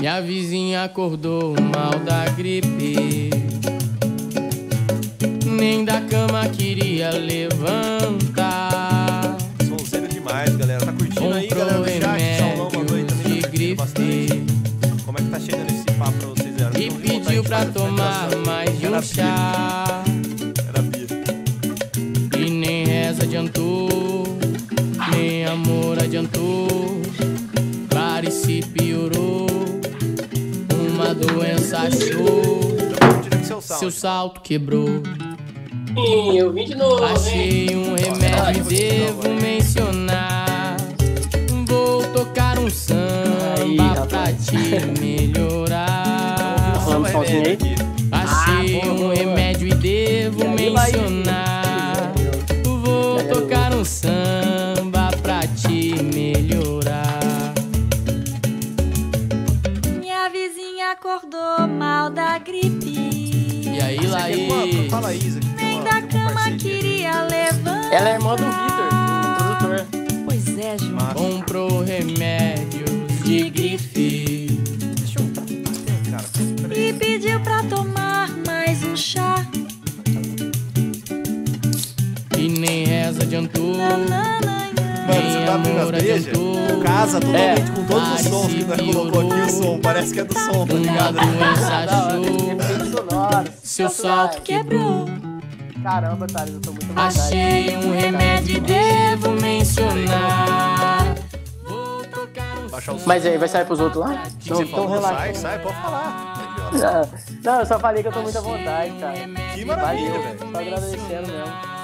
Minha vizinha acordou mal da gripe. Nem da cama queria levantar. Sonzeiro demais, galera. Tá curtindo aí, galera? Comprou No chat, Saulão mandou aí também. Tá curtindo bastante. grife. Como é que tá chegando esse papo pra vocês? Era? E voltar pediu pra faz a tomar mais de um chá. Era Bia. E nem reza adiantou, nem amor adiantou. Clarice piorou, uma doença achou. Então. Seu salto quebrou. Eu vim de novo, hein? Achei um remédio e devo mencionar. Vou tocar um Aí, samba rapaz. pra te melhorar. Vamos, somzinho aí. aqui. Achei Ah, boa, um remédio e devo E aí vai- mencionar. Vou aí, tocar um samba pra te melhorar. Minha vizinha acordou mal da gripe. E aí, Laís? Fala Isa cama queria levantar. Ela é irmã do Vitor, do produtor. Pois é, João. Massa. Comprou remédios de grife. Deixa eu... Cara, peraí. E pediu pra tomar mais um chá. E nem reza adiantou. Nananã. Mano, você tá abrindo as brejas? adiantou. Casa totalmente É. com todos os sons que nós colocou aqui. O som, parece que é do som, tá ligado? doença efeito sonoro. Seu salto Quebrou. Caramba, Thales, eu tô muito à vontade. Achei um remédio e devo mencionar. Vou tocar um Baixar o som. Mas aí, vai sair pros outros lá? O que que você falou? Sai, sai, pode falar. Não, eu só falei que eu tô muito à vontade, cara. Que maravilha, Valeu, velho. Só agradecendo mesmo.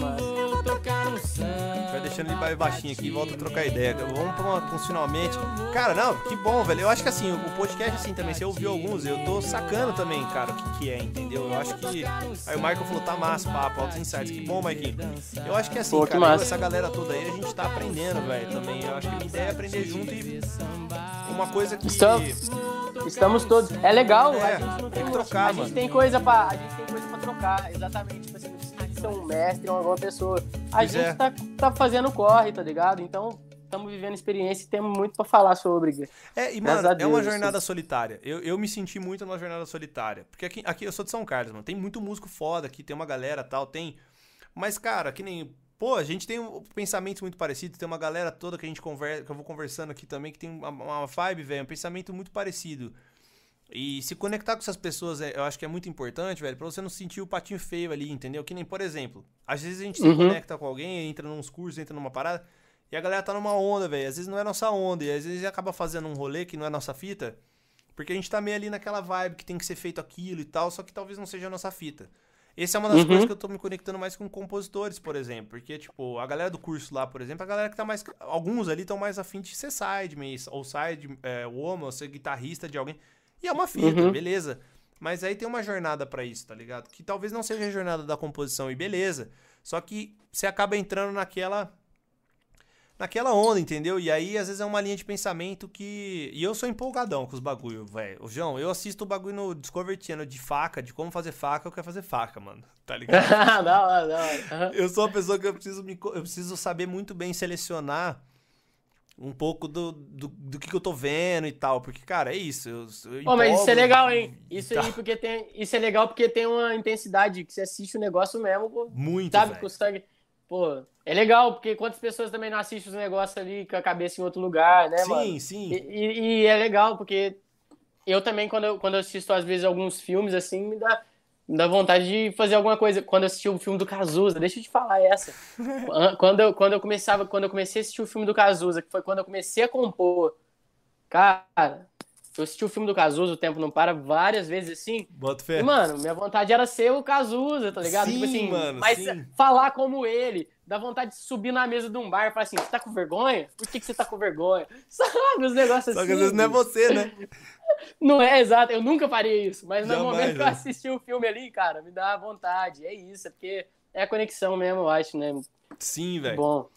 Mas... Vou tocar samba. Vai deixando ele baixinho aqui e volta a trocar ideia. Vamos pra uma, finalmente. Cara, não, que bom, velho. Eu acho que assim, o podcast assim também, você ouviu alguns, eu tô sacando também, cara, o que, que é, entendeu? Eu acho que. Aí o Michael falou, tá massa, papo, altos insights. Que bom, Maikinho. Eu acho que assim, Pô, que cara, eu, essa galera toda aí, a gente tá aprendendo, velho, também. Eu acho que a minha ideia é aprender junto e. Uma coisa que. Estamos- Estamos todos. É legal, É, a gente não tem tem que trocar, A gente mano. tem coisa pra. A gente tem coisa pra trocar, exatamente. Ser um mestre ou alguma pessoa. A Pois gente é. tá, tá fazendo corre, tá ligado? Então, estamos vivendo experiência e temos muito pra falar sobre. É, e mano, a é Deus, uma jornada solitária. Eu, eu me senti muito numa jornada solitária. Porque aqui, aqui eu sou de São Carlos, mano. Tem muito músico foda aqui, tem uma galera tal, tem. Mas, cara, que nem. Pô, a gente tem um pensamento muito parecido. Tem uma galera toda que a gente conversa, que eu vou conversando aqui também, que tem uma, uma vibe, velho, um pensamento muito parecido. E se conectar com essas pessoas, é- eu acho que é muito importante, velho, pra você não sentir o patinho feio ali, entendeu? Que nem, por exemplo, às vezes a gente se Uhum. conecta com alguém, entra nos cursos, entra numa parada, e a galera tá numa onda, velho. Às vezes não é nossa onda, e às vezes acaba fazendo um rolê que não é nossa fita, porque a gente tá meio ali naquela vibe que tem que ser feito aquilo e tal, só que talvez não seja a nossa fita. Essa é uma das Uhum. coisas que eu tô me conectando mais com compositores, por exemplo. Porque, tipo, a galera do curso lá, por exemplo, a galera que tá mais. Alguns ali estão mais afim de ser sideman, ou side é, woman, ou ser guitarrista de alguém. E é uma fita, Uhum. beleza. Mas aí tem uma jornada pra isso, tá ligado? Que talvez não seja a jornada da composição, e beleza. Só que você acaba entrando naquela. Naquela onda, entendeu? E aí, às vezes, é uma linha de pensamento que. E eu sou empolgadão com os bagulho, velho. João, eu assisto o bagulho no Discovery Channel de faca, de como fazer faca, eu quero fazer faca, mano. Tá ligado? da hora, da hora. Aham. Eu sou uma pessoa que eu preciso, me, eu preciso saber muito bem selecionar um pouco do, do, do que, que eu tô vendo e tal. Porque, cara, é isso. Eu, eu Pô, mas isso é legal, hein? Isso aí, porque tem. Isso é legal porque tem uma intensidade que você assiste o negócio mesmo, pô, Muito, sabe? velho. Consegue. Pô, é legal, porque quantas pessoas também não assistem os negócios ali com a cabeça em outro lugar, né, mano? Sim, sim. E, e- e é legal, porque eu também, quando eu, quando eu assisto, às vezes, alguns filmes, assim, me dá, me dá vontade de fazer alguma coisa. Quando eu assisti o filme do Cazuza, deixa eu te falar essa. An- quando, eu, quando, eu começava, quando eu comecei a assistir o filme do Cazuza, que foi quando eu comecei a compor, cara, eu assisti o filme do Cazuza, O Tempo Não Para, várias vezes, assim, Bota e, fé. mano, minha vontade era ser o Cazuza, tá ligado? Sim, tipo assim, mano, mas sim. falar como ele, dá vontade de subir na mesa de um bar e falar assim, você tá com vergonha? Por que, que você tá com vergonha? Sabe, os negócios Só assim. que às vezes não é você, né? Não é exato, eu nunca faria isso, mas no Jamais, momento que eu né? assisti o filme ali, cara, me dá vontade, é isso, é porque é a conexão mesmo, eu acho, né? Sim, velho. Bom.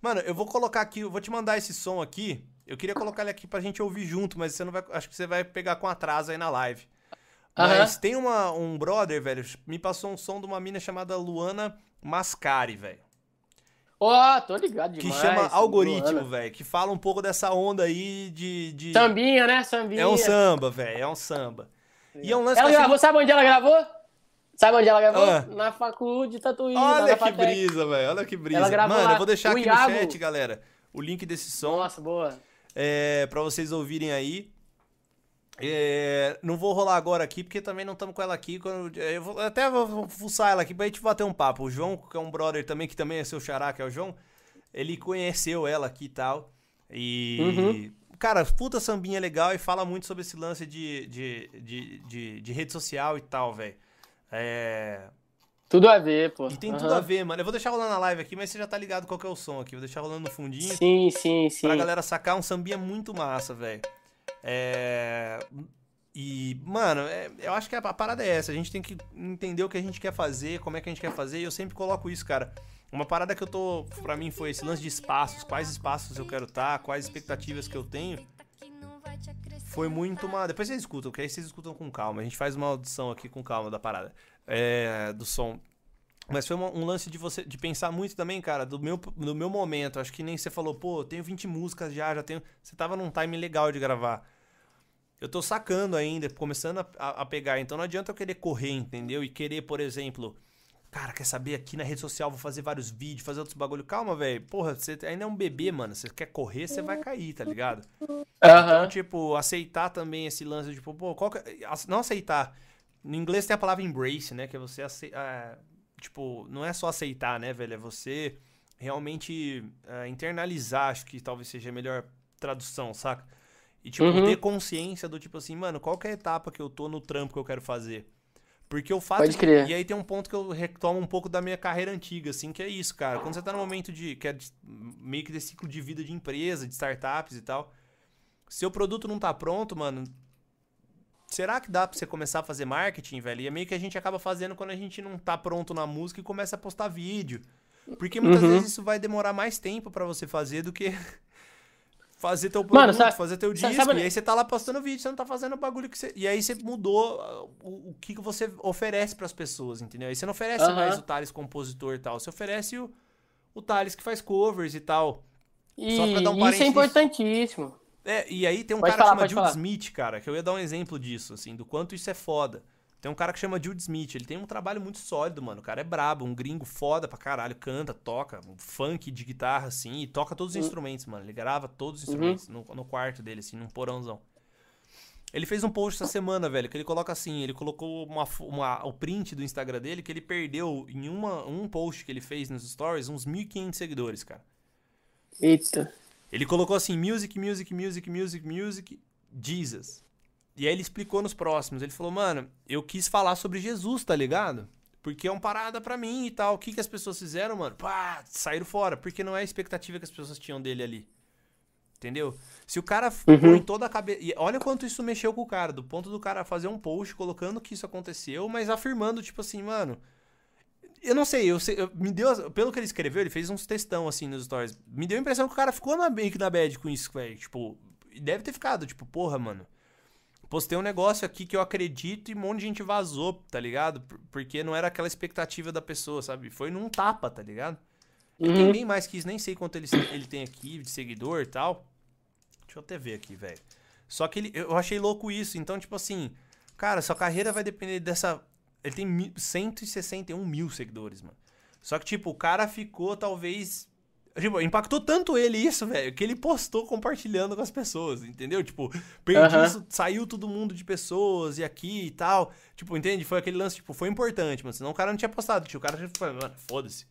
Mano, eu vou colocar aqui, eu vou te mandar esse som aqui. Eu queria colocar ele aqui pra gente ouvir junto, mas você não vai. Acho que você vai pegar com atraso aí na live. Mas tem uma, um brother, velho, me passou um som de uma mina chamada Luana Mascari, velho. Ó, tô ligado Que demais. chama Algoritmo, velho. Que fala um pouco dessa onda aí de. de... Sambinha, né? Sambinha. É um samba, velho. É um samba. E é um lance Ela que eu achei gravou, sabe onde ela gravou? Sabe onde ela gravou? Ah. Na Facu de Tatuí. Olha que brisa, velho. Olha que brisa. Ela gravou Mano, lá. eu vou deixar O aqui Iago- no chat, galera, o link desse som Nossa, boa. é, para vocês ouvirem aí. É, não vou rolar agora aqui, porque também não estamos com ela aqui. Quando, é, eu vou, até vou fuçar ela aqui pra gente bater um papo. O João, que é um brother também, que também é seu xará, que é o João, ele conheceu ela aqui e tal. E. Uhum. Cara, puta sambinha legal e fala muito sobre esse lance de, de, de, de, de rede social e tal, velho. É, Tudo a ver, pô. e tem Aham. tudo a ver, mano. Eu vou deixar rolando na live aqui, mas você já tá ligado qual que é o som aqui. Vou deixar rolando no fundinho Sim, sim, sim. pra galera sacar um sambinha muito massa, velho. É... E, mano, é- eu acho que a parada é essa. A gente tem que entender o que a gente quer fazer, como é que a gente quer fazer. E eu sempre coloco isso, cara. Uma parada que eu tô, pra mim, foi esse lance de espaços. Quais espaços eu quero estar, quais expectativas que eu tenho. Foi muito uma. Depois vocês escutam, porque aí vocês escutam com calma. A gente faz uma audição aqui com calma da parada. É, do som. Mas foi um lance de você de pensar muito também, cara, do meu, do meu momento. Acho que nem você falou, pô, eu tenho 20 músicas já, já tenho. Você tava num time legal de gravar. Eu tô sacando ainda, começando a, a- pegar. Então não adianta eu querer correr, entendeu? E querer, por exemplo, cara, quer saber aqui na rede social, vou fazer vários vídeos, fazer outros bagulho. Calma, velho. Porra, você ainda é um bebê, mano. Você quer correr, você vai cair, tá ligado? Então, Aham. tipo, aceitar também esse lance, tipo, pô, qual que é- ace- não aceitar. No inglês tem a palavra embrace, né? Que é você aceitar. Tipo, não é só aceitar, né, velho? É você realmente é, internalizar, acho que talvez seja a melhor tradução, saca? E, tipo, Uhum. ter consciência do tipo assim, mano, qual que é a etapa que eu tô no trampo que eu quero fazer? Porque o fato. Pode de- crer. e aí tem um ponto que eu retomo um pouco da minha carreira antiga, assim, que é isso, cara. Quando você tá no momento de. que é de- meio que desse ciclo de vida de empresa, de startups e tal. Seu produto não tá pronto, mano. Será que dá pra você começar a fazer marketing, velho? E é meio que a gente acaba fazendo quando a gente não tá pronto na música e começa a postar vídeo. Porque muitas Uhum. vezes isso vai demorar mais tempo pra você fazer do que fazer teu produto, Mano, sabe- fazer teu disco. sabe- E aí você tá lá postando vídeo, você não tá fazendo o bagulho que você. E aí você mudou uh, o, o que que você oferece pras pessoas, entendeu? Aí você não oferece Aham. mais o Thales compositor e tal. Você oferece o, o Thales que faz covers e tal. E Só pra dar um isso é importantíssimo. É, e aí tem um Pode cara falar, que chama Jude falar. Smith, cara, que eu ia dar um exemplo disso, assim, do quanto isso é foda. Tem um cara que chama Jude Smith, ele tem um trabalho muito sólido, mano. O cara é brabo, um gringo foda pra caralho, canta, toca, um funk de guitarra, assim, e toca todos os Uhum. instrumentos, mano. Ele grava todos os instrumentos no, no quarto dele, assim, num porãozão. Ele fez um post essa semana, velho, que ele coloca assim, ele colocou uma, uma- o print do Instagram dele que ele perdeu em uma, um post que ele fez nos stories uns 1.500 seguidores, cara. Eita. Ele colocou assim, music, music, music, music, music, Jesus. E aí ele explicou nos próximos. Ele falou, mano, eu quis falar sobre Jesus, tá ligado? Porque é uma parada pra mim e tal. O que, que as pessoas fizeram, mano? Pá, saíram fora. Porque não é a expectativa que as pessoas tinham dele ali. Entendeu? Se o cara Uhum. põe toda a cabeça. E olha quanto isso mexeu com o cara. Do ponto do cara fazer um post colocando que isso aconteceu, mas afirmando, tipo assim, mano. Eu não sei, eu sei, eu- me deu, pelo que ele escreveu, ele fez uns textão assim nos stories. Me deu a impressão que o cara ficou na, meio que na bad com isso, velho. Tipo, deve ter ficado, tipo, porra, mano. Postei um negócio aqui que eu acredito e um monte de gente vazou, tá ligado? Por- Porque não era aquela expectativa da pessoa, sabe? Foi num tapa, tá ligado? Uhum. bem mais que isso, nem sei quanto ele, ele tem aqui de seguidor e tal. Deixa eu até ver aqui, velho. Só que ele, eu achei louco isso. Então, tipo assim, cara, sua carreira vai depender dessa. Ele tem mi- 161 mil seguidores, mano. Só que, tipo, o cara ficou talvez. Tipo, impactou tanto ele isso, velho, que ele postou compartilhando com as pessoas, entendeu? Tipo, perdi Aham. isso, saiu todo mundo de pessoas e aqui e tal. Tipo, entende? Foi aquele lance, tipo, foi importante, mano. Senão o cara não tinha postado. Tipo, o cara falou, mano, foda-se.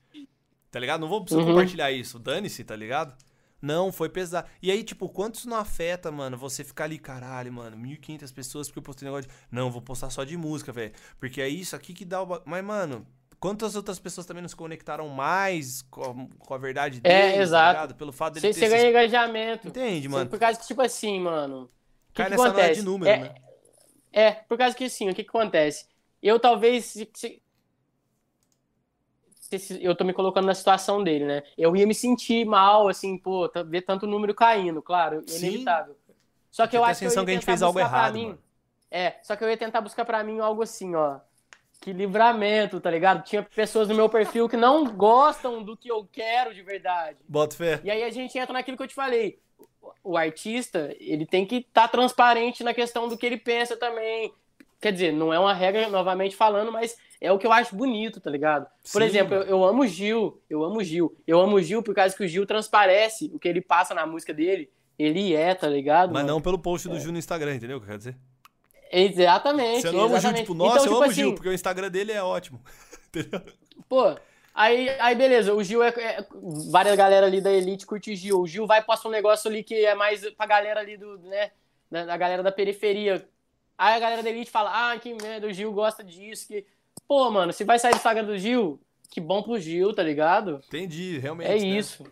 Tá ligado? Não vou Uhum. compartilhar isso. Dane-se, tá ligado? Não, foi pesado. E aí, tipo, quanto isso não afeta, mano, você ficar ali, caralho, mano, 1.500 pessoas porque eu postei um negócio de... Não, vou postar só de música, velho. Porque é isso aqui que dá o... Mas, mano, quantas outras pessoas também não se conectaram mais com a, com a verdade É, deles, exato. tá ligado? Pelo fato dele Você, ter você esses- ganha engajamento. Entende, mano? Por causa que, tipo assim, mano. Que, Cai que nessa análise acontece? de número, é, né? é, por causa que assim, o que, que acontece? Eu talvez. se- se- eu tô me colocando na situação dele, né? Eu ia me sentir mal, assim, pô, tá- ver tanto número caindo, claro, Sim. inevitável. Só que eu a acho que eu ia que a gente tentar fez algo errado, mim- mano. É, só que eu ia tentar buscar pra mim algo assim, ó. Que livramento, tá ligado? Tinha pessoas no meu perfil que não gostam do que eu quero de verdade. Bota fé. E aí a gente entra naquilo que eu te falei. O- O artista, ele tem que estar transparente na questão do que ele pensa também. Quer dizer, não é uma regra, novamente falando, mas é o que eu acho bonito, tá ligado? Por Sim, exemplo, eu, eu amo o Gil, eu amo o Gil. Eu amo o Gil por causa que o Gil transparece o que ele passa na música dele. Ele é, tá ligado? Mas mano? não pelo post do Gil no Instagram, entendeu o que eu quero dizer? Exatamente. Você não ama o Gil, tipo, nossa, então, eu tipo amo o assim, Gil, porque o Instagram dele é ótimo. Entendeu? Pô, aí, aí beleza, o Gil é, é- Várias galera ali da Elite curte Gil. O Gil vai postar um negócio ali que é mais pra galera ali do, né? Da, da galera da periferia. Aí a galera da Elite fala, ah, que merda, o Gil gosta disso. Que... Pô, mano, se vai sair do Instagram do Gil, que bom pro Gil, tá ligado? Entendi, realmente. É né? isso.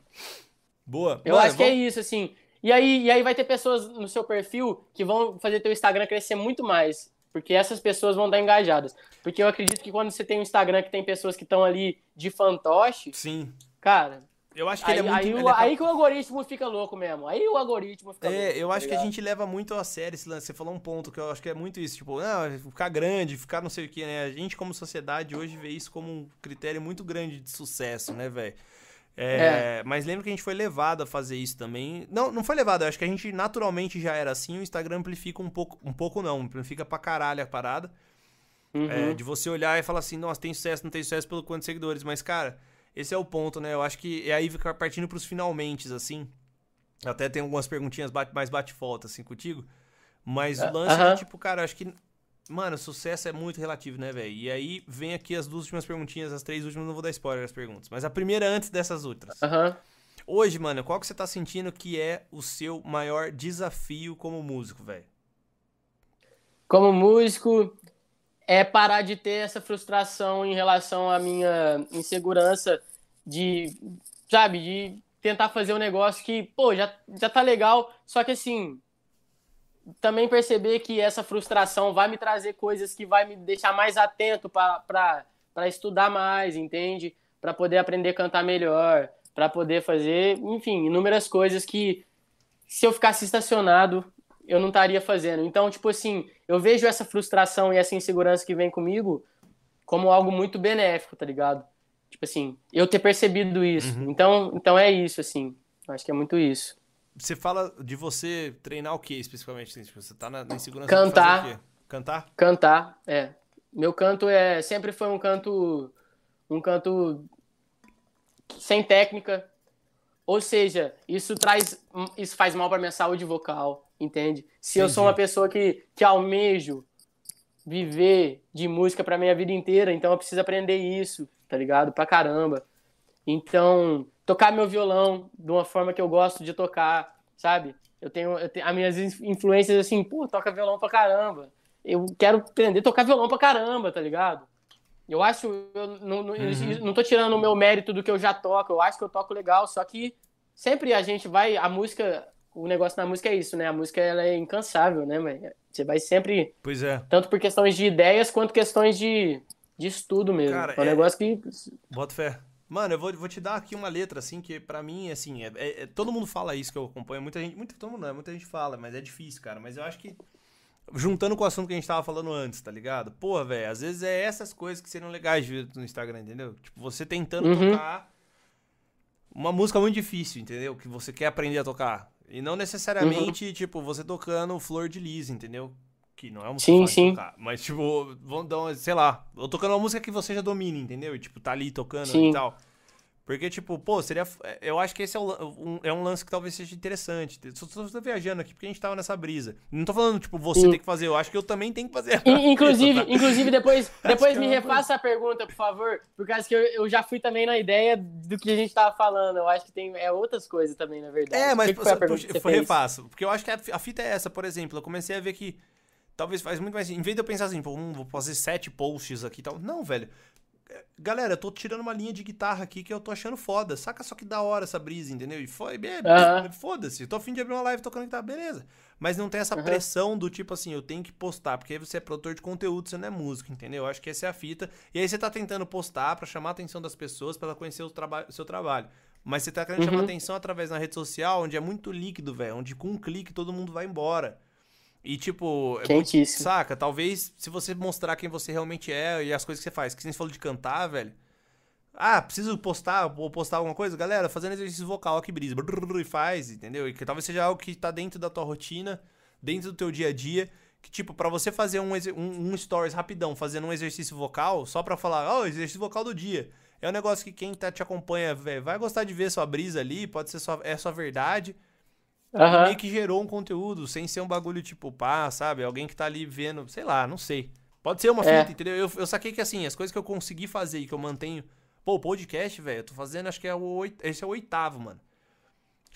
Boa. Eu acho que é isso, assim. E aí, e aí vai ter pessoas no seu perfil que vão fazer teu Instagram crescer muito mais. Porque essas pessoas vão estar engajadas. Porque eu acredito que quando você tem um Instagram que tem pessoas que estão ali de fantoche, Sim. cara, Eu acho que aí, ele é muito... aí, ele o, é aí que o algoritmo fica louco mesmo. Aí o algoritmo fica louco. É, eu tá acho que a gente leva muito a sério esse lance. Você falou um ponto que eu acho que é muito isso. Tipo, não, ficar grande, ficar não sei o que, né? A gente, como sociedade, hoje vê isso como um critério muito grande de sucesso, né, velho? É, Mas lembra que a gente foi levado a fazer isso também. Não, não foi levado, eu acho que a gente naturalmente já era assim. O Instagram amplifica um pouco, um pouco não, amplifica pra caralho a parada. Uhum. É, de você olhar e falar assim, nossa, tem sucesso, não tem sucesso pelo quanto de seguidores. Mas, cara, esse é o ponto, né? Eu acho que é aí ficar partindo pros finalmente, assim. Até tem algumas perguntinhas bate- mais bate-volta, assim, contigo. Mas o Ah, lance aham. é, tipo, cara, eu acho que. Mano, sucesso é muito relativo, né, velho? E aí vem aqui as duas últimas perguntinhas, as três últimas, não vou dar spoiler das perguntas. Mas a primeira antes dessas outras. Aham. Hoje, mano, qual que você tá sentindo que é o seu maior desafio como músico, velho? Como músico, é parar de ter essa frustração em relação à minha insegurança de, sabe, de tentar fazer um negócio que, pô, já, já tá legal, só que assim, também perceber que essa frustração vai me trazer coisas que vai me deixar mais atento para estudar mais, entende? Para poder aprender a cantar melhor, para poder fazer, enfim, inúmeras coisas que se eu ficasse estacionado, eu não estaria fazendo. Então, tipo assim, eu vejo essa frustração e essa insegurança que vem comigo como algo muito benéfico, tá ligado? Tipo assim, eu ter percebido isso. Então, então é isso, assim. Acho que é muito isso. Você fala de você treinar o que especificamente? assim? Tipo, Você tá na, na insegurança Cantar. de fazer o quê? Cantar? Cantar, é. Meu canto é sempre foi um canto um canto sem técnica. Ou seja, isso traz isso faz mal para minha saúde vocal, entende? Se eu sou uma Entendi. pessoa que que almejo viver de música pra minha vida inteira, então eu preciso aprender isso, tá ligado? Pra caramba. Então, tocar meu violão de uma forma que eu gosto de tocar, sabe? Eu tenho, eu tenho as minhas in- influências assim, pô, toca violão pra caramba. Eu quero aprender a tocar violão pra caramba, tá ligado? Eu acho, eu não, não, Uhum. não tô tirando o meu mérito do que eu já toco, eu acho que eu toco legal, só que sempre a gente vai, a música, o negócio na música é isso, né? A música ela é incansável, né, mãe? Você vai sempre Pois é. tanto por questões de ideias quanto questões de, de estudo mesmo. Cara, é um é- negócio que. Bota fé. Mano, eu vou, vou te dar aqui uma letra, assim, que pra mim, assim, é, é- é- todo mundo fala isso que eu acompanho, muita gente, muito, todo mundo não, muita gente fala, mas é difícil, cara, mas eu acho que, juntando com o assunto que a gente tava falando antes, tá ligado? Pô, velho, às vezes é essas coisas que seriam legais de ver no Instagram, entendeu? Tipo, você tentando Uhum. tocar uma música muito difícil, entendeu? Que você quer aprender a tocar. E não necessariamente, tipo, você tocando Flor de Lis, entendeu? Que não é uma música Sim, sim. tocar. Mas, tipo, vamos dar sei lá, eu tocando uma música que você já domina, entendeu? E, tipo, tá ali tocando Sim. e tal. Porque, tipo, pô, seria. Eu acho que esse é, um, é um lance que talvez seja interessante. Só tô viajando aqui porque a gente tava nessa brisa. Não tô falando, tipo, você Sim. tem que fazer. Eu acho que eu também tenho que fazer. In- Inclusive, inclusive depois, depois me é refaça a pergunta, por favor, por causa que eu, eu já fui também na ideia do que a gente tava falando. Eu acho que tem é outras coisas também, na verdade. É, mas que foi puxa, foi refaço. Porque eu acho que a, a fita é essa, por exemplo. Eu comecei a ver que talvez faz muito mais. Em vez de eu pensar assim, pô, hum, vou fazer sete posts aqui e tal. Não, velho. Galera, eu tô tirando uma linha de guitarra aqui que eu tô achando foda. Saca só que da hora essa brisa, entendeu? E foi, Aham. foda-se. Tô afim de abrir uma live tocando guitarra, beleza. Mas não tem essa Aham. pressão do tipo assim, eu tenho que postar, porque aí você é produtor de conteúdo, você não é músico, entendeu? Eu acho que essa é a fita. E aí você tá tentando postar pra chamar a atenção das pessoas, pra ela conhecer o, traba seu trabalho. Mas você tá querendo chamar Uhum. atenção através na rede social, onde é muito líquido, velho. Onde com um clique todo mundo vai embora. E tipo, muito- Quentíssimo. saca? Talvez se você mostrar quem você realmente é e as coisas que você faz, que você falou de cantar, velho. Ah, preciso postar, vou postar alguma coisa? Galera, fazendo exercício vocal, ó que brisa. Brrr, E faz, entendeu? E que talvez seja algo que tá dentro da tua rotina, dentro do teu dia a dia. Que, tipo, pra você fazer um, um, um stories rapidão, fazendo um exercício vocal, só pra falar, ó, exercício vocal do dia. É um negócio que quem tá, te acompanha, velho, vai gostar de ver sua brisa ali, pode ser sua, é sua verdade. Aham. Meio que gerou um conteúdo, sem ser um bagulho tipo, pá, sabe? Alguém que tá ali vendo, sei lá, não sei. Pode ser uma É. fita, entendeu? Eu, eu saquei que assim, as coisas que eu consegui fazer e que eu mantenho. Pô, o podcast, velho, eu tô fazendo, acho que é o oit... esse é o oitavo, mano.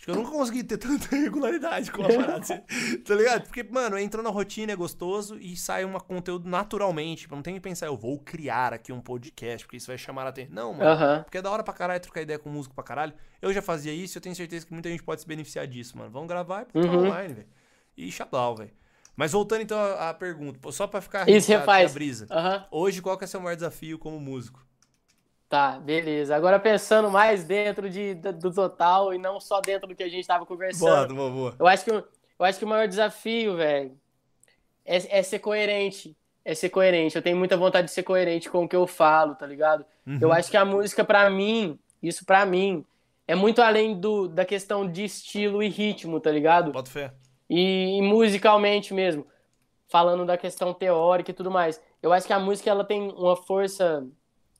Acho que eu nunca consegui ter tanta regularidade com a parada, assim, tá ligado? Porque, mano, entrou na rotina, é gostoso e sai um conteúdo naturalmente. Tipo, não tem que pensar, eu vou criar aqui um podcast, porque isso vai chamar a atenção. Não, mano. Aham. Porque é da hora pra caralho trocar ideia com músico pra caralho. Eu já fazia isso e eu tenho certeza que muita gente pode se beneficiar disso, mano. Vamos gravar e botar Uhum. online, velho. E xablau, velho. Mas voltando então à, pergunta, só pra ficar Isso, refaz. a brisa. Aham. Hoje, qual que é o seu maior desafio como músico? Tá, beleza. Agora pensando mais dentro de, do, total e não só dentro do que a gente tava conversando. boa, boa. Eu acho que, eu acho que o maior desafio, velho, é, é ser coerente. É ser coerente. Eu tenho muita vontade de ser coerente com o que eu falo, tá ligado? Uhum. Eu acho que a música, pra mim, isso pra mim, é muito além do, da questão de estilo e ritmo, tá ligado? Bota fé. E, e musicalmente mesmo, falando da questão teórica e tudo mais. Eu acho que a música ela tem uma força,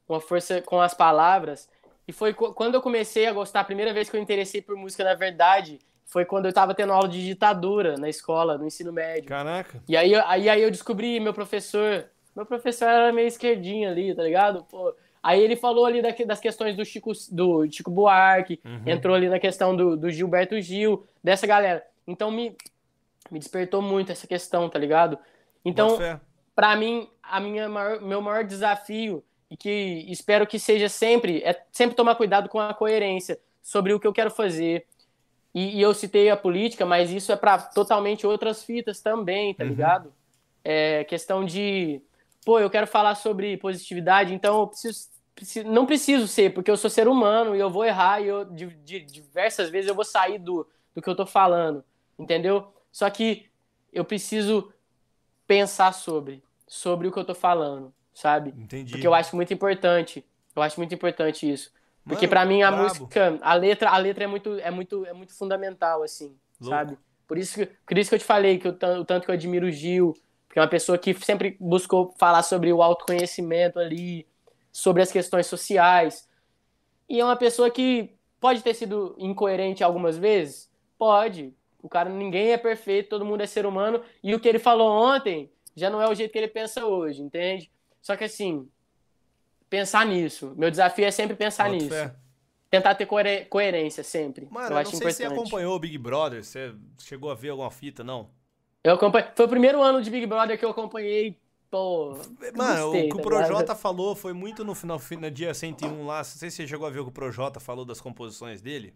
uma força com as palavras. E foi qu- quando eu comecei a gostar, a primeira vez que eu interessei por música, na verdade, foi quando eu tava tendo aula de ditadura na escola, no ensino médio. Caraca. E aí, eu- aí, aí eu descobri meu professor. Meu professor era meio esquerdinho ali, tá ligado? Pô, aí ele falou ali da- das questões do Chico, do Chico Buarque, Uhum. entrou ali na questão do, do Gilberto Gil, dessa galera. Então me, me despertou muito essa questão, tá ligado? Então, pra mim, a minha maior- meu maior desafio, e que espero que seja sempre, é sempre tomar cuidado com a coerência sobre o que eu quero fazer. E, e eu citei a política, mas isso é pra totalmente outras fitas também, tá Uhum. ligado? É questão de, pô, eu quero falar sobre positividade, então eu preciso, preciso- não preciso ser, porque eu sou ser humano e eu vou errar e eu, de, de- diversas vezes eu vou sair do, do que eu tô falando, entendeu? Só que eu preciso pensar sobre, sobre o que eu tô falando, sabe? Entendi. Porque eu acho muito importante. Eu acho muito importante isso. Porque pra mim a brabo. música, a letra, a letra é muito é muito é muito fundamental assim, Louco. sabe? Por isso que por isso que eu te falei que eu, tan- o tanto que eu admiro o Gil, porque é uma pessoa que sempre buscou falar sobre o autoconhecimento ali, sobre as questões sociais. E é uma pessoa que pode ter sido incoerente algumas vezes? Pode. O cara, ninguém é perfeito, todo mundo é ser humano. E o que ele falou ontem já não é o jeito que ele pensa hoje, entende? Só que assim, pensar nisso. Meu desafio é sempre pensar Boto nisso. fé. Tentar ter coerência sempre. Mano, eu eu acho não sei se você importante. acompanhou o Big Brother, você chegou a ver alguma fita, não? Eu acompanhei. Foi o primeiro ano de Big Brother que eu acompanhei. Pô. Mano, gostei, o que o tá Projota ligado? falou foi muito no final, no dia 101 lá. Não sei se você chegou a ver o que o Projota falou das composições dele.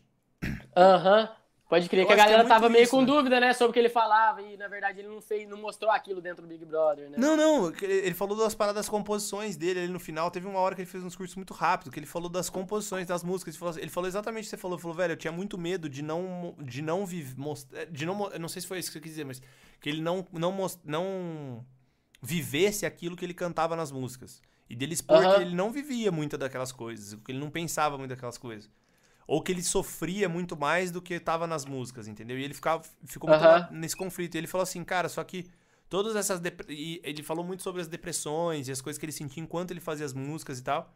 Aham. Pode crer Eu que a acho que é galera tava meio isso, com né? dúvida, né, sobre o que ele falava e na verdade ele não fez, não mostrou aquilo dentro do Big Brother, né? Não, não, ele falou das paradas das composições dele ali no final. Teve uma hora que ele fez um discurso muito rápido, que ele falou das composições das músicas. Ele falou, assim- ele falou exatamente o que você falou. Ele falou, velho, eu tinha muito medo de não de não viver, de não, não sei se foi isso que você quis dizer, mas que ele não não mos- não vivesse aquilo que ele cantava nas músicas. E dele expor Aham. que ele não vivia muita daquelas coisas, que ele não pensava muito daquelas coisas. Ou que ele sofria muito mais do que estava nas músicas, entendeu? E ele ficava, ficou muito nesse conflito. E ele falou assim, cara, só que todas essas. dep- E ele falou muito sobre as depressões e as coisas que ele sentia enquanto ele fazia as músicas e tal.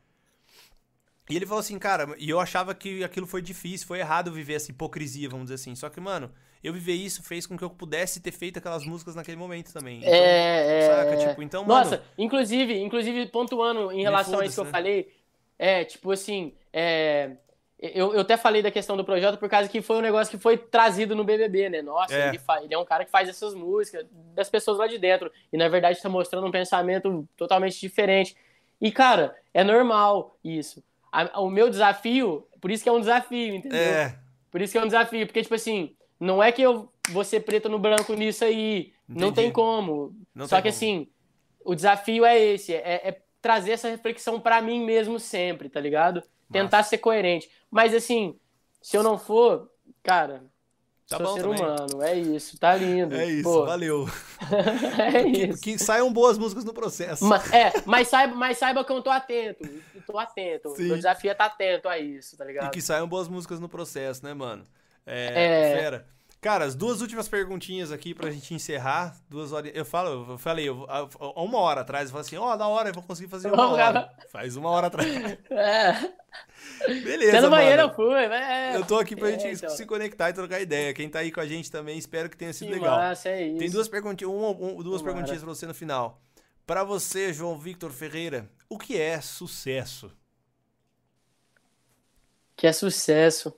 E ele falou assim, cara, e eu achava que aquilo foi difícil, foi errado viver essa hipocrisia, vamos dizer assim. Só que, mano, eu viver isso fez com que eu pudesse ter feito aquelas músicas naquele momento também. Então, É, é. saca? é. Tipo, então, Nossa, mano. inclusive, inclusive, pontuando em relação a isso que eu né? falei, é, tipo assim, é, eu, eu até falei da questão do projeto por causa que foi um negócio que foi trazido no BBB, né? Nossa, É. ele, fa- ele é um cara que faz essas músicas das pessoas lá de dentro. E na verdade tá mostrando um pensamento totalmente diferente. E, cara, é normal isso. A- o meu desafio, por isso que é um desafio, entendeu? É, Por isso que é um desafio, porque, tipo assim, não é que eu vou ser preto no branco nisso aí. Não Entendi. tem como. Não Só tem que, como. assim, o desafio é esse: é, é trazer essa reflexão pra mim mesmo sempre, tá ligado? Tentar ser coerente. Mas, assim, se eu não for, cara. Tá sou bom ser também. humano, é isso, tá lindo. é isso, Pô, valeu. é Que, isso. que saiam boas músicas no processo. Ma- é, mas saiba, mas saiba que eu tô atento. Eu tô atento. Sim. Meu desafio é estar atento a isso, tá E ligado? que saiam boas músicas no processo, né, mano? É, É. Fera. Cara, as duas últimas perguntinhas aqui pra gente encerrar. Duas horas. Eu falo, eu falei, eu, uma hora atrás, eu falei assim, ó, da hora, eu vou conseguir fazer uma Vamos, hora. cara. Faz uma hora atrás. É. Beleza, Até no banheiro eu fui, é. Eu tô aqui pra É, gente então. se conectar e trocar ideia. Quem tá aí com a gente também, espero que tenha sido Que legal. massa, é isso. Tem duas perguntinhas, uma, um- duas perguntinhas pra você no final. Pra você, João Victor Ferreira, o que é sucesso? Que é sucesso.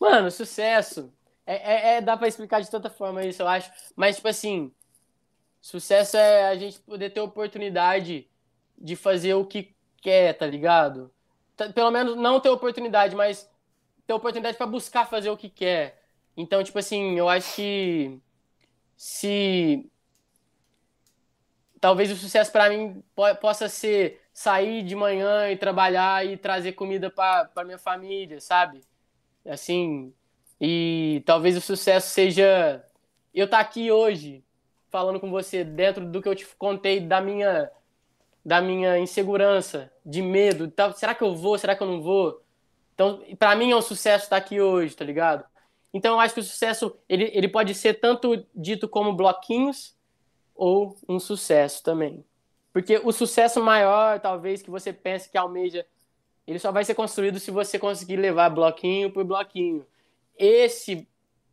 Mano, sucesso. É, é- é- dá pra explicar de tanta forma isso, eu acho. Mas, tipo assim, sucesso é a gente poder ter oportunidade de fazer o que quer, tá ligado? Pelo menos não ter oportunidade, mas ter oportunidade pra buscar fazer o que quer. Então, tipo assim, eu acho que se talvez o sucesso pra mim po- possa ser sair de manhã e trabalhar e trazer comida pra minha família, sabe? Assim, e talvez o sucesso seja eu estar aqui hoje falando com você dentro do que eu te contei da minha da minha insegurança, de medo, tá, será que eu vou, será que eu não vou? Então, pra mim é um sucesso estar aqui hoje, tá ligado? Então eu acho que o sucesso ele, ele pode ser tanto dito como bloquinhos ou um sucesso também. Porque o sucesso maior, talvez, que você pense que almeja, ele só vai ser construído se você conseguir levar bloquinho por bloquinho. Esse,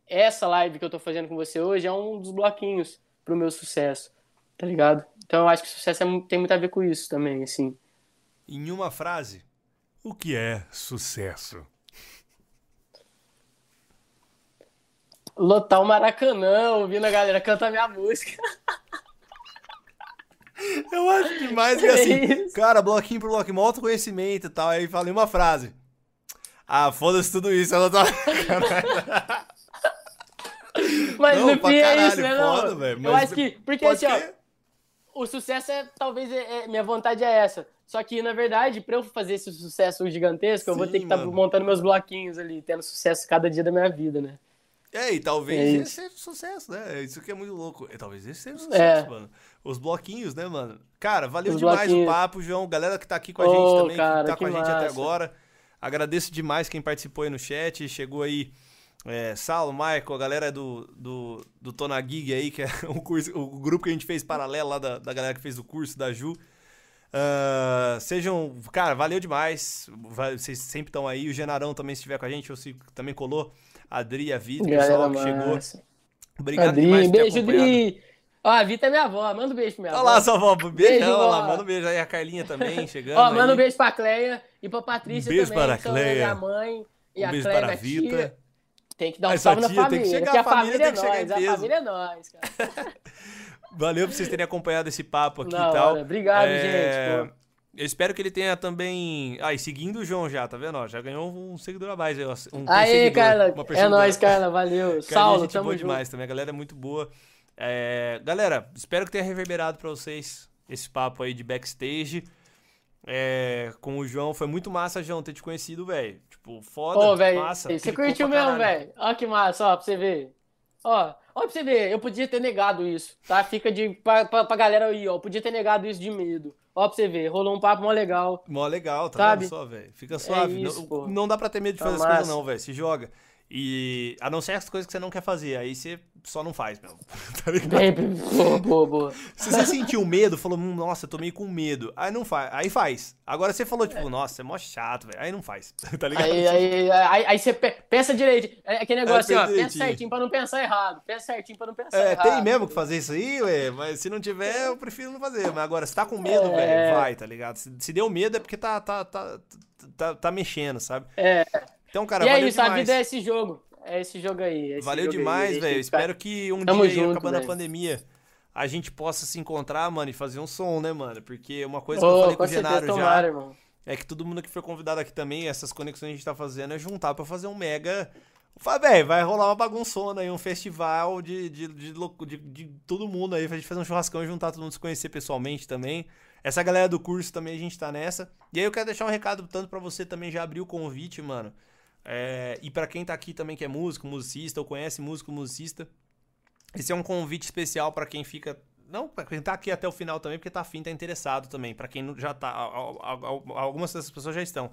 essa live que eu tô fazendo com você hoje é um dos bloquinhos pro meu sucesso, tá ligado? Então eu acho que sucesso é tem muito a ver com isso também, assim. Em uma frase, o que é sucesso? Lotar o Maracanã, ouvindo a galera cantar minha música. Eu acho demais que É assim, isso. cara, bloquinho por bloquinho, autoconhecimento e tal. Aí falei uma frase. Ah, foda-se tudo isso. Ela tá. Mas Não, no fim é isso, né? foda, Não? eu acho que. Porque assim, ó, o sucesso é talvez é, é- minha vontade é essa. Só que na verdade, pra eu fazer esse sucesso gigantesco, eu vou Sim, ter que estar mano. montando meus bloquinhos ali, tendo sucesso cada dia da minha vida, né? É, e talvez É esse seja sucesso, né? Isso que é muito louco. E talvez esse seja É. sucesso, mano. Os bloquinhos, né, mano? Cara, valeu Os demais bloquinhos. o papo, João. Galera que tá aqui com a gente também, cara, que tá que com a gente até agora. Agradeço demais quem participou aí no chat. Chegou aí É, Saulo, Michael, a galera do, do, do Tona Gig aí, que é o, curso, o grupo que a gente fez paralelo lá da, da galera que fez o curso da Ju. Uh, sejam. Cara, valeu demais. Vocês sempre estão aí. O Genarão também estiver com a gente, ou se também colou. A Adri, a Vitor, o pessoal que chegou. Obrigado Adri, demais por ter beijo, acompanhado. Adri. Ó, a Vita é minha avó. Manda um beijo pra minha Olha avó. lá, sua avó. Beijo, Beijo, olha lá, manda um beijo aí. A Carlinha também chegando. Ó, manda um beijo pra Cleia e pra Patrícia Um beijo também. para a Cleia. minha mãe e Um a beijo Cleia, para a minha Vita. tia. Tem que dar um salve na tia tem que família, chegar, que a a família família é tem que chegar em nós, a família é nós, cara. Valeu por vocês terem acompanhado esse papo aqui Da e tal. hora. Obrigado, É, gente, pô. Eu espero que ele tenha também. Ah, e seguindo o João já, tá vendo? ó? Já ganhou um seguidor a mais. Um perseguidor, Carla. É nóis, Carla. Valeu. Carlinha, Saulo, gente tamo boa junto. demais também. A galera é muito boa. É, galera, espero que tenha reverberado pra vocês esse papo aí de backstage. É, com o João. Foi muito massa, João, ter te conhecido, velho. Tipo, foda. Ô, velho, massa. você curtiu mesmo, velho. Ó que massa, ó, pra você ver. Ó, ó pra você ver, eu podia ter negado isso, tá? Fica de, pra, pra, pra galera aí, ó, eu podia ter negado isso de medo. Ó pra você ver, rolou um papo mó legal. Mó legal, tá Sabe? vendo só, velho? Fica suave. isso, não, não dá pra ter medo de Tá fazer as coisas, não, velho. Se joga. E a não ser as coisas que você não quer fazer, aí você só não faz, meu. tá ligado? Boa, boa. Se você sentiu medo, falou, hum, nossa, eu tô meio com medo. Aí não faz, aí faz. Agora você falou, tipo, nossa, é mó chato, velho. Aí não faz, tá ligado? Aí, aí, aí, aí você pe- pensa direito. É aquele negócio assim, pensa ó, pensa direitinho. certinho pra não pensar errado. Pensa certinho pra não pensar É, errado. tem mesmo que fazer isso aí, ué, mas se não tiver, eu prefiro não fazer. Mas agora, se tá com medo, É. velho, vai, tá ligado? Se, se deu medo é porque tá, tá, tá, tá, tá mexendo, sabe? É. Então, cara, e é valeu isso, a demais. vida é esse jogo. É esse jogo aí. esse Valeu jogo demais, A velho. ficar- Espero que um Tamo dia, aí, junto, acabando a velho. pandemia, a gente possa se encontrar, mano, e fazer um som, né, mano? Porque uma coisa que eu falei com o Genaro já tomara, irmão. é que todo mundo que foi convidado aqui também, essas conexões que a gente tá fazendo, é juntar pra fazer um mega. Fala, vai rolar uma bagunçona aí, um festival de, de, de, de, de todo mundo aí, pra gente fazer um churrascão e juntar todo mundo se conhecer pessoalmente também. Essa galera do curso também a gente tá nessa. E aí eu quero deixar um recado tanto pra você também já abrir o convite, mano. É, e pra quem tá aqui também que é músico, musicista, ou conhece músico, musicista. Esse é um convite especial pra quem fica. Não, pra quem tá aqui até o final também, porque tá afim, tá interessado também. Pra quem já tá. Algumas dessas pessoas já estão.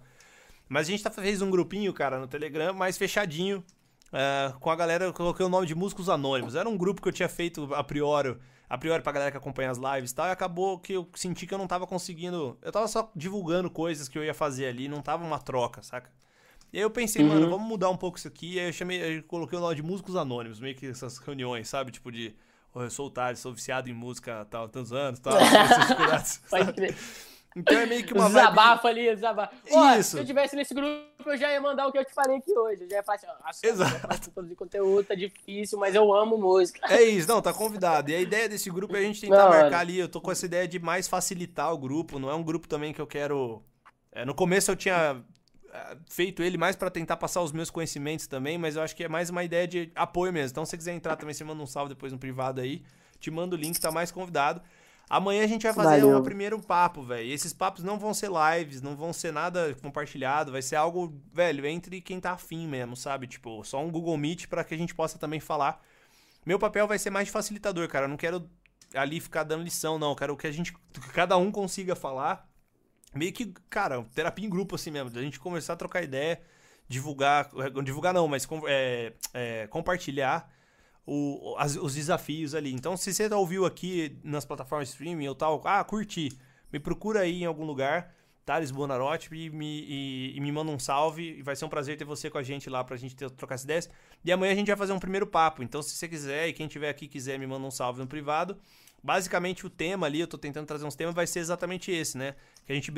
Mas a gente tá, fez um grupinho, cara, no Telegram, mais fechadinho. é, com a galera, eu coloquei o nome de Músicos Anônimos. Era um grupo que eu tinha feito a priori, a priori pra galera que acompanha as lives e tal. E acabou que eu senti que eu não tava conseguindo. Eu tava só divulgando coisas que eu ia fazer ali, não tava uma troca, saca? E aí eu pensei, mano, vamos mudar um pouco isso aqui. E aí eu chamei, eu coloquei o nome de Músicos Anônimos, meio que essas reuniões, sabe? Tipo de. "Ô, eu sou o Thales, sou viciado em música tal, tantos anos, tal. Pode crer. então é meio que uma vibe. Desabafa ali. Ó, Isso. se eu tivesse nesse grupo, eu já ia mandar o que eu te falei aqui hoje. Eu já ia falar assim, nossa, Exato. produzir conteúdo tá difícil, mas eu amo música. É isso, não, tá convidado. E a ideia desse grupo é a gente tentar hora. marcar ali. Eu tô com essa ideia de mais facilitar o grupo. Não é um grupo também que eu quero. é, no começo eu tinha feito ele mais pra tentar passar os meus conhecimentos também, mas eu acho que é mais uma ideia de apoio mesmo. Então, se você quiser entrar também, você manda um salve depois no privado aí. Te manda o link, tá mais convidado. Amanhã a gente vai fazer Valeu. o primeiro papo, velho. Esses papos não vão ser lives, não vão ser nada compartilhado. Vai ser algo, velho, entre quem tá afim mesmo, sabe? Tipo, só um Google Meet pra que a gente possa também falar. Meu papel vai ser mais de facilitador, cara. Eu não quero ali ficar dando lição, não. Eu quero que a gente, que cada um consiga falar. Meio que, cara, terapia em grupo assim mesmo. Da gente conversar, trocar ideia, divulgar. Divulgar não, mas é, é, compartilhar o- as- os desafios ali. Então, se você ouviu aqui nas plataformas streaming ou tal, ah, curti, me procura aí em algum lugar, Thales Bonarotti, e me, e- e me manda um salve. E vai ser um prazer ter você com a gente lá pra gente ter, trocar essas ideias. E amanhã a gente vai fazer um primeiro papo. Então, se você quiser e quem tiver aqui quiser, me manda um salve no privado. Basicamente, o tema ali, eu tô tentando trazer uns temas, vai ser exatamente esse, né? Que a gente,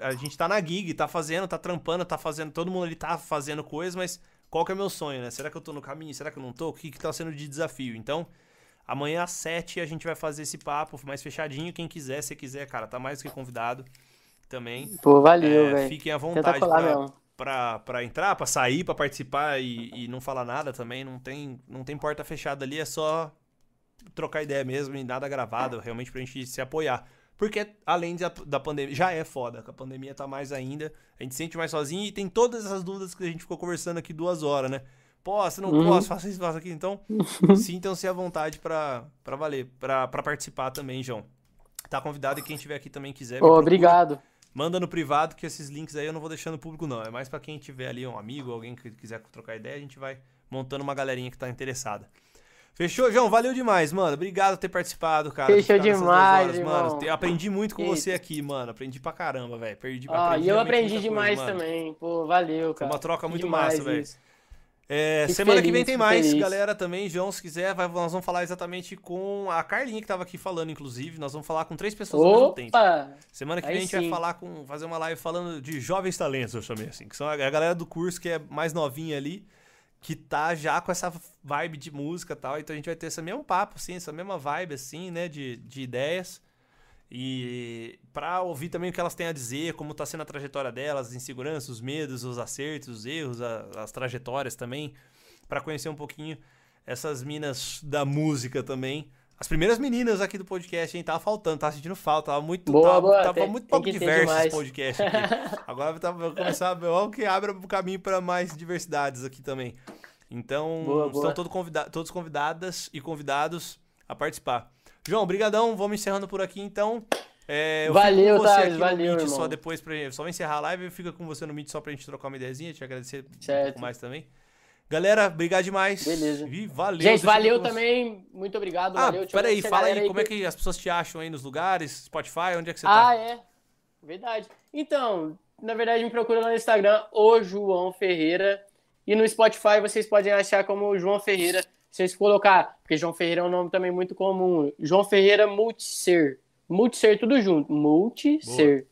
a gente tá na gig, tá fazendo, tá trampando, tá fazendo, todo mundo ali tá fazendo coisa, mas qual que é o meu sonho, né? Será que eu tô no caminho? Será que eu não tô? O que que tá sendo de desafio? Então, amanhã às 7 a gente vai fazer esse papo mais fechadinho. Quem quiser, se quiser, cara, tá mais do que convidado também. Pô, valeu, É, velho. fiquem à vontade pra entrar, pra sair, pra participar e, e não falar nada também. Não tem, não tem porta fechada ali, é só trocar ideia mesmo e nada gravado, realmente pra gente se apoiar. Porque além da, da pandemia, já é foda, que a pandemia tá mais ainda, a gente se sente mais sozinho e tem todas essas dúvidas que a gente ficou conversando aqui duas horas, né? Posso, não Uhum. posso, faça isso, faça aqui. Então, sintam-se à vontade pra, pra valer, pra, pra participar também, João. Tá convidado e quem estiver aqui também quiser. procura. obrigado. Manda no privado que esses links aí eu não vou deixando público não. É mais pra quem tiver ali um amigo, alguém que quiser trocar ideia, a gente vai montando uma galerinha que tá interessada. Fechou, João? Valeu demais, mano. Obrigado por ter participado, cara. Fechou demais, mano. irmão. Eu aprendi muito com Eita. você aqui, mano. Aprendi pra caramba, velho. Perdi aprendi e eu aprendi demais coisa, mano. também. Pô, valeu, cara. uma troca muito Demais massa, velho. É, semana que feliz, vem tem mais, feliz. galera, também. João, se quiser, vai- nós vamos falar exatamente com a Carlinha que tava aqui falando, inclusive. Nós vamos falar com três pessoas ao mesmo tempo. Opa! Semana que Aí vem a gente vai sim. falar com. fazer uma live falando de jovens talentos, eu chamei assim. Que são a a galera do curso que é mais novinha ali, que tá já com essa vibe de música e tal. Então a gente vai ter esse mesmo papo, assim, essa mesma vibe, assim, né? De, de ideias. E pra ouvir também o que elas têm a dizer, como tá sendo a trajetória delas, as inseguranças, os medos, os acertos, os erros, a- as trajetórias também. Pra conhecer um pouquinho essas minas da música também. As primeiras meninas aqui do podcast, hein? Tava faltando, tava sentindo falta, tava muito, Boa, tava, boa, tava tem- muito pouco diverso esse podcast aqui. Agora tá, vai começar, vamos que abra o caminho para mais diversidades aqui também. Então, Boa, boa. estão todo convida todos convidadas e convidados a participar. João, brigadão, vamos encerrando por aqui então. É, eu Valeu, fico com você Thales, aqui no valeu, Meet só depois pra só vou encerrar a live, fica com você no Meet só pra gente trocar uma ideiazinha, te agradecer um Certo. pouco mais também. Galera, obrigado demais. Beleza. E valeu. Gente, valeu também. Muito obrigado. Ah, valeu. Peraí, fala aí, galera como é que- que as pessoas te acham aí nos lugares, Spotify, onde é que você Ah, tá? é. Verdade. Então, na verdade, me procura lá no Instagram, o João Ferreira. E no Spotify vocês podem achar como João Ferreira. Se vocês colocar, porque João Ferreira é um nome também muito comum. João Ferreira Multiser. Multiser, tudo junto. Multiser.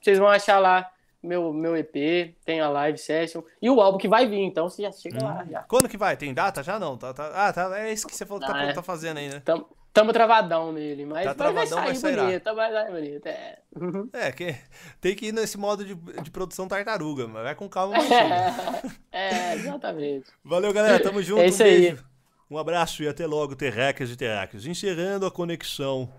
Vocês vão achar lá meu, meu EP, tem a live session e o álbum que vai vir. Então você já chega lá. Já. Quando que vai? Tem data? Já não. Tá, tá- Ah, tá, é isso que você falou que tá, Ah, é. tá fazendo aí, né? Tamo, tamo travadão nele, mas, Tá mas vai travadão, mas sair sairá. bonito. Vai sair bonito. É. É, que tem que ir nesse modo de, de produção tartaruga, mas vai com calma. mas chega. é, exatamente. Valeu, galera. Tamo junto. É isso um aí. beijo. Um abraço e até logo, terráqueos e terráqueos. Encerrando a conexão